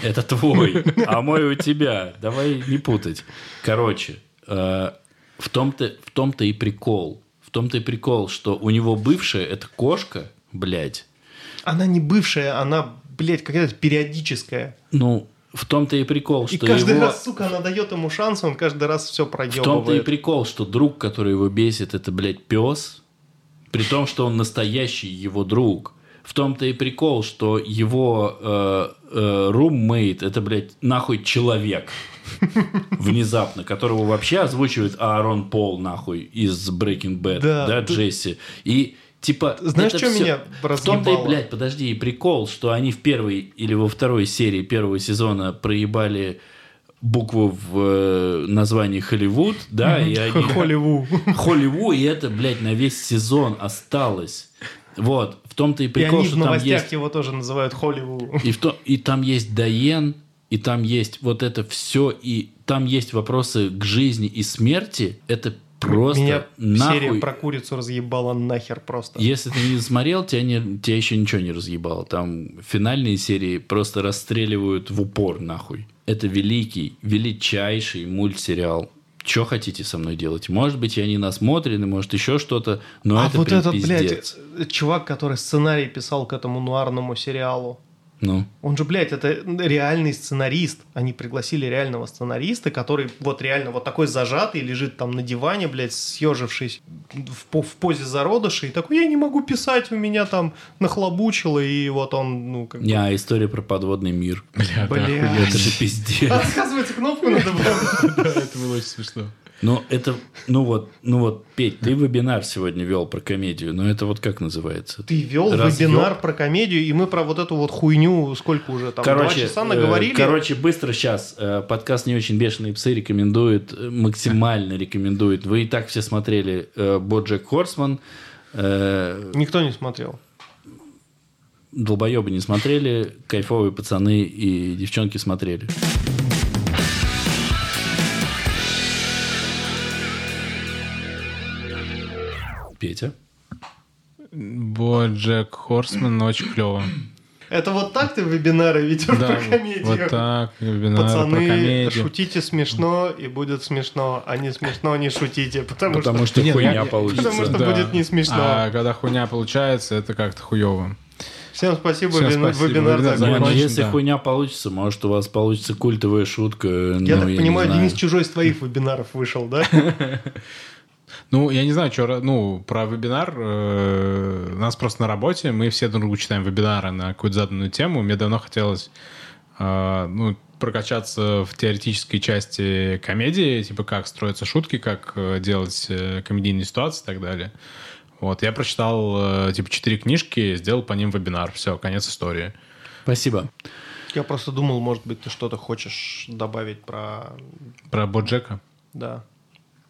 Это твой, а мой у тебя. Давай не путать. Короче, э, в том-то в том-то и прикол. В том-то и прикол, что у него бывшая это кошка, блядь. Она не бывшая, она, блядь, какая-то периодическая. Ну, в том-то и прикол, И что каждый его... раз, сука, она дает ему шанс, он каждый раз все В том-то и прикол, что друг, который его бесит, это, блядь, пес. При том, что он настоящий его друг. В том-то и прикол, что его э, э, руммейт это, блядь, нахуй человек. Внезапно, которого вообще озвучивает Аарон Пол, нахуй, из Breaking Bad, да, Да, Джесси. И типа... Знаешь, что всё- меня В том-то и, разъебало? блядь, подожди, и прикол, что они в первой или во второй серии первого сезона проебали букву в э, названии Холливуд, да, и они... Холливу. Холливу, и это, блядь, на весь сезон осталось. Вот, в том-то и И прикол, они в что там новостях есть... его тоже называют Холливу. И, в то, и там есть Дайен, и там есть вот это все, и там есть вопросы к жизни и смерти. Это просто Меня нахуй... серия про курицу разъебала нахер просто. Если ты не смотрел, тебя, не, тебя еще ничего не разъебало. Там финальные серии просто расстреливают в упор нахуй. Это великий, величайший мультсериал. Что хотите со мной делать? Может быть, я не насмотренный, может, еще что-то, но а это вот прям этот, пиздец. блядь, чувак, который сценарий писал к этому нуарному сериалу, Ну, он же, блядь, это реальный сценарист. Они пригласили реального сценариста, который вот реально вот такой зажатый, лежит там на диване, блядь, съежившись в, в позе зародыша, и такой, я не могу писать, у меня там нахлобучило, и вот он, ну, как бы... не, а история про подводный мир. Бля, да, Бля. Это же пиздец. Отказывается кнопку надо было. Да, это было очень смешно. Ну, это, ну вот, ну вот, Петь, ты вебинар сегодня вел про комедию, но это вот как называется? Ты вел Разъёб. вебинар про комедию, и мы про вот эту вот хуйню сколько уже там, два Короче, часа э, наговорили. короче, быстро сейчас. Подкаст «Не очень бешеные псы» рекомендует, э, максимально рекомендует. Вы и так все смотрели э, «Боджек Хорсман». Э, Никто не смотрел. Долбоебы не смотрели, кайфовые пацаны и девчонки смотрели. Петя. Боджек Хорсман очень клево. Это вот так ты вебинары ведешь Да, про комедию? вот так, вебинар про Пацаны, комедию. шутите смешно, и будет смешно. А не смешно, не шутите, потому, Потому что Не, ну, хуйня я- я- получится. Потому что будет не смешно. А когда хуйня получается, это как-то хуево. что... Всем спасибо, Всем вебин- спасибо, вебинар вебинар Не, закончен. если да. хуйня получится, может, у вас получится культовая шутка. Я ну, так не понимаю. Денис Чужой из твоих вебинаров вышел, да? Ну, я не знаю, что, ну, про вебинар. э, у нас просто на работе, мы все друг другу читаем вебинары на какую-то заданную тему. Мне давно хотелось, э, ну, прокачаться в теоретической части комедии, типа как строятся шутки, как э, делать э, комедийные ситуации и так далее. Вот, я прочитал, э, типа, четыре книжки, сделал по ним вебинар. Все, конец истории. Спасибо. Я просто думал, может быть, ты что-то хочешь добавить про... Про Боджека. Да.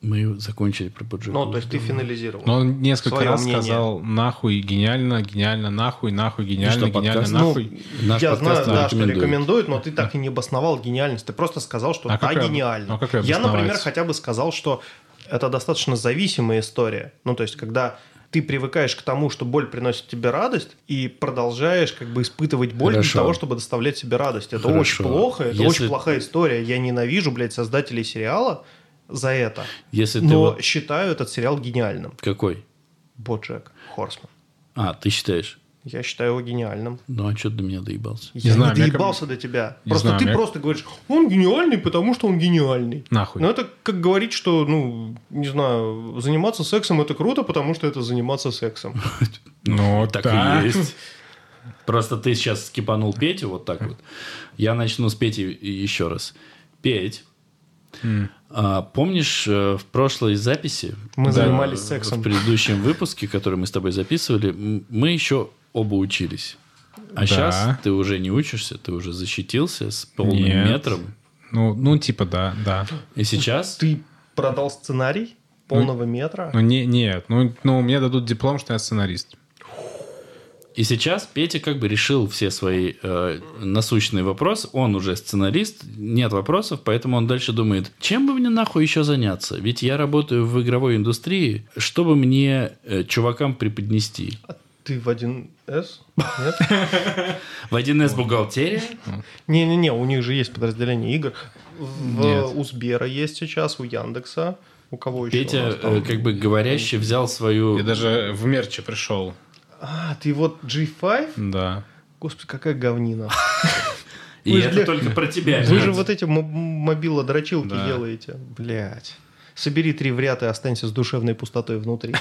Мы закончили про Боджека. Ну, то есть ты финализировал. Но он несколько Своё раз мнение. сказал нахуй, гениально, гениально, нахуй, нахуй, гениально, что, гениально, подкаст? нахуй. Ну, Наш я знаю, да, что рекомендует, но ты так и не обосновал гениальность. Ты просто сказал, что А да, как я- гениально. а как я я, например, хотя бы сказал, что это достаточно зависимая история. Ну, то есть, когда ты привыкаешь к тому, что боль приносит тебе радость, и продолжаешь как бы испытывать боль Хорошо. для того, чтобы доставлять себе радость. Это Хорошо. очень плохо, это Если- очень плохая история. Я ненавижу, блядь, создателей сериала за это. Если ты Но вот... считаю этот сериал гениальным. Какой? Боджек Хорсман. А, ты считаешь? Я считаю его гениальным. Ну, а что ты до меня доебался? Я знаю, не мне доебался до тебя. Не просто знаю, ты мне- просто говоришь, он гениальный, потому что он гениальный. Нахуй. Ну, это как говорить, что, ну, не знаю, заниматься сексом это круто, потому что это заниматься сексом. Ну, Так и есть. Просто ты сейчас скипанул Петю вот так вот. Я начну с Пети еще раз. Петь, А, помнишь, э, в прошлой записи... Мы да, занимались сексом. В предыдущем выпуске, который мы с тобой записывали, мы еще оба учились. А Да. сейчас ты уже не учишься, ты уже защитился с полным Нет. метром. Ну, ну, типа, да, да. И сейчас... Ты продал сценарий полного метра? Ну, не, нет, ну, ну, мне дадут диплом, что я сценарист. И сейчас Петя как бы решил все свои э, насущные вопросы. Он уже сценарист, нет вопросов, поэтому он дальше думает, чем бы мне нахуй еще заняться? Ведь я работаю в игровой индустрии, что бы мне э, чувакам преподнести? А Ты в 1С? Нет? В 1С бухгалтерия? Не-не-не, у них же есть подразделение игр. В, у Сбера есть сейчас, у Яндекса. У кого еще? Петя, э, как бы говоряще, взял свою... Я даже в мерче пришел. А, ты вот G5? Да. Господи, какая говнина. И это только про тебя. Вы же вот эти мобилодрочилки делаете. Блять. Собери три в ряд и останься с душевной пустотой внутри.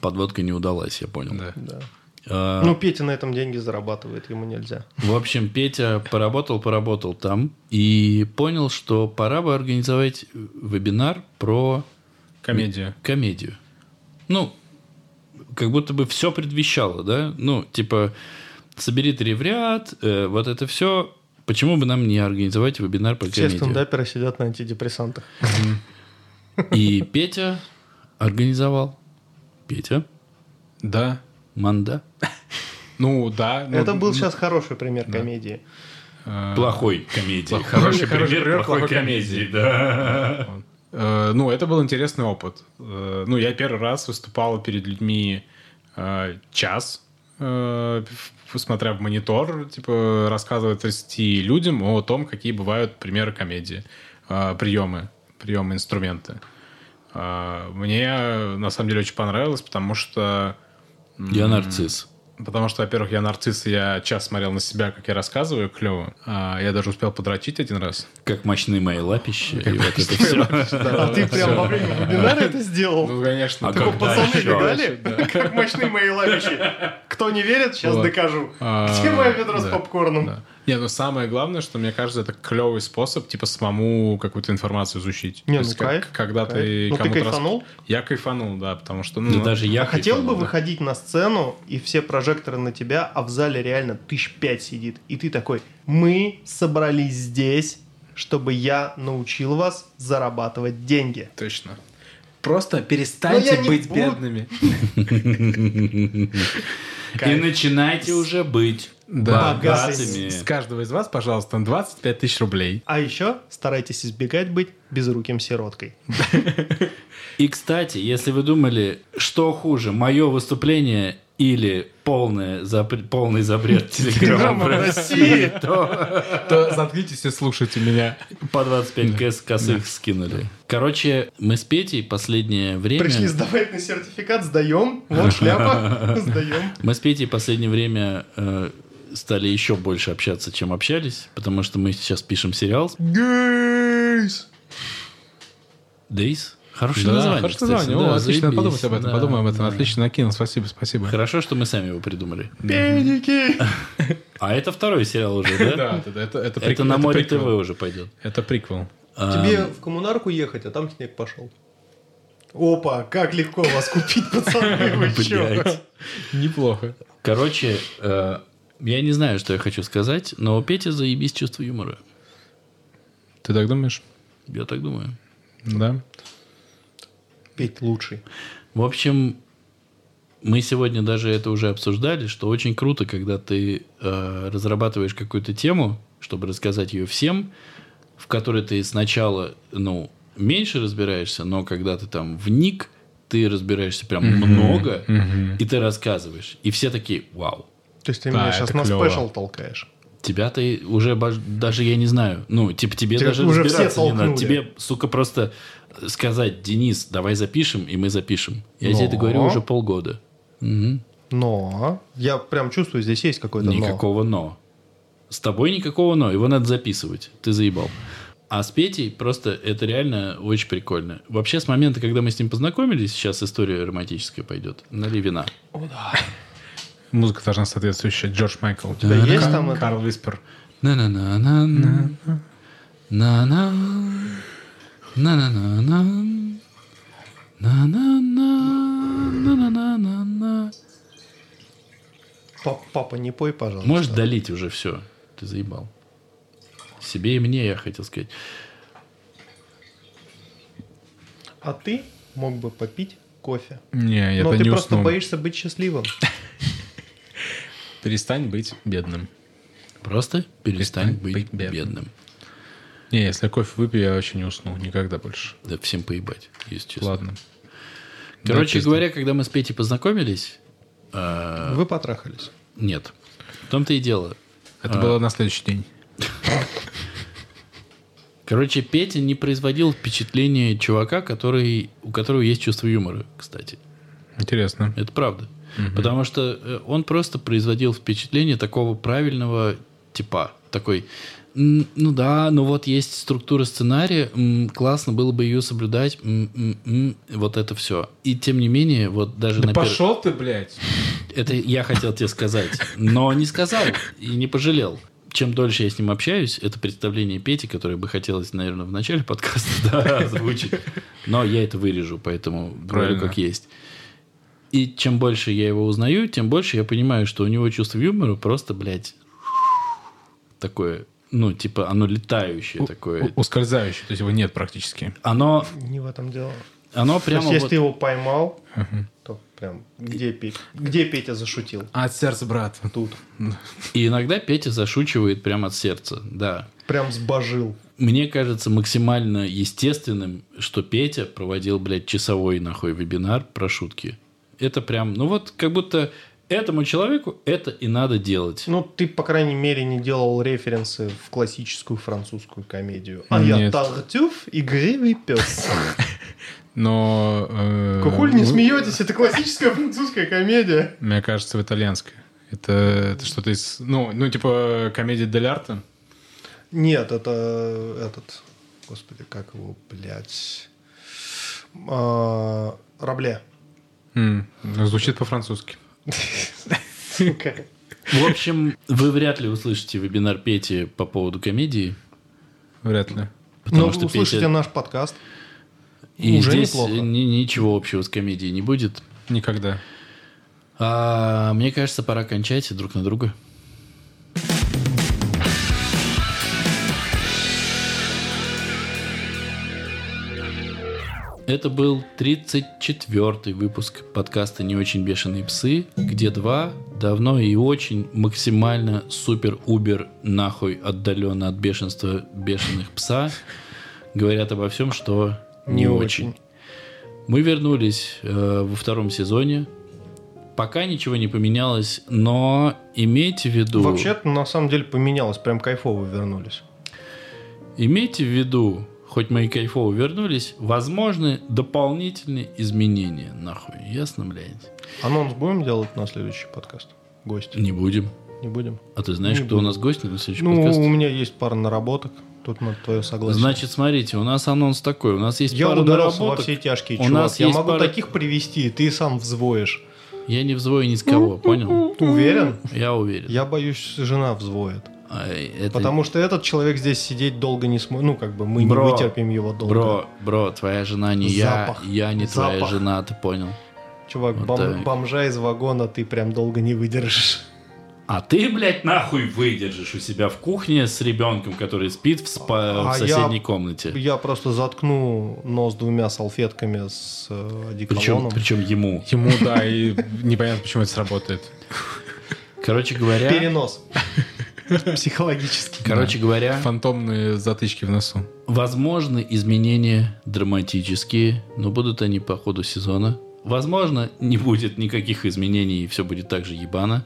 Подводка не удалась, я понял. Да. А, Ну, Петя на этом деньги зарабатывает, ему нельзя. В общем, Петя поработал, поработал там и понял, что пора бы организовать вебинар про Комедия. комедию. Ну, как будто бы все предвещало, да? Ну, типа, собери три в ряд, э, вот это все. Почему бы нам не организовать вебинар по Все комедии? стендаперы сидят на антидепрессантах. И Петя организовал. Петя, Да. манда. Ну, да. ну, Это был сейчас хороший пример комедии. э, Плохой комедии. Плохой- Хороший хороший пример плохой комедии, да. Э, Ну, это был интересный опыт. Э, Ну, я первый раз выступал перед людьми э, час, смотря в монитор, типа, рассказывая 30 людям о том, какие бывают примеры комедии, приемы, приемы, инструменты. Мне, на самом деле, очень понравилось, потому что... Я нарцисс. Потому что, во-первых, я нарцисс, и я час смотрел на себя, как я рассказываю, клево. А, Я даже успел подрочить один раз. Как мощны мои лапища. И вот это все. А ты прям во время вебинара это сделал? Ну, конечно. А Такой, когда пацаны, видали? Как мощны мои лавищи. Кто не верит, сейчас докажу. А, Где мое ведро с попкорном? Не, ну самое главное, что мне кажется, это клевый способ, типа, самому какую-то информацию изучить. Не, То ну есть, как- кайф, Когда кайф. ты Ну, ты кому-то рас- кайфанул? Я кайфанул, да, потому что... Да Ну, даже я А хотел бы кайфанул, да. выходить на сцену, и все прожекторы на тебя, а в зале реально тысяч пять сидит. И ты такой, мы собрались здесь, чтобы я научил вас зарабатывать деньги. Точно. Просто Но перестаньте быть буду. бедными. И начинайте уже быть Да. богатыми. С каждого из вас, пожалуйста, 25 тысяч рублей. А еще старайтесь избегать быть безруким сироткой. И, кстати, если вы думали, что хуже, мое выступление или полное запр- полный запрет телеграмма в России, то То заткнитесь и слушайте меня. по 25 кс косых скинули. Короче, мы с Петей последнее время... Пришли сдавать на сертификат, сдаем. Вот шляпа, сдаем. Мы с Петей последнее время э, стали еще больше общаться, чем общались, потому что мы сейчас пишем сериал Гейс! Days. Хорошее Да, название, хорошее кстати. название. Да, О, отлично, заебись. подумать об этом. Да, Подумаем об этом. да. Отлично накинул. Спасибо, спасибо. Хорошо, что мы сами его придумали. Педики! А это второй сериал уже, да? Да, это, это, это, на море ТВ уже пойдет. Это приквел. Тебе в коммунарку ехать, а там снег пошел. Опа, как легко вас купить, пацаны, вы. Неплохо. Короче, э, я не знаю, что я хочу сказать, но у Пети заебись чувство юмора. Ты так думаешь? Я так думаю. Да. Петь лучший. В общем, мы сегодня даже это уже обсуждали, что очень круто, когда ты э, разрабатываешь какую-то тему, чтобы рассказать ее всем, в которой ты сначала, ну, меньше разбираешься, но когда ты там вник, ты разбираешься прям много, и ты рассказываешь. И все такие, вау. То есть ты Да, меня сейчас на клёво. спешл толкаешь. Тебя ты уже даже я не знаю. Ну, типа тебе Тебя даже уже разбираться все не надо. толкнули. Тебе, сука, просто сказать, Денис, давай запишем, и мы запишем. Я тебе это Но. говорю уже полгода. Мгм. Но я прям чувствую, здесь есть какое-то но. Никакого но. С тобой никакого но. Его надо записывать. Ты заебал. А с Петей просто это реально очень прикольно. Вообще, с момента, когда мы с ним познакомились, сейчас история романтическая пойдет. Налей вина. Музыка должна соответствующая. Джордж Майкл. У тебя есть там это? Карл Виспер. На-на-на-на-на. На-на. На-на-на-на. На-на-на. На-на-на-на-на. Пап- Папа, не пой, пожалуйста. Можешь долить уже все. Ты заебал. Себе и мне, я хотел сказать. А ты мог бы попить кофе. Не, я Но ты не просто уснул. боишься быть счастливым. Перестань быть бедным. Просто перестань Перестань быть быть бедным. бедным. Не, если я кофе выпью, я вообще не усну. Никогда больше. Да всем поебать, если честно. Ладно. Короче Да, говоря, когда мы с Петей познакомились, э, Вы потрахались. нет. В том-то и дело. Это было на следующий день. Короче, Петя не производил впечатления чувака, который, у которого есть чувство юмора, кстати. Интересно. Это правда. Потому что э, он просто производил впечатление такого правильного типа. Такой, «М, ну да, ну вот есть структура сценария, м, классно было бы ее соблюдать, м, м, м, вот это все. И тем не менее, вот даже Да на пер- пошел ты, блядь. Это я хотел тебе сказать, но не сказал и не пожалел. Чем дольше я с ним общаюсь, это представление Пети, которое бы хотелось, наверное, в начале подкаста да, озвучить. Но я это вырежу, поэтому говорю как есть. И чем больше я его узнаю, тем больше я понимаю, что у него чувство юмора просто, блядь, такое, ну, типа, оно летающее такое. У- Ускользающий, то есть его нет практически. Оно, Не в этом дело. оно То есть, прямо если вот- ты его поймал, то прям где, Петя, где Петя зашутил? От сердца, брат. Тут. И иногда Петя зашучивает прямо от сердца, да. Прям сбожил. Мне кажется максимально естественным, что Петя проводил, блядь, часовой нахуй вебинар про шутки. Это прям, ну вот как будто этому человеку это и надо делать. Ну, ты, по крайней мере, не делал референсы в классическую французскую комедию. А я Нет. Тартюф, игривый пес. Но... э, Какой не вы- смеетесь, это классическая французская комедия. Мне кажется, в итальянской. Это, это что-то из... Ну, ну, типа комедия Дель Арте. Нет, это этот... Господи, как его, блядь... А, Рабле. Звучит по-французски. В общем, вы вряд ли услышите вебинар Пети по поводу комедии. Вряд ли. Потому Ну, что услышите Петя... наш подкаст. И уже здесь неплохо. ни- ничего общего с комедией не будет. Никогда. А, мне кажется, пора кончать друг на друга. Это был 34-й выпуск подкаста «Не очень бешеные псы», где два давно и очень максимально супер-убер нахуй отдаленно от бешенства бешеных пса говорят обо всем, что не, Не очень. очень. Мы вернулись э, во втором сезоне. Пока ничего не поменялось, но имейте в виду... Вообще-то, на самом деле, поменялось. Прям кайфово вернулись. Имейте в виду, хоть мы и кайфово вернулись, возможны дополнительные изменения. Нахуй, ясно, блядь? Анонс будем делать на следующий подкаст? Гости. Не будем. Не будем? А ты знаешь, Не кто у будем. нас гость на следующий Ну, подкаст? у меня есть пара наработок. Тут на твое согласие. Значит, смотрите, у нас анонс такой. У нас есть я пара ударился во наработок. все тяжкие, У чувак. нас я есть могу пара- таких привести, ты сам взвоишь. Я не взвою ни с кого, понял? Ты уверен? Я уверен. Я боюсь, жена взвоет. Ай, это- Потому что этот человек здесь сидеть долго не сможет. Ну, как бы мы Бро, не вытерпим его долго. Бро, бро, твоя жена не Запах. я, я не твоя Запах. жена, ты понял? Чувак, Вот бом- так. бомжа из вагона ты прям долго не выдержишь. А ты, блядь, нахуй выдержишь у себя в кухне с ребенком, который спит в, спа- А в я- соседней комнате. Я просто заткну нос двумя салфетками с э, Причем, одеколоном. причем ему. Ему, да, и непонятно, почему это сработает. Короче говоря, Перенос. Психологически. короче говоря, Фантомные затычки в носу. возможны изменения драматические, но будут они по ходу сезона. Возможно, не будет никаких изменений, и все будет так же ебано.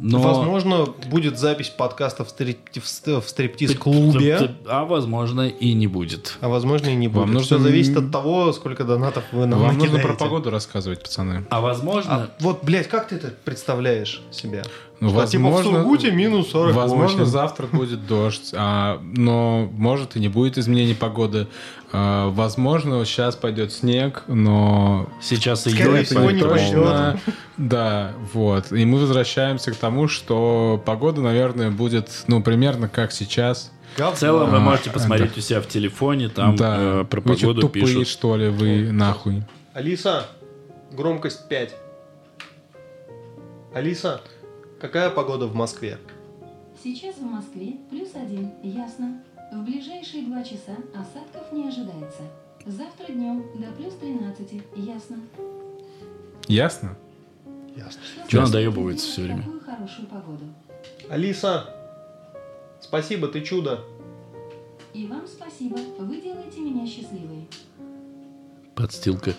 Но... Возможно, будет запись подкаста в, стрип- в ст- в стриптиз-клубе. А возможно и не будет. А возможно и не будет. Вам нужно Все зависит от того, сколько донатов вы нам Вам нужно накидаете. про погоду рассказывать, пацаны. А возможно... А вот, блядь, как ты это представляешь себя? Ну, Что, типа в возможно- Сургуте минус 48. Возможно, завтра будет дождь, а, но может и не будет изменений погоды. А, возможно, сейчас пойдет снег, но... Сейчас июль, пойдет. Да, вот. И мы возвращаемся к тому, что погода, наверное, будет, ну, примерно как сейчас. В целом вы А, можете да. посмотреть у себя в телефоне, там да. э, про вы что, погоду тупые, пишут. что ли, вы нахуй? Алиса, громкость 5. Алиса, какая погода в Москве? Сейчас в Москве плюс один, ясно. В ближайшие два часа осадков не ожидается. Завтра днем до плюс 13, ясно. Ясно? Ясно. Чё она доебывается всё время? Такую хорошую погоду. Алиса, спасибо, ты чудо. И вам спасибо, вы делаете меня счастливой. Подстилка.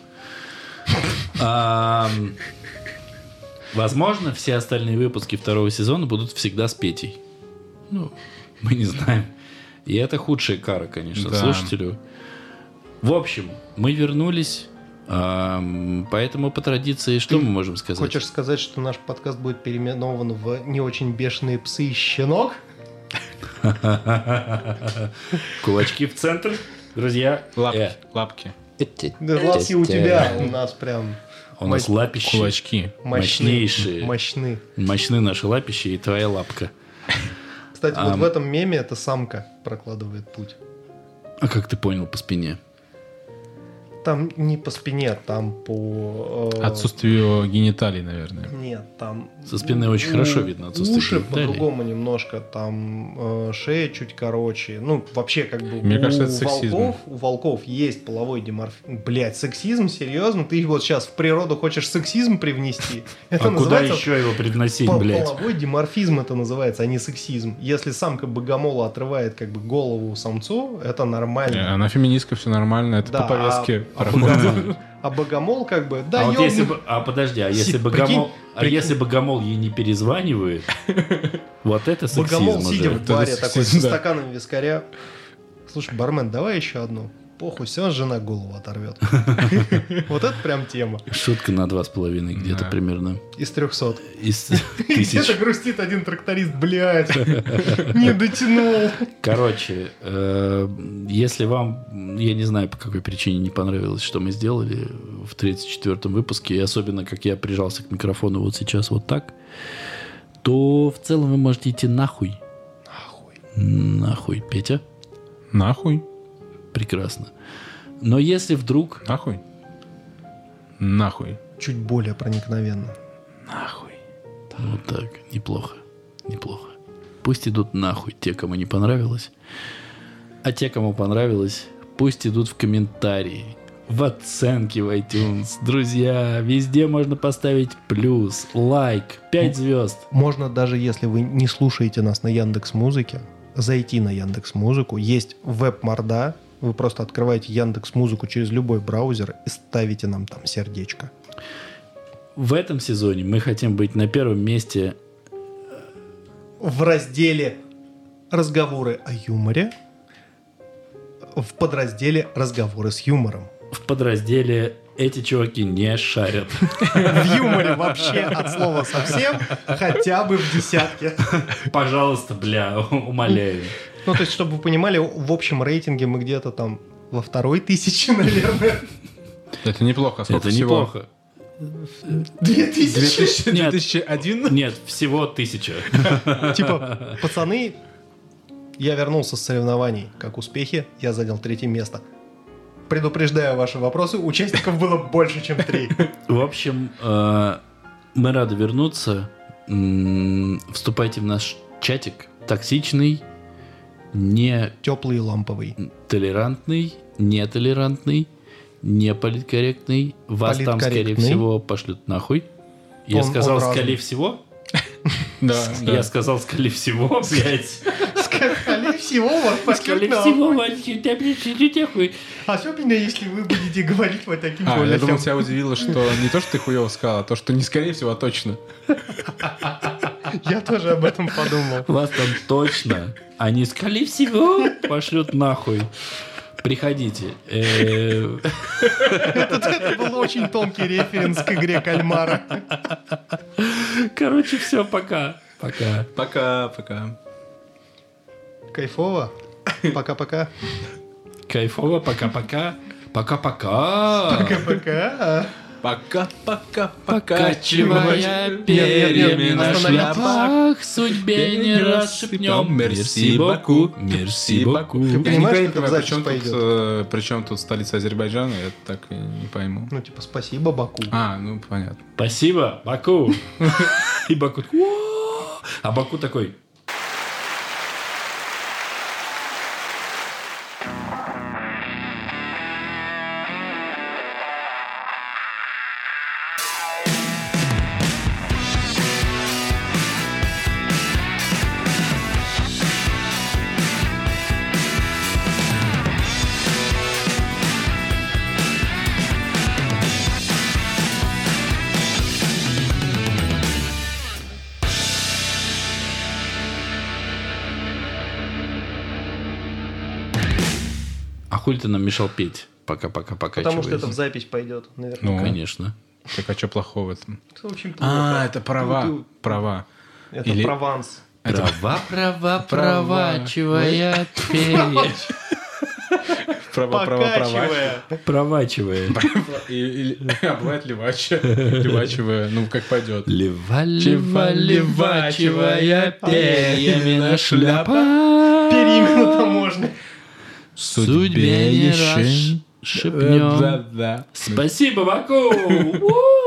Возможно, все остальные выпуски второго сезона будут всегда с Петей. Ну, мы не знаем. И это худшая кара, конечно, Да. слушателю. В общем, мы вернулись. Поэтому по традиции, что мы можем сказать? Хочешь сказать, что наш подкаст будет переименован в «Не очень бешеные псы и щенок»? Кулачки в центр, друзья. Лапки. Э, Лапки. Да лапки у тебя, у нас прям У нас лапищи. Кулачки. Мощнейшие. Мощны. Мощны наши лапищи и твоя лапка. Кстати, вот в этом меме эта самка прокладывает путь. А как ты понял по спине? Там не по спине, там по... э, Отсутствие гениталий, наверное. Нет, там... Со спины очень хорошо видно отсутствие Уши по-другому немножко, там э, шея чуть короче. Ну, вообще, как бы Мне у кажется, это сексизм. волков, у волков есть половой диморфизм. Блять, сексизм? Серьезно? Ты вот сейчас в природу хочешь сексизм привнести? Это А куда еще его привносить, блядь? половой диморфизм это называется, а не сексизм. Если самка богомола отрывает как бы голову самцу, это нормально. Она феминистка, все нормально, это Да, по повестке а, а богомол, а богомол как бы, да, а вот если бы, а подожди, а если Си- богомол, прикинь, а прикинь. если богомол ей не перезванивает, вот это сексизм Богомол сидя в баре такой со стаканом вискаря. Слушай, бармен, давай еще одну. Похуй, все, жена голову оторвет. Вот это прям тема. Шутка на два с половиной где-то примерно Из 300. из Где-то тысяч. грустит один тракторист, блядь. Не дотянул. Короче, э, если вам, я не знаю, по какой причине не понравилось, что мы сделали в 34-м выпуске, и особенно, как я прижался к микрофону вот сейчас вот так, то в целом вы можете идти нахуй. Нахуй. Нахуй, Петя. Нахуй. Прекрасно. Но если вдруг... Нахуй. Нахуй. Чуть более проникновенно. Нахуй. Вот так. Неплохо. Неплохо. Пусть идут нахуй те, кому не понравилось. А те, кому понравилось, пусть идут в комментарии. В оценки в iTunes. Друзья, везде можно поставить плюс, лайк, 5 звезд. Можно даже, если вы не слушаете нас на Яндекс Музыке, зайти на Яндекс Музыку. Есть веб-морда. Вы просто открываете Яндекс Музыку через любой браузер и ставите нам там сердечко. В этом сезоне мы хотим быть на первом месте в разделе «Разговоры о юморе», в подразделе «Разговоры с юмором». в подразделе «Эти чуваки не шарят». В юморе вообще от слова совсем, хотя бы в десятке. Пожалуйста, бля, умоляю. Ну, то есть, чтобы вы понимали, в общем рейтинге мы где-то там во второй тысяче, наверное. Это неплохо. Сколько Это всего? неплохо. Две тысячи. 2000 Нет. 2001? Нет, всего тысяча. Типа, пацаны, я вернулся с соревнований. Как успехи? Я занял третье место. Предупреждаю ваши вопросы, участников было больше, чем три. В общем, э, мы рады вернуться. Вступайте в наш чатик. Токсичный, не Теплый и ламповый. толерантный, нетолерантный, не политкорректный. Вас там, скорее всего, пошлют нахуй. Я Он- сказал, он скорее всего. Да, Я сказал, скорее всего, блядь. Скорее всего, вас Скорее пошлют всего, нахуй. мальчики, да, блядь, идите нахуй. Особенно, если вы будете говорить вот таким А, я голосом. думал, тебя удивило, что не то, что ты хуево сказал, а то, что не скорее всего, а точно. Я тоже об этом подумал. Вас там точно, они, скорее всего, пошлют нахуй. Приходите. Э, Это, был очень тонкий референс к игре кальмара. Короче, все, пока. Пока. Пока, пока. Кайфово. Пока-пока. Кайфово, пока-пока. Пока-пока. Пока. Пока-пока, Покачивая перьями на шляпах, судьбе не раз шепнем «Мерси боку, мерси боку». Ты Я понимаешь, как не понимаю, при чем, тут, пойдет? э, при чем тут столица Азербайджана, я так и не пойму. Ну, типа, спасибо, Баку. А, ну понятно. Спасибо, Баку. И Баку! А Баку такой, хули ты нам мешал петь? Пока-пока-пока. Потому что это в запись пойдет, наверное. Ну, Конечно. Так а что плохого в этом? А, это права. Права. Это Или- Прованс. Права, права, Права. проворачивая перья. Права, права, права. Провачивая. А бывает левача. Левачевая. Ну, как пойдет. Лева, лева, левачивая перьями на шляпа. Переименно-то можно. Судьбе не раз шепнем. Да, да. Спасибо, Баку!